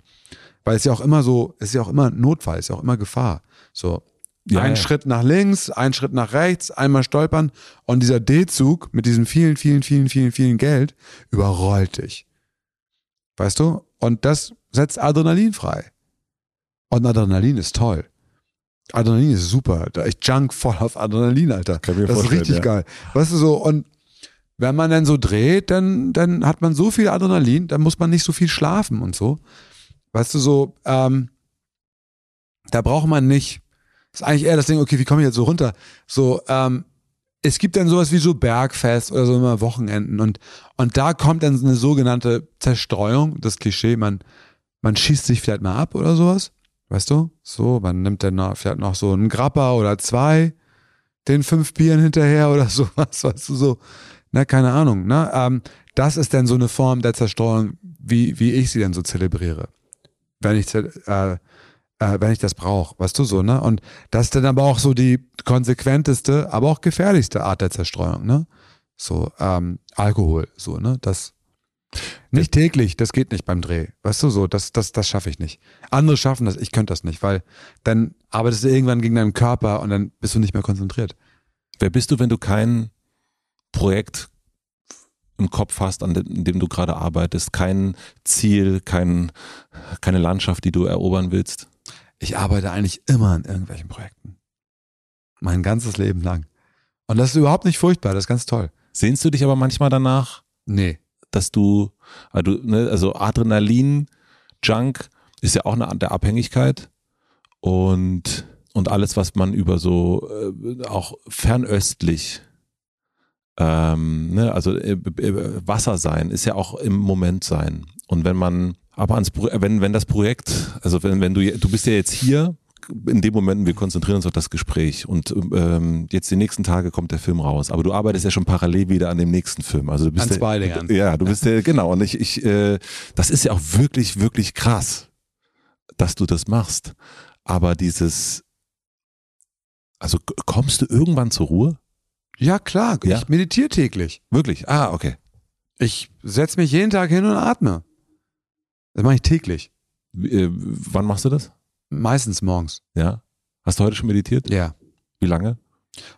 Weil es ja auch immer so, es ist ja auch immer Notfall, es ist ja auch immer Gefahr. So, Ja, ein ja. Schritt nach links, ein Schritt nach rechts, einmal stolpern und dieser D-Zug mit diesem vielen, vielen, vielen, vielen, vielen Geld überrollt dich. Weißt du? Und das setzt Adrenalin frei. Und Adrenalin ist toll. Adrenalin ist super. Da ich junk voll auf Adrenalin, Alter. Das ist richtig ja. geil. Weißt du so, und wenn man dann so dreht, dann, dann hat man so viel Adrenalin, dann muss man nicht so viel schlafen und so. Weißt du, so, ähm, da braucht man nicht, ist eigentlich eher das Ding, okay, wie komme ich jetzt so runter? So, ähm, es gibt dann sowas wie so Bergfest oder so immer Wochenenden und, und da kommt dann so eine sogenannte Zerstreuung, das Klischee, man, man schießt sich vielleicht mal ab oder sowas, weißt du? So, man nimmt dann noch, vielleicht noch so einen Grappa oder zwei, den fünf Bieren hinterher oder sowas, weißt du, so, na, keine Ahnung, ne? Ähm, das ist dann so eine Form der Zerstreuung, wie, wie ich sie dann so zelebriere. Wenn ich, äh, äh, wenn ich das brauche, weißt du so, ne? Und das ist dann aber auch so die konsequenteste, aber auch gefährlichste Art der Zerstreuung, ne? So, ähm, Alkohol, so, ne? Das nicht täglich, das geht nicht beim Dreh. Weißt du so, das, das, das schaffe ich nicht. Andere schaffen das, ich könnte das nicht, weil dann arbeitest du irgendwann gegen deinen Körper und dann bist du nicht mehr konzentriert. Wer bist du, wenn du kein Projekt im Kopf hast, an dem, dem du gerade arbeitest, kein Ziel, kein, keine Landschaft, die du erobern willst? Ich arbeite eigentlich immer an irgendwelchen Projekten. Mein ganzes Leben lang. Und das ist überhaupt nicht furchtbar, das ist ganz toll. Sehnst du dich aber manchmal danach, Nee. dass du, also, ne, also Adrenalin, Junk ist ja auch eine Art der Abhängigkeit und, und alles, was man über so äh, auch fernöstlich, ähm, ne, also äh, äh, Wasser sein, ist ja auch im Moment sein. Und wenn man aber ans, Pro- wenn, wenn das Projekt, also wenn, wenn du, du bist ja jetzt hier, in dem Moment, wir konzentrieren uns auf das Gespräch und ähm, jetzt die nächsten Tage kommt der Film raus. Aber du arbeitest ja schon parallel wieder an dem nächsten Film. Also du bist An ja, zwei Dingern. Ja, du bist ja, genau. Und ich, ich äh, das ist ja auch wirklich, wirklich krass, dass du das machst. Aber dieses, also kommst du irgendwann zur Ruhe? Ja, klar. Ja. Ich meditiere täglich. Wirklich? Ah, okay. Ich setze mich jeden Tag hin und atme. Das mache ich täglich. Äh, wann machst du das? Meistens morgens. Ja. Hast du heute schon meditiert? Ja. Wie lange?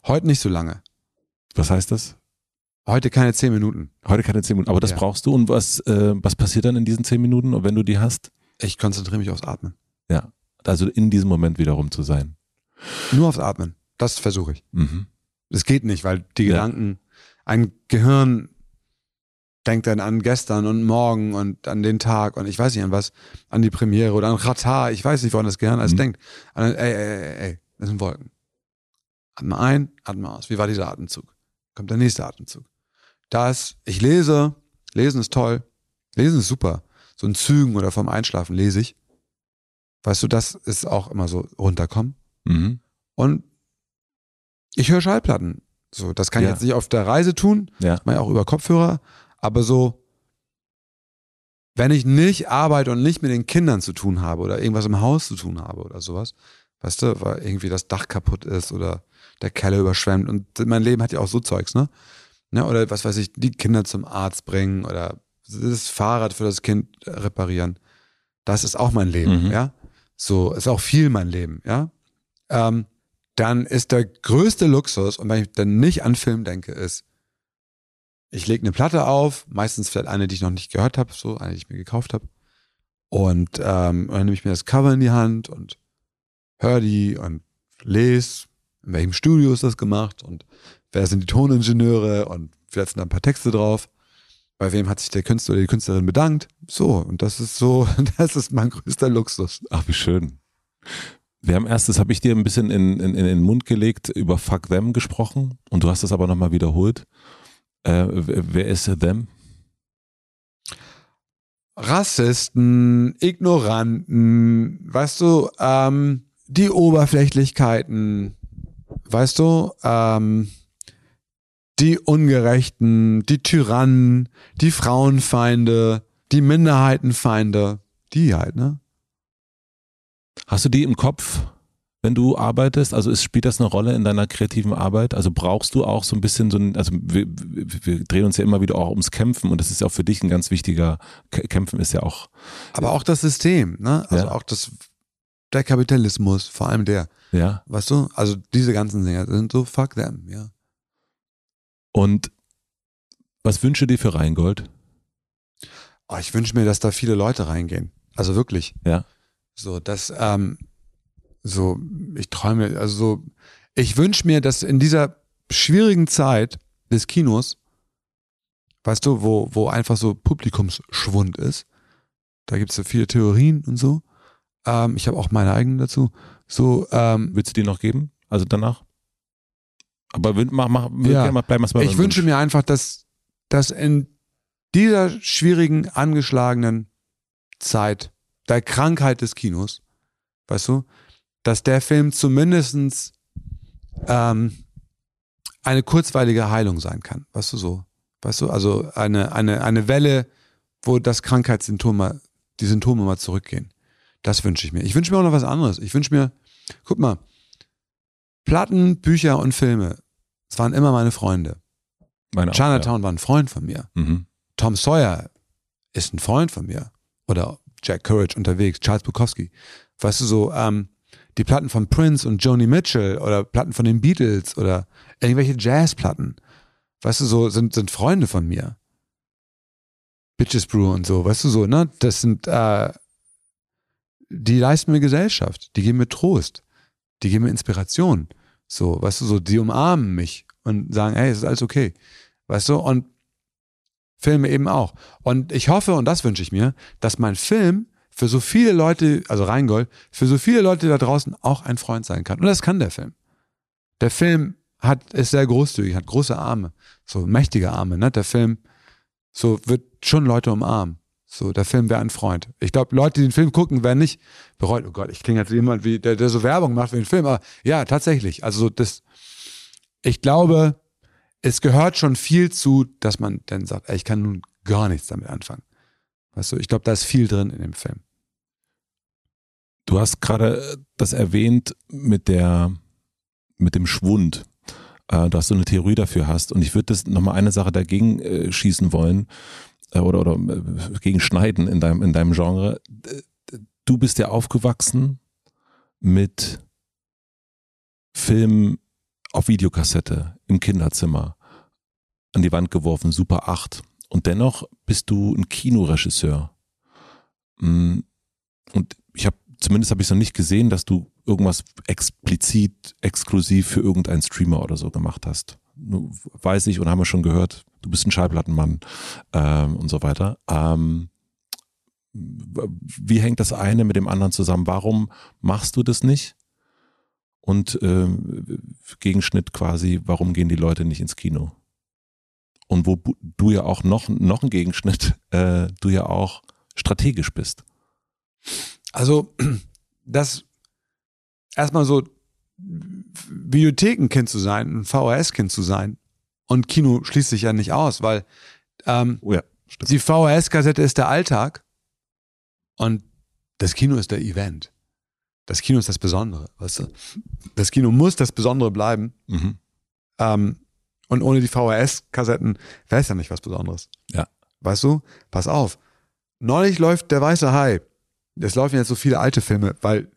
Heute nicht so lange. Was heißt das? Heute keine zehn Minuten. Heute keine zehn Minuten. Aber das Ja. brauchst du. Und was, äh, was passiert dann in diesen zehn Minuten? Und wenn du die hast? Ich konzentriere mich aufs Atmen. Ja. Also in diesem Moment wiederum zu sein. Nur aufs Atmen. Das versuche ich. Mhm. Es geht nicht, weil die Ja. Gedanken, ein Gehirn denkt dann an gestern und morgen und an den Tag und ich weiß nicht an was, an die Premiere oder an Ratar, ich weiß nicht, woran das Gehirn alles Mhm. denkt. An, ey, ey, ey, ey, das sind Wolken. Atme ein, atme aus. Wie war dieser Atemzug? Kommt der nächste Atemzug. Das, ich lese, lesen ist toll, lesen ist super. So in Zügen oder vom Einschlafen lese ich. Weißt du, das ist auch immer so runterkommen. Mhm. Und ich höre Schallplatten. So, das kann ich Ja. jetzt nicht auf der Reise tun, Ja. das mache ich auch über Kopfhörer, aber so, wenn ich nicht arbeite und nicht mit den Kindern zu tun habe oder irgendwas im Haus zu tun habe oder sowas, weißt du, weil irgendwie das Dach kaputt ist oder der Keller überschwemmt und mein Leben hat ja auch so Zeugs, ne? ne? Oder was weiß ich, die Kinder zum Arzt bringen oder das Fahrrad für das Kind reparieren. Das ist auch mein Leben, Mhm. ja? So, ist auch viel mein Leben, ja? Ähm, dann ist der größte Luxus, und wenn ich dann nicht an Film denke, ist, ich lege eine Platte auf, meistens vielleicht eine, die ich noch nicht gehört habe, so eine, die ich mir gekauft habe. Und, ähm, dann nehme ich mir das Cover in die Hand und höre die und lese, in welchem Studio ist das gemacht und wer sind die Toningenieure und vielleicht sind da ein paar Texte drauf. Bei wem hat sich der Künstler oder die Künstlerin bedankt? So, und das ist so, das ist mein größter Luxus. Ach, wie schön. Wir haben erst, das habe ich dir ein bisschen in, in, in den Mund gelegt, über Fuck Them gesprochen und du hast das aber nochmal wiederholt. Äh, wer ist Them? Rassisten, Ignoranten, weißt du, ähm, die Oberflächlichkeiten, weißt du, ähm, die Ungerechten, die Tyrannen, die Frauenfeinde, die Minderheitenfeinde, die halt, ne? Hast du die im Kopf, wenn du arbeitest? Also ist, spielt das eine Rolle in deiner kreativen Arbeit? Also brauchst du auch so ein bisschen so ein, also wir, wir drehen uns ja immer wieder auch ums Kämpfen und das ist ja auch für dich ein ganz wichtiger, Kämpfen ist ja auch, Aber auch das System, ne? Also Ja. auch das, der Kapitalismus, vor allem der, ja. weißt du? Also diese ganzen Dinge sind so fuck them, ja. Und was wünsche dir für Rheingold? Oh, ich wünsche mir, dass da viele Leute reingehen. Also wirklich. Ja. So, dass, ähm, so, ich träume, also so, ich wünsche mir, dass in dieser schwierigen Zeit des Kinos, weißt du, wo, wo einfach so Publikumsschwund ist, da gibt es so viele Theorien und so. Ähm, ich habe auch meine eigenen dazu. So, ähm, Willst du die noch geben? Also danach? Aber mach, mach, Ja. mal bleiben mal ich wünsche Wunsch. mir einfach, dass, dass in dieser schwierigen, angeschlagenen Zeit der Krankheit des Kinos, weißt du, dass der Film zumindestens ähm, eine kurzweilige Heilung sein kann, weißt du so, weißt du, also eine, eine, eine Welle, wo das Krankheitssymptom mal, die Symptome mal zurückgehen. Das wünsche ich mir. Ich wünsche mir auch noch was anderes. Ich wünsche mir, guck mal, Platten, Bücher und Filme, das waren immer meine Freunde. Meine auch, Chinatown war ein Freund von mir. Ja. Mhm. Tom Sawyer ist ein Freund von mir. Oder Jack Courage unterwegs, Charles Bukowski. Weißt du so, ähm, die Platten von Prince und Joni Mitchell oder Platten von den Beatles oder irgendwelche Jazzplatten. Weißt du, so sind, sind Freunde von mir. Bitches Brew und so, weißt du so, ne? Das sind, äh, die leisten mir Gesellschaft, die geben mir Trost, die geben mir Inspiration. So, weißt du, so, die umarmen mich und sagen, hey, es ist alles okay. Weißt du, und Filme eben auch. Und ich hoffe, und das wünsche ich mir, dass mein Film für so viele Leute, also Rheingold, für so viele Leute da draußen auch ein Freund sein kann. Und das kann der Film. Der Film hat, ist sehr großzügig, hat große Arme, so mächtige Arme, ne? Der Film, so wird schon Leute umarmen. So, der Film wäre ein Freund. Ich glaube, Leute, die den Film gucken, werden nicht bereut, oh Gott, ich klinge jetzt jemand, wie, der, der so Werbung macht für den Film, aber ja, tatsächlich. Also das, ich glaube, es gehört schon viel zu, dass man dann sagt, ey, ich kann nun gar nichts damit anfangen. Weißt du, ich glaube, da ist viel drin in dem Film. Du hast gerade das erwähnt mit der, mit dem Schwund, äh, dass du eine Theorie dafür hast. Und ich würde das nochmal eine Sache dagegen äh, schießen wollen äh, oder, oder äh, gegen schneiden in deinem, in deinem Genre. Du bist ja aufgewachsen mit Filmen auf Videokassette im Kinderzimmer an die Wand geworfen, Super 8. Und dennoch bist du ein Kinoregisseur. Mm, und ich habe, zumindest habe ich es noch nicht gesehen, dass du irgendwas explizit, exklusiv für irgendeinen Streamer oder so gemacht hast. Weiß ich und haben wir schon gehört, du bist ein Schallplattenmann ähm, und so weiter. Ähm, wie hängt das eine mit dem anderen zusammen? Warum machst du das nicht? Und äh, Gegenschnitt quasi, warum gehen die Leute nicht ins Kino? Und wo du ja auch noch, noch ein Gegenschnitt, äh, du ja auch strategisch bist. Also, das erstmal so Videothekenkind zu sein, ein VHS-Kind zu sein und Kino schließt sich ja nicht aus, weil ähm, oh ja, die VHS-Kassette ist der Alltag und das Kino ist der Event. Das Kino ist das Besondere, weißt du? Das Kino muss das Besondere bleiben. Mhm. Ähm, und ohne die VHS-Kassetten wäre es ja nicht was Besonderes. Ja. Weißt du? Pass auf. Neulich läuft der Weiße Hai. Es laufen jetzt so viele alte Filme, weil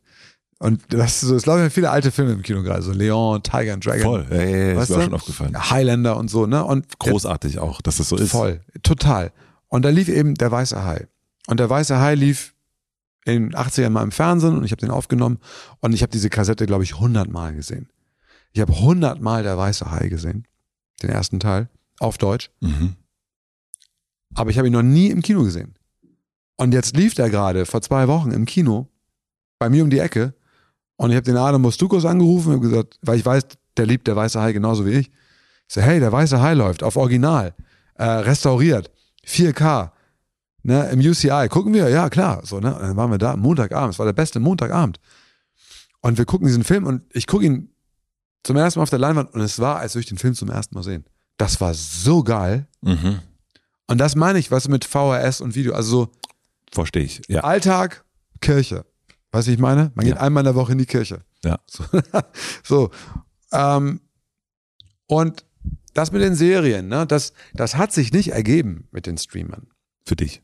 und das so, es laufen ja viele alte Filme im Kino gerade, so Leon, Tiger and Dragon. Voll, ja, ja, ja ist mir auch schon aufgefallen. Highlander und so, ne? Und großartig auch, dass das so ist. Voll, total. Und da lief eben der Weiße Hai. Und der Weiße Hai lief in den 80ern mal im Fernsehen und ich habe den aufgenommen und ich habe diese Kassette, glaube ich, 100 Mal gesehen. Ich habe 100 Mal der Weiße Hai gesehen, den ersten Teil, auf Deutsch. Mhm. Aber ich habe ihn noch nie im Kino gesehen. Und jetzt lief der gerade vor zwei Wochen im Kino bei mir um die Ecke und ich habe den Adam Mostukos angerufen und gesagt, weil ich weiß, der liebt der Weiße Hai genauso wie ich. Ich so, hey, der Weiße Hai läuft auf Original, äh, restauriert, 4K, ne, im UCI, gucken wir, ja klar, so, ne, und dann waren wir da, Montagabend, es war der beste Montagabend. Und wir gucken diesen Film und ich gucke ihn zum ersten Mal auf der Leinwand und es war, als würde ich den Film zum ersten Mal sehen. Das war so geil. Mhm. Und das meine ich, was du, mit VHS und Video, also so. Verstehe ich, ja. Alltag, Kirche. Weißt du, ich meine? Man geht ja. einmal in der Woche in die Kirche. Ja. So. so. Ähm, und das mit den Serien, ne, das, das hat sich nicht ergeben mit den Streamern. Für dich?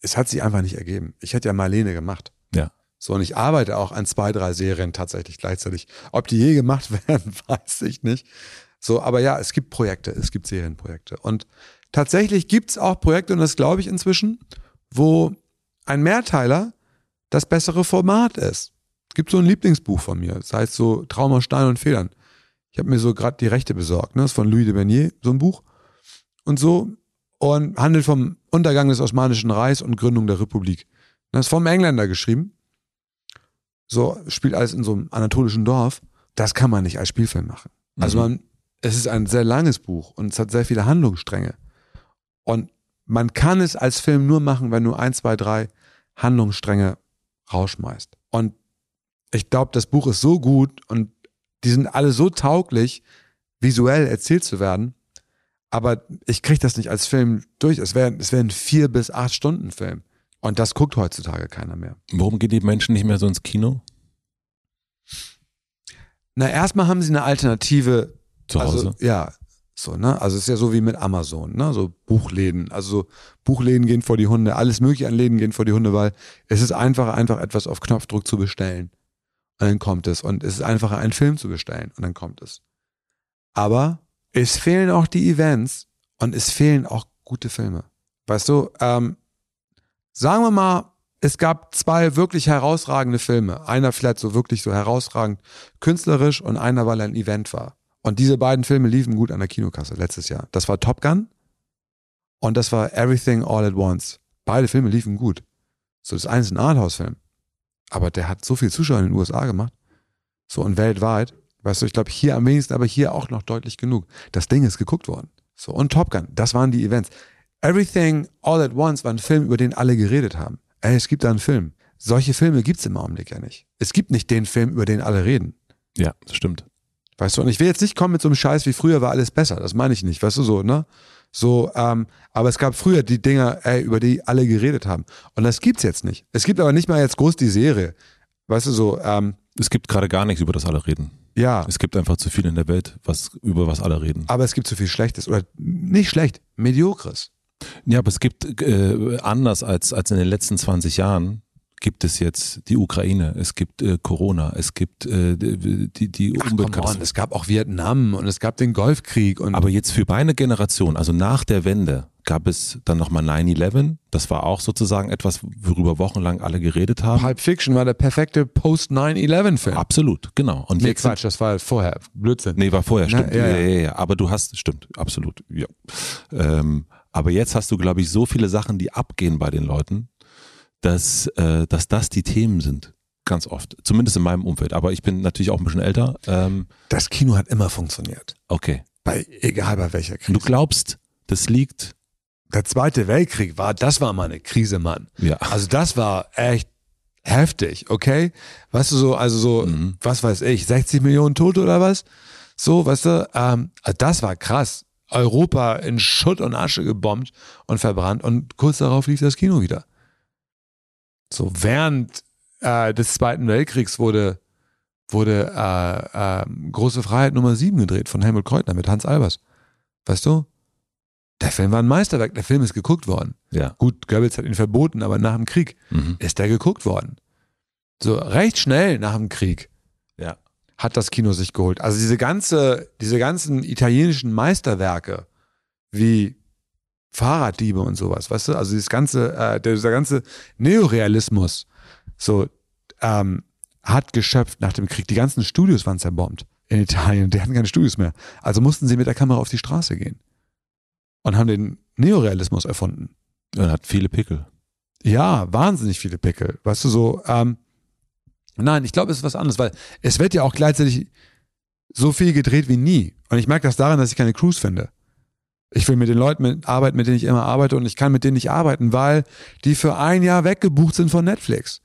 Es hat sich einfach nicht ergeben. Ich hätte ja Marlene gemacht. Ja. So, und ich arbeite auch an zwei, drei Serien tatsächlich gleichzeitig. Ob die je gemacht werden, weiß ich nicht. So, aber ja, es gibt Projekte, es gibt Serienprojekte. Und tatsächlich gibt es auch Projekte, und das glaube ich inzwischen, wo ein Mehrteiler das bessere Format ist. Es gibt so ein Lieblingsbuch von mir, das heißt so Traum aus Stein und Federn. Ich habe mir so gerade die Rechte besorgt, ne? Das ist von Louis de Bernier, so ein Buch. Und so, und handelt vom Untergang des Osmanischen Reichs und Gründung der Republik. Das ist vom Engländer geschrieben. So, spielt alles in so einem anatolischen Dorf. Das kann man nicht als Spielfilm machen. Also mhm. man, es ist ein sehr langes Buch und es hat sehr viele Handlungsstränge. Und man kann es als Film nur machen, wenn du ein, zwei, drei Handlungsstränge rausschmeißt. Und ich glaube, das Buch ist so gut und die sind alle so tauglich, visuell erzählt zu werden. Aber ich kriege das nicht als Film durch. Es wäre es wär ein vier bis acht Stunden Film. Und das guckt heutzutage keiner mehr. Warum gehen die Menschen nicht mehr so ins Kino? Na, erstmal haben sie eine Alternative. Zu Hause? Also, ja, so, ne? Also es ist ja so wie mit Amazon, ne? So Buchläden. Also so Buchläden gehen vor die Hunde, alles mögliche an Läden gehen vor die Hunde, weil es ist einfacher, einfach etwas auf Knopfdruck zu bestellen. Und dann kommt es. Und es ist einfacher, einen Film zu bestellen. Und dann kommt es. Aber es fehlen auch die Events und es fehlen auch gute Filme. Weißt du, ähm, sagen wir mal, es gab zwei wirklich herausragende Filme. Einer vielleicht so wirklich so herausragend künstlerisch und einer, weil er ein Event war. Und diese beiden Filme liefen gut an der Kinokasse letztes Jahr. Das war Top Gun und das war Everything All at Once. Beide Filme liefen gut. So, das eine ist ein Arthouse-Film. Aber der hat so viel Zuschauer in den USA gemacht. So und weltweit. Weißt du, ich glaube hier am wenigsten, aber hier auch noch deutlich genug. Das Ding ist geguckt worden. So, und Top Gun, das waren die Events. Everything All at Once war ein Film, über den alle geredet haben. Ey, es gibt da einen Film. Solche Filme gibt's im Augenblick ja nicht. Es gibt nicht den Film, über den alle reden. Ja, das stimmt. Weißt du, und ich will jetzt nicht kommen mit so einem Scheiß, wie früher war alles besser. Das meine ich nicht, weißt du so, ne? So, ähm, aber es gab früher die Dinger, ey, über die alle geredet haben. Und das gibt's jetzt nicht. Es gibt aber nicht mal jetzt groß die Serie. Weißt du so, ähm, Es gibt gerade gar nichts, über das alle reden. ja. Es gibt einfach zu viel in der Welt, was, über was alle reden. Aber es gibt zu viel Schlechtes. Oder nicht schlecht, Mediokres. Ja, aber es gibt äh, anders als, als in den letzten 20 Jahren gibt es jetzt die Ukraine, es gibt äh, Corona, es gibt äh, die, die, Umweltkatastrophe. es gab auch Vietnam und es gab den Golfkrieg und Aber jetzt für meine Generation, also nach der Wende, gab es dann nochmal 9-11. Das war auch sozusagen etwas, worüber wochenlang alle geredet haben. Pulp Fiction war der perfekte Post-9-11-Film. Absolut, genau. Und Nee, Quatsch, das war vorher. Blödsinn. Nee, war vorher, Na, stimmt. ja, ja, ja. ja, ja, Aber du hast, stimmt, absolut, ja. Ähm, aber jetzt hast du, glaube ich, so viele Sachen, die abgehen bei den Leuten, dass, äh, dass das die Themen sind. Ganz oft. Zumindest in meinem Umfeld. Aber ich bin natürlich auch ein bisschen älter. Ähm, Das Kino hat immer funktioniert. okay. Bei, egal bei welcher Und du Krise. glaubst, das liegt, Der Zweite Weltkrieg war, das war mal eine Krise, Mann. ja. Also das war echt heftig, okay? Weißt du so, also so, Mhm. was weiß ich, 60 Millionen Tote oder was? So, weißt du, ähm, das war krass. Europa in Schutt und Asche gebombt und verbrannt und kurz darauf lief das Kino wieder. So während äh, des Zweiten Weltkriegs wurde wurde äh, äh, Große Freiheit Nummer 7 gedreht von Helmut Kreutner mit Hans Albers. Weißt du? Der Film war ein Meisterwerk, der Film ist geguckt worden. Ja. Gut, Goebbels hat ihn verboten, aber nach dem Krieg Mhm. ist der geguckt worden. So recht schnell nach dem Krieg. Hat das Kino sich geholt. Also diese ganze, diese ganzen italienischen Meisterwerke wie Fahrraddiebe und sowas, weißt du? Also dieses ganze, äh, dieser ganze Neorealismus, so ähm, hat geschöpft nach dem Krieg. Die ganzen Studios waren zerbombt in Italien. Die hatten keine Studios mehr. Also mussten sie mit der Kamera auf die Straße gehen und haben den Neorealismus erfunden. Und hat viele Pickel. Ja, wahnsinnig viele Pickel. Weißt du, so, ähm, nein, ich glaube, es ist was anderes, weil es wird ja auch gleichzeitig so viel gedreht wie nie. Und ich merke das daran, dass ich keine Crews finde. Ich will mit den Leuten mit, arbeiten, mit denen ich immer arbeite und ich kann mit denen nicht arbeiten, weil die für ein Jahr weggebucht sind von Netflix.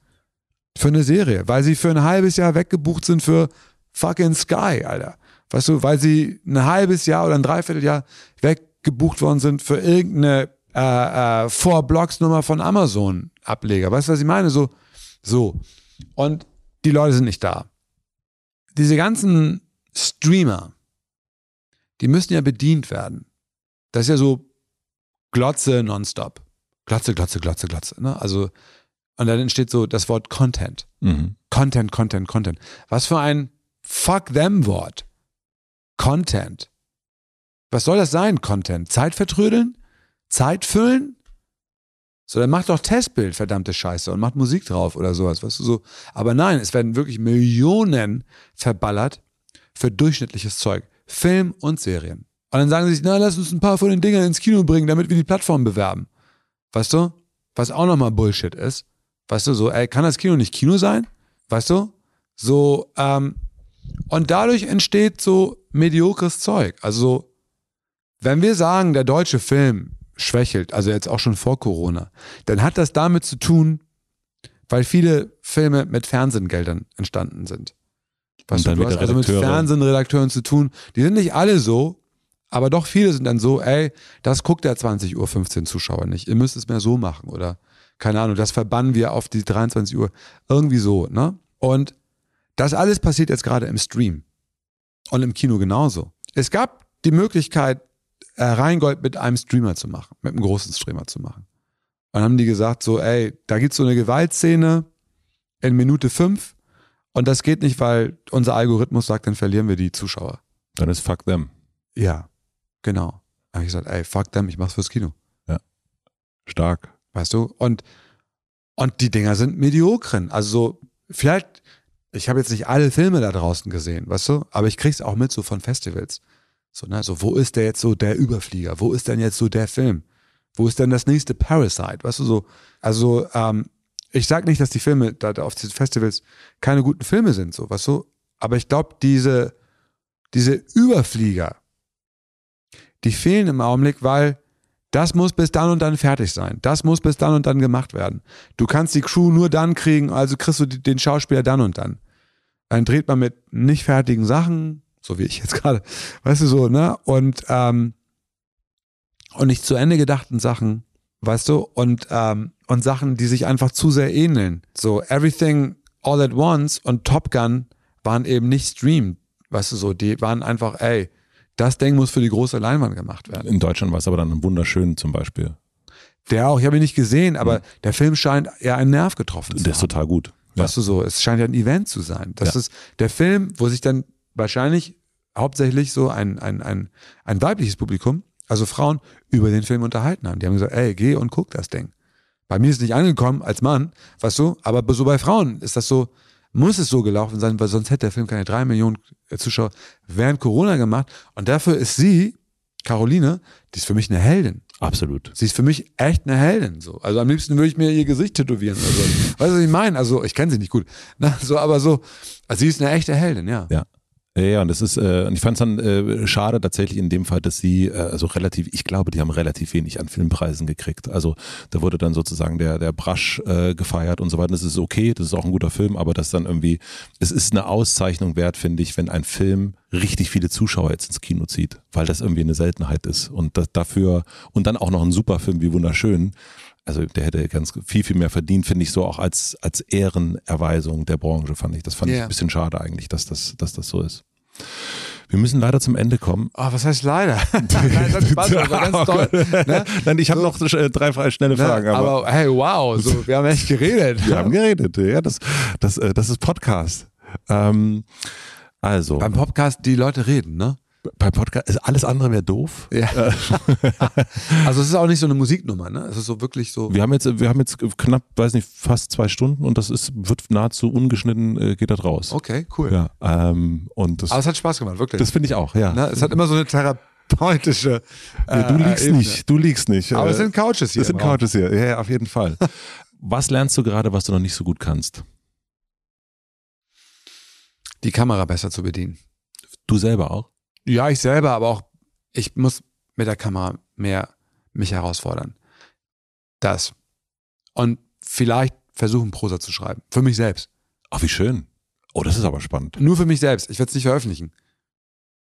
Für eine Serie. Weil sie für ein halbes Jahr weggebucht sind für fucking Sky, Alter. Weißt du, weil sie ein halbes Jahr oder ein Dreivierteljahr weggebucht worden sind für irgendeine äh, äh, Four-Blocks-Nummer von Amazon-Ableger. Weißt du, was ich meine? So, so. Und die Leute sind nicht da. Diese ganzen Streamer, die müssen ja bedient werden. Das ist ja so Glotze nonstop. Glotze, Glotze, Glotze, Glotze. Ne? Also, und dann entsteht so das Wort Content. Mhm. Content, Content, Content. Was für ein Fuck them Wort. Content. Was soll das sein, Content? Zeit vertrödeln? Zeit füllen? So, dann macht doch Testbild, verdammte Scheiße, und macht Musik drauf oder sowas, weißt du so. Aber nein, es werden wirklich Millionen verballert für durchschnittliches Zeug. Film und Serien. Und dann sagen sie sich, na, lass uns ein paar von den Dingern ins Kino bringen, damit wir die Plattform bewerben. Weißt du? Was auch nochmal Bullshit ist. Weißt du, so, ey, kann das Kino nicht Kino sein? Weißt du? So, ähm, und dadurch entsteht so mediokres Zeug. Also, so, wenn wir sagen, der deutsche Film schwächelt, also jetzt auch schon vor Corona, dann hat das damit zu tun, weil viele Filme mit Fernsehgeldern entstanden sind. Dann du, du mit hast also mit Redakteure. Fernsehredakteuren zu tun. Die sind nicht alle so, aber doch viele sind dann so, ey, das guckt der 20 Uhr 15 Zuschauer nicht. Ihr müsst es mehr so machen oder keine Ahnung, das verbannen wir auf die 23 Uhr. Irgendwie so, ne? Und das alles passiert jetzt gerade im Stream. Und im Kino genauso. Es gab die Möglichkeit, äh, Rheingold mit einem Streamer zu machen, mit einem großen Streamer zu machen. Und dann haben die gesagt, so, ey, da gibt's so eine Gewaltszene in Minute fünf und das geht nicht, weil unser Algorithmus sagt, dann verlieren wir die Zuschauer. Dann ist fuck them. Ja, genau. Da habe ich gesagt, ey, fuck them, ich mach's fürs Kino. Ja. Stark. Weißt du? Und, und die Dinger sind mediokren. Also so, vielleicht, ich habe jetzt nicht alle Filme da draußen gesehen, weißt du? Aber ich krieg's auch mit so von Festivals. So, ne? So, wo ist der jetzt so der Überflieger? Wo ist denn jetzt so der Film? Wo ist denn das nächste Parasite? Weißt du so? Also, ähm, ich sag nicht, dass die Filme da, da auf diesen Festivals keine guten Filme sind, so, weißt du? Aber ich glaube, diese, diese Überflieger, die fehlen im Augenblick, weil das muss bis dann und dann fertig sein. Das muss bis dann und dann gemacht werden. Du kannst die Crew nur dann kriegen, also kriegst du den Schauspieler dann und dann. Dann dreht man mit nicht fertigen Sachen, so wie ich jetzt gerade, weißt du so, ne? Und, ähm, und nicht zu Ende gedachten Sachen, weißt du, und, ähm, und Sachen, die sich einfach zu sehr ähneln. So, Everything All at Once und Top Gun waren eben nicht streamed, weißt du so, die waren einfach, ey, das Ding muss für die große Leinwand gemacht werden. In Deutschland war es aber dann wunderschön zum Beispiel. Der auch, ich habe ihn nicht gesehen, aber mhm. der Film scheint eher einen Nerv getroffen zu Der ist total gut. Weißt du so, es scheint ja ein Event zu sein. Das ja. ist der Film, wo sich dann wahrscheinlich hauptsächlich so ein, ein, ein, ein weibliches Publikum, also Frauen, über den Film unterhalten haben. Die haben gesagt, ey, geh und guck das Ding. Bei mir ist es nicht angekommen als Mann, weißt du, aber so bei Frauen ist das so, muss es so gelaufen sein, weil sonst hätte der Film keine drei Millionen Zuschauer während Corona gemacht. Und dafür ist sie, Caroline, die ist für mich eine Heldin. Absolut. Sie ist für mich echt eine Heldin. So. Also am liebsten würde ich mir ihr Gesicht tätowieren. Also, weißt du, was ich meine? Also ich kenne sie nicht gut. Na, so, aber so, also sie ist eine echte Heldin, ja. Ja. Ja, und das ist, äh, und ich fand es dann äh, schade tatsächlich in dem Fall, dass sie, äh, also relativ, ich glaube, die haben relativ wenig an Filmpreisen gekriegt. Also da wurde dann sozusagen der, der Brasch äh, gefeiert und so weiter. Das ist okay, das ist auch ein guter Film, aber das dann irgendwie, es ist eine Auszeichnung wert, finde ich, wenn ein Film richtig viele Zuschauer jetzt ins Kino zieht, weil das irgendwie eine Seltenheit ist. Und das, dafür, und dann auch noch ein super Film wie Wunderschön. Also der hätte ganz viel, viel mehr verdient, finde ich so auch als, als Ehrenerweisung der Branche, fand ich. Das fand yeah. ich ein bisschen schade eigentlich, dass das, dass das so ist. Wir müssen leider zum Ende kommen. Oh, was heißt leider? Nein, das Spaß, ganz toll. Ne? Nein, ich habe so. noch äh, drei schnelle ne? Fragen. Aber, aber, hey, wow, so, wir haben echt geredet. wir haben geredet, ja, das, das, äh, das ist Podcast. Ähm, also. Beim Podcast, die Leute reden, ne? Bei Podcast ist alles andere wäre doof. Ja. also es ist auch nicht so eine Musiknummer, ne? Es ist so wirklich so. Wir haben jetzt, wir haben jetzt knapp, weiß nicht, fast zwei Stunden und das ist wird nahezu ungeschnitten äh, geht das raus. Okay, cool. Ja. Ähm, und das, Aber es hat Spaß gemacht, wirklich. Das finde ich auch, ja. Ne? Es hat immer so eine therapeutische. Äh, ja, du liegst Ebene. nicht, du liegst nicht. Aber es sind Couches hier. Es sind Couches hier, ja, auf jeden Fall. was lernst du gerade, was du noch nicht so gut kannst? Die Kamera besser zu bedienen. Du selber auch? Ja, ich selber, aber auch ich muss mit der Kamera mehr mich herausfordern. Das. Und vielleicht versuchen, Prosa zu schreiben. Für mich selbst. Ach, wie schön. Oh, das ist aber spannend. Nur für mich selbst. Ich werde es nicht veröffentlichen.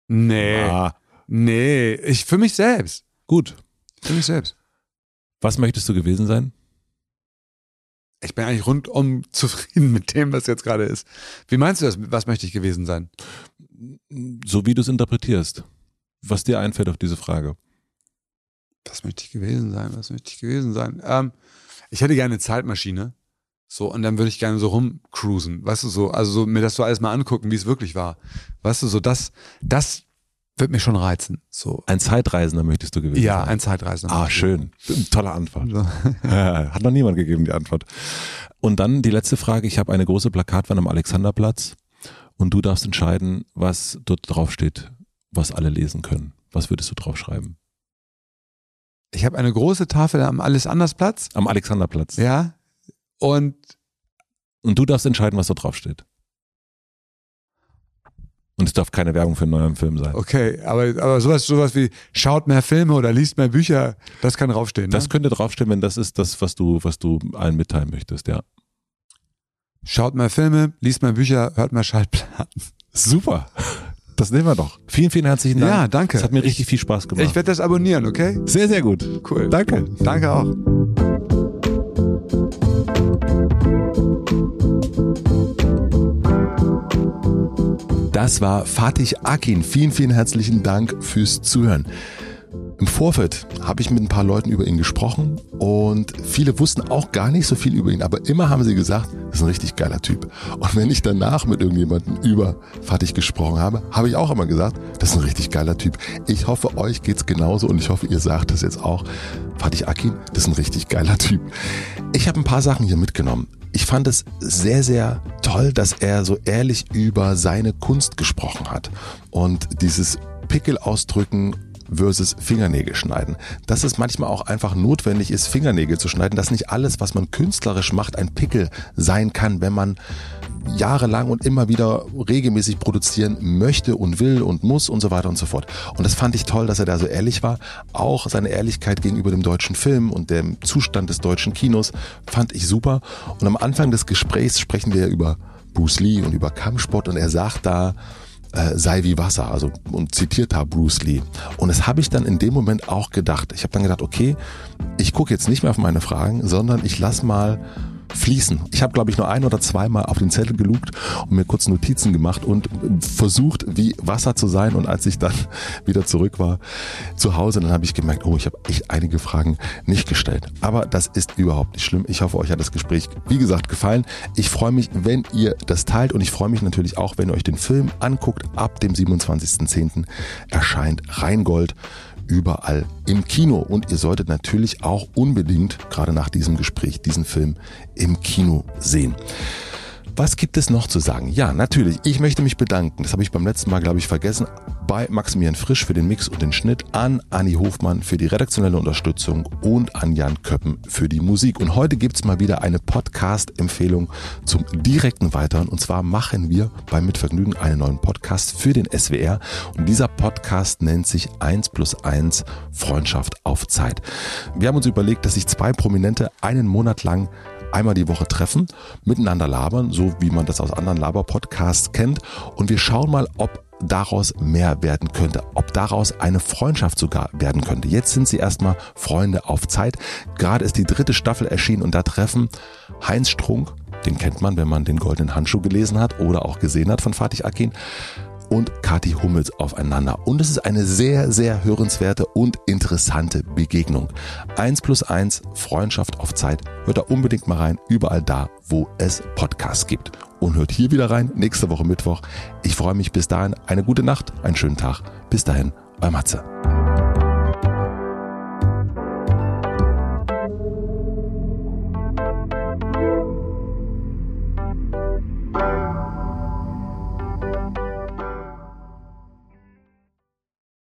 Nee. Ah. Nee. Ich, für mich selbst. Gut. Für mich selbst. Was möchtest du gewesen sein? Ich bin eigentlich rundum zufrieden mit dem, was jetzt gerade ist. Wie meinst du das? Was möchte ich gewesen sein? So wie du es interpretierst. Was dir einfällt auf diese Frage. Was möchte ich gewesen sein? Was möchte ich gewesen sein? Ähm, ich hätte gerne eine Zeitmaschine. So, und dann würde ich gerne so rumcruisen, weißt du, so, also so, mir das so alles mal angucken, wie es wirklich war. Weißt du, so, das, das wird mich schon reizen. So. Ein Zeitreisender möchtest du gewesen ja, sein? Ja, ein Zeitreisender. Ah, schön. Tolle Antwort. So. Hat noch niemand gegeben, die Antwort. Und dann die letzte Frage. Ich habe eine große Plakatwand am Alexanderplatz und du darfst entscheiden, was dort drauf steht, was alle lesen können. Was würdest du drauf schreiben? Ich habe eine große Tafel am Alexanderplatz. Am Alexanderplatz. Ja. Und und du darfst entscheiden, was da drauf steht. Und es darf keine Werbung für einen neuen Film sein. Okay, aber, aber sowas, sowas wie schaut mehr Filme oder liest mehr Bücher, das kann draufstehen. Ne? Das könnte draufstehen, wenn das ist das, was du, was du allen mitteilen möchtest, ja. Schaut mal Filme, liest mal Bücher, hört mal Schallplatten. Super. Das nehmen wir doch. Vielen, vielen herzlichen Dank. Ja, danke. Es hat mir richtig ich, viel Spaß gemacht. Ich werde das abonnieren, okay? Sehr, sehr gut. Cool. Danke. Danke auch. Das war Fatih Akin. Vielen, vielen herzlichen Dank fürs Zuhören. Im Vorfeld habe ich mit ein paar Leuten über ihn gesprochen und viele wussten auch gar nicht so viel über ihn, aber immer haben sie gesagt, das ist ein richtig geiler Typ. Und wenn ich danach mit irgendjemandem über Fatih gesprochen habe, habe ich auch immer gesagt, das ist ein richtig geiler Typ. Ich hoffe, euch geht's genauso und ich hoffe, ihr sagt das jetzt auch. Fatih Akin, das ist ein richtig geiler Typ. Ich habe ein paar Sachen hier mitgenommen. Ich fand es sehr, sehr toll, dass er so ehrlich über seine Kunst gesprochen hat und dieses Pickel ausdrücken versus Fingernägel schneiden. Dass es manchmal auch einfach notwendig ist, Fingernägel zu schneiden, dass nicht alles, was man künstlerisch macht, ein Pickel sein kann, wenn man jahrelang und immer wieder regelmäßig produzieren möchte und will und muss und so weiter und so fort. Und das fand ich toll, dass er da so ehrlich war. Auch seine Ehrlichkeit gegenüber dem deutschen Film und dem Zustand des deutschen Kinos fand ich super. Und am Anfang des Gesprächs sprechen wir über Bruce Lee und über Kampfsport und er sagt da, äh, sei wie Wasser, also und zitiert da Bruce Lee. Und das habe ich dann in dem Moment auch gedacht. Ich habe dann gedacht, okay, ich gucke jetzt nicht mehr auf meine Fragen, sondern ich lass mal fließen. Ich habe, glaube ich, nur ein oder zweimal auf den Zettel gelugt und mir kurz Notizen gemacht und versucht, wie Wasser zu sein. Und als ich dann wieder zurück war zu Hause, dann habe ich gemerkt, oh, ich habe echt einige Fragen nicht gestellt. Aber das ist überhaupt nicht schlimm. Ich hoffe, euch hat das Gespräch, wie gesagt, gefallen. Ich freue mich, wenn ihr das teilt und ich freue mich natürlich auch, wenn ihr euch den Film anguckt. Ab dem 27.10. erscheint Rheingold überall im Kino. Und ihr solltet natürlich auch unbedingt, gerade nach diesem Gespräch, diesen Film im Kino sehen. Was gibt es noch zu sagen? Ja, natürlich. Ich möchte mich bedanken. Das habe ich beim letzten Mal, glaube ich, vergessen. Bei Maximilian Frisch für den Mix und den Schnitt, an Anni Hofmann für die redaktionelle Unterstützung und an Jan Köppen für die Musik. Und heute gibt es mal wieder eine Podcast-Empfehlung zum direkten Weiteren. Und zwar machen wir beim Mitvergnügen einen neuen Podcast für den SWR. Und dieser Podcast nennt sich 1 plus 1 Freundschaft auf Zeit. Wir haben uns überlegt, dass sich zwei Prominente einen Monat lang einmal die Woche treffen, miteinander labern, so wie man das aus anderen Laber-Podcasts kennt. Und wir schauen mal, ob daraus mehr werden könnte, ob daraus eine Freundschaft sogar werden könnte. Jetzt sind sie erstmal Freunde auf Zeit. Gerade ist die dritte Staffel erschienen und da treffen Heinz Strunk, den kennt man, wenn man den goldenen Handschuh gelesen hat oder auch gesehen hat von Fatih Akin, und Kathi Hummels aufeinander. Und es ist eine sehr, sehr hörenswerte und interessante Begegnung. Eins plus eins, Freundschaft auf Zeit. Hört da unbedingt mal rein, überall da, wo es Podcasts gibt. Und hört hier wieder rein, nächste Woche Mittwoch. Ich freue mich bis dahin. Eine gute Nacht, einen schönen Tag. Bis dahin, euer Matze.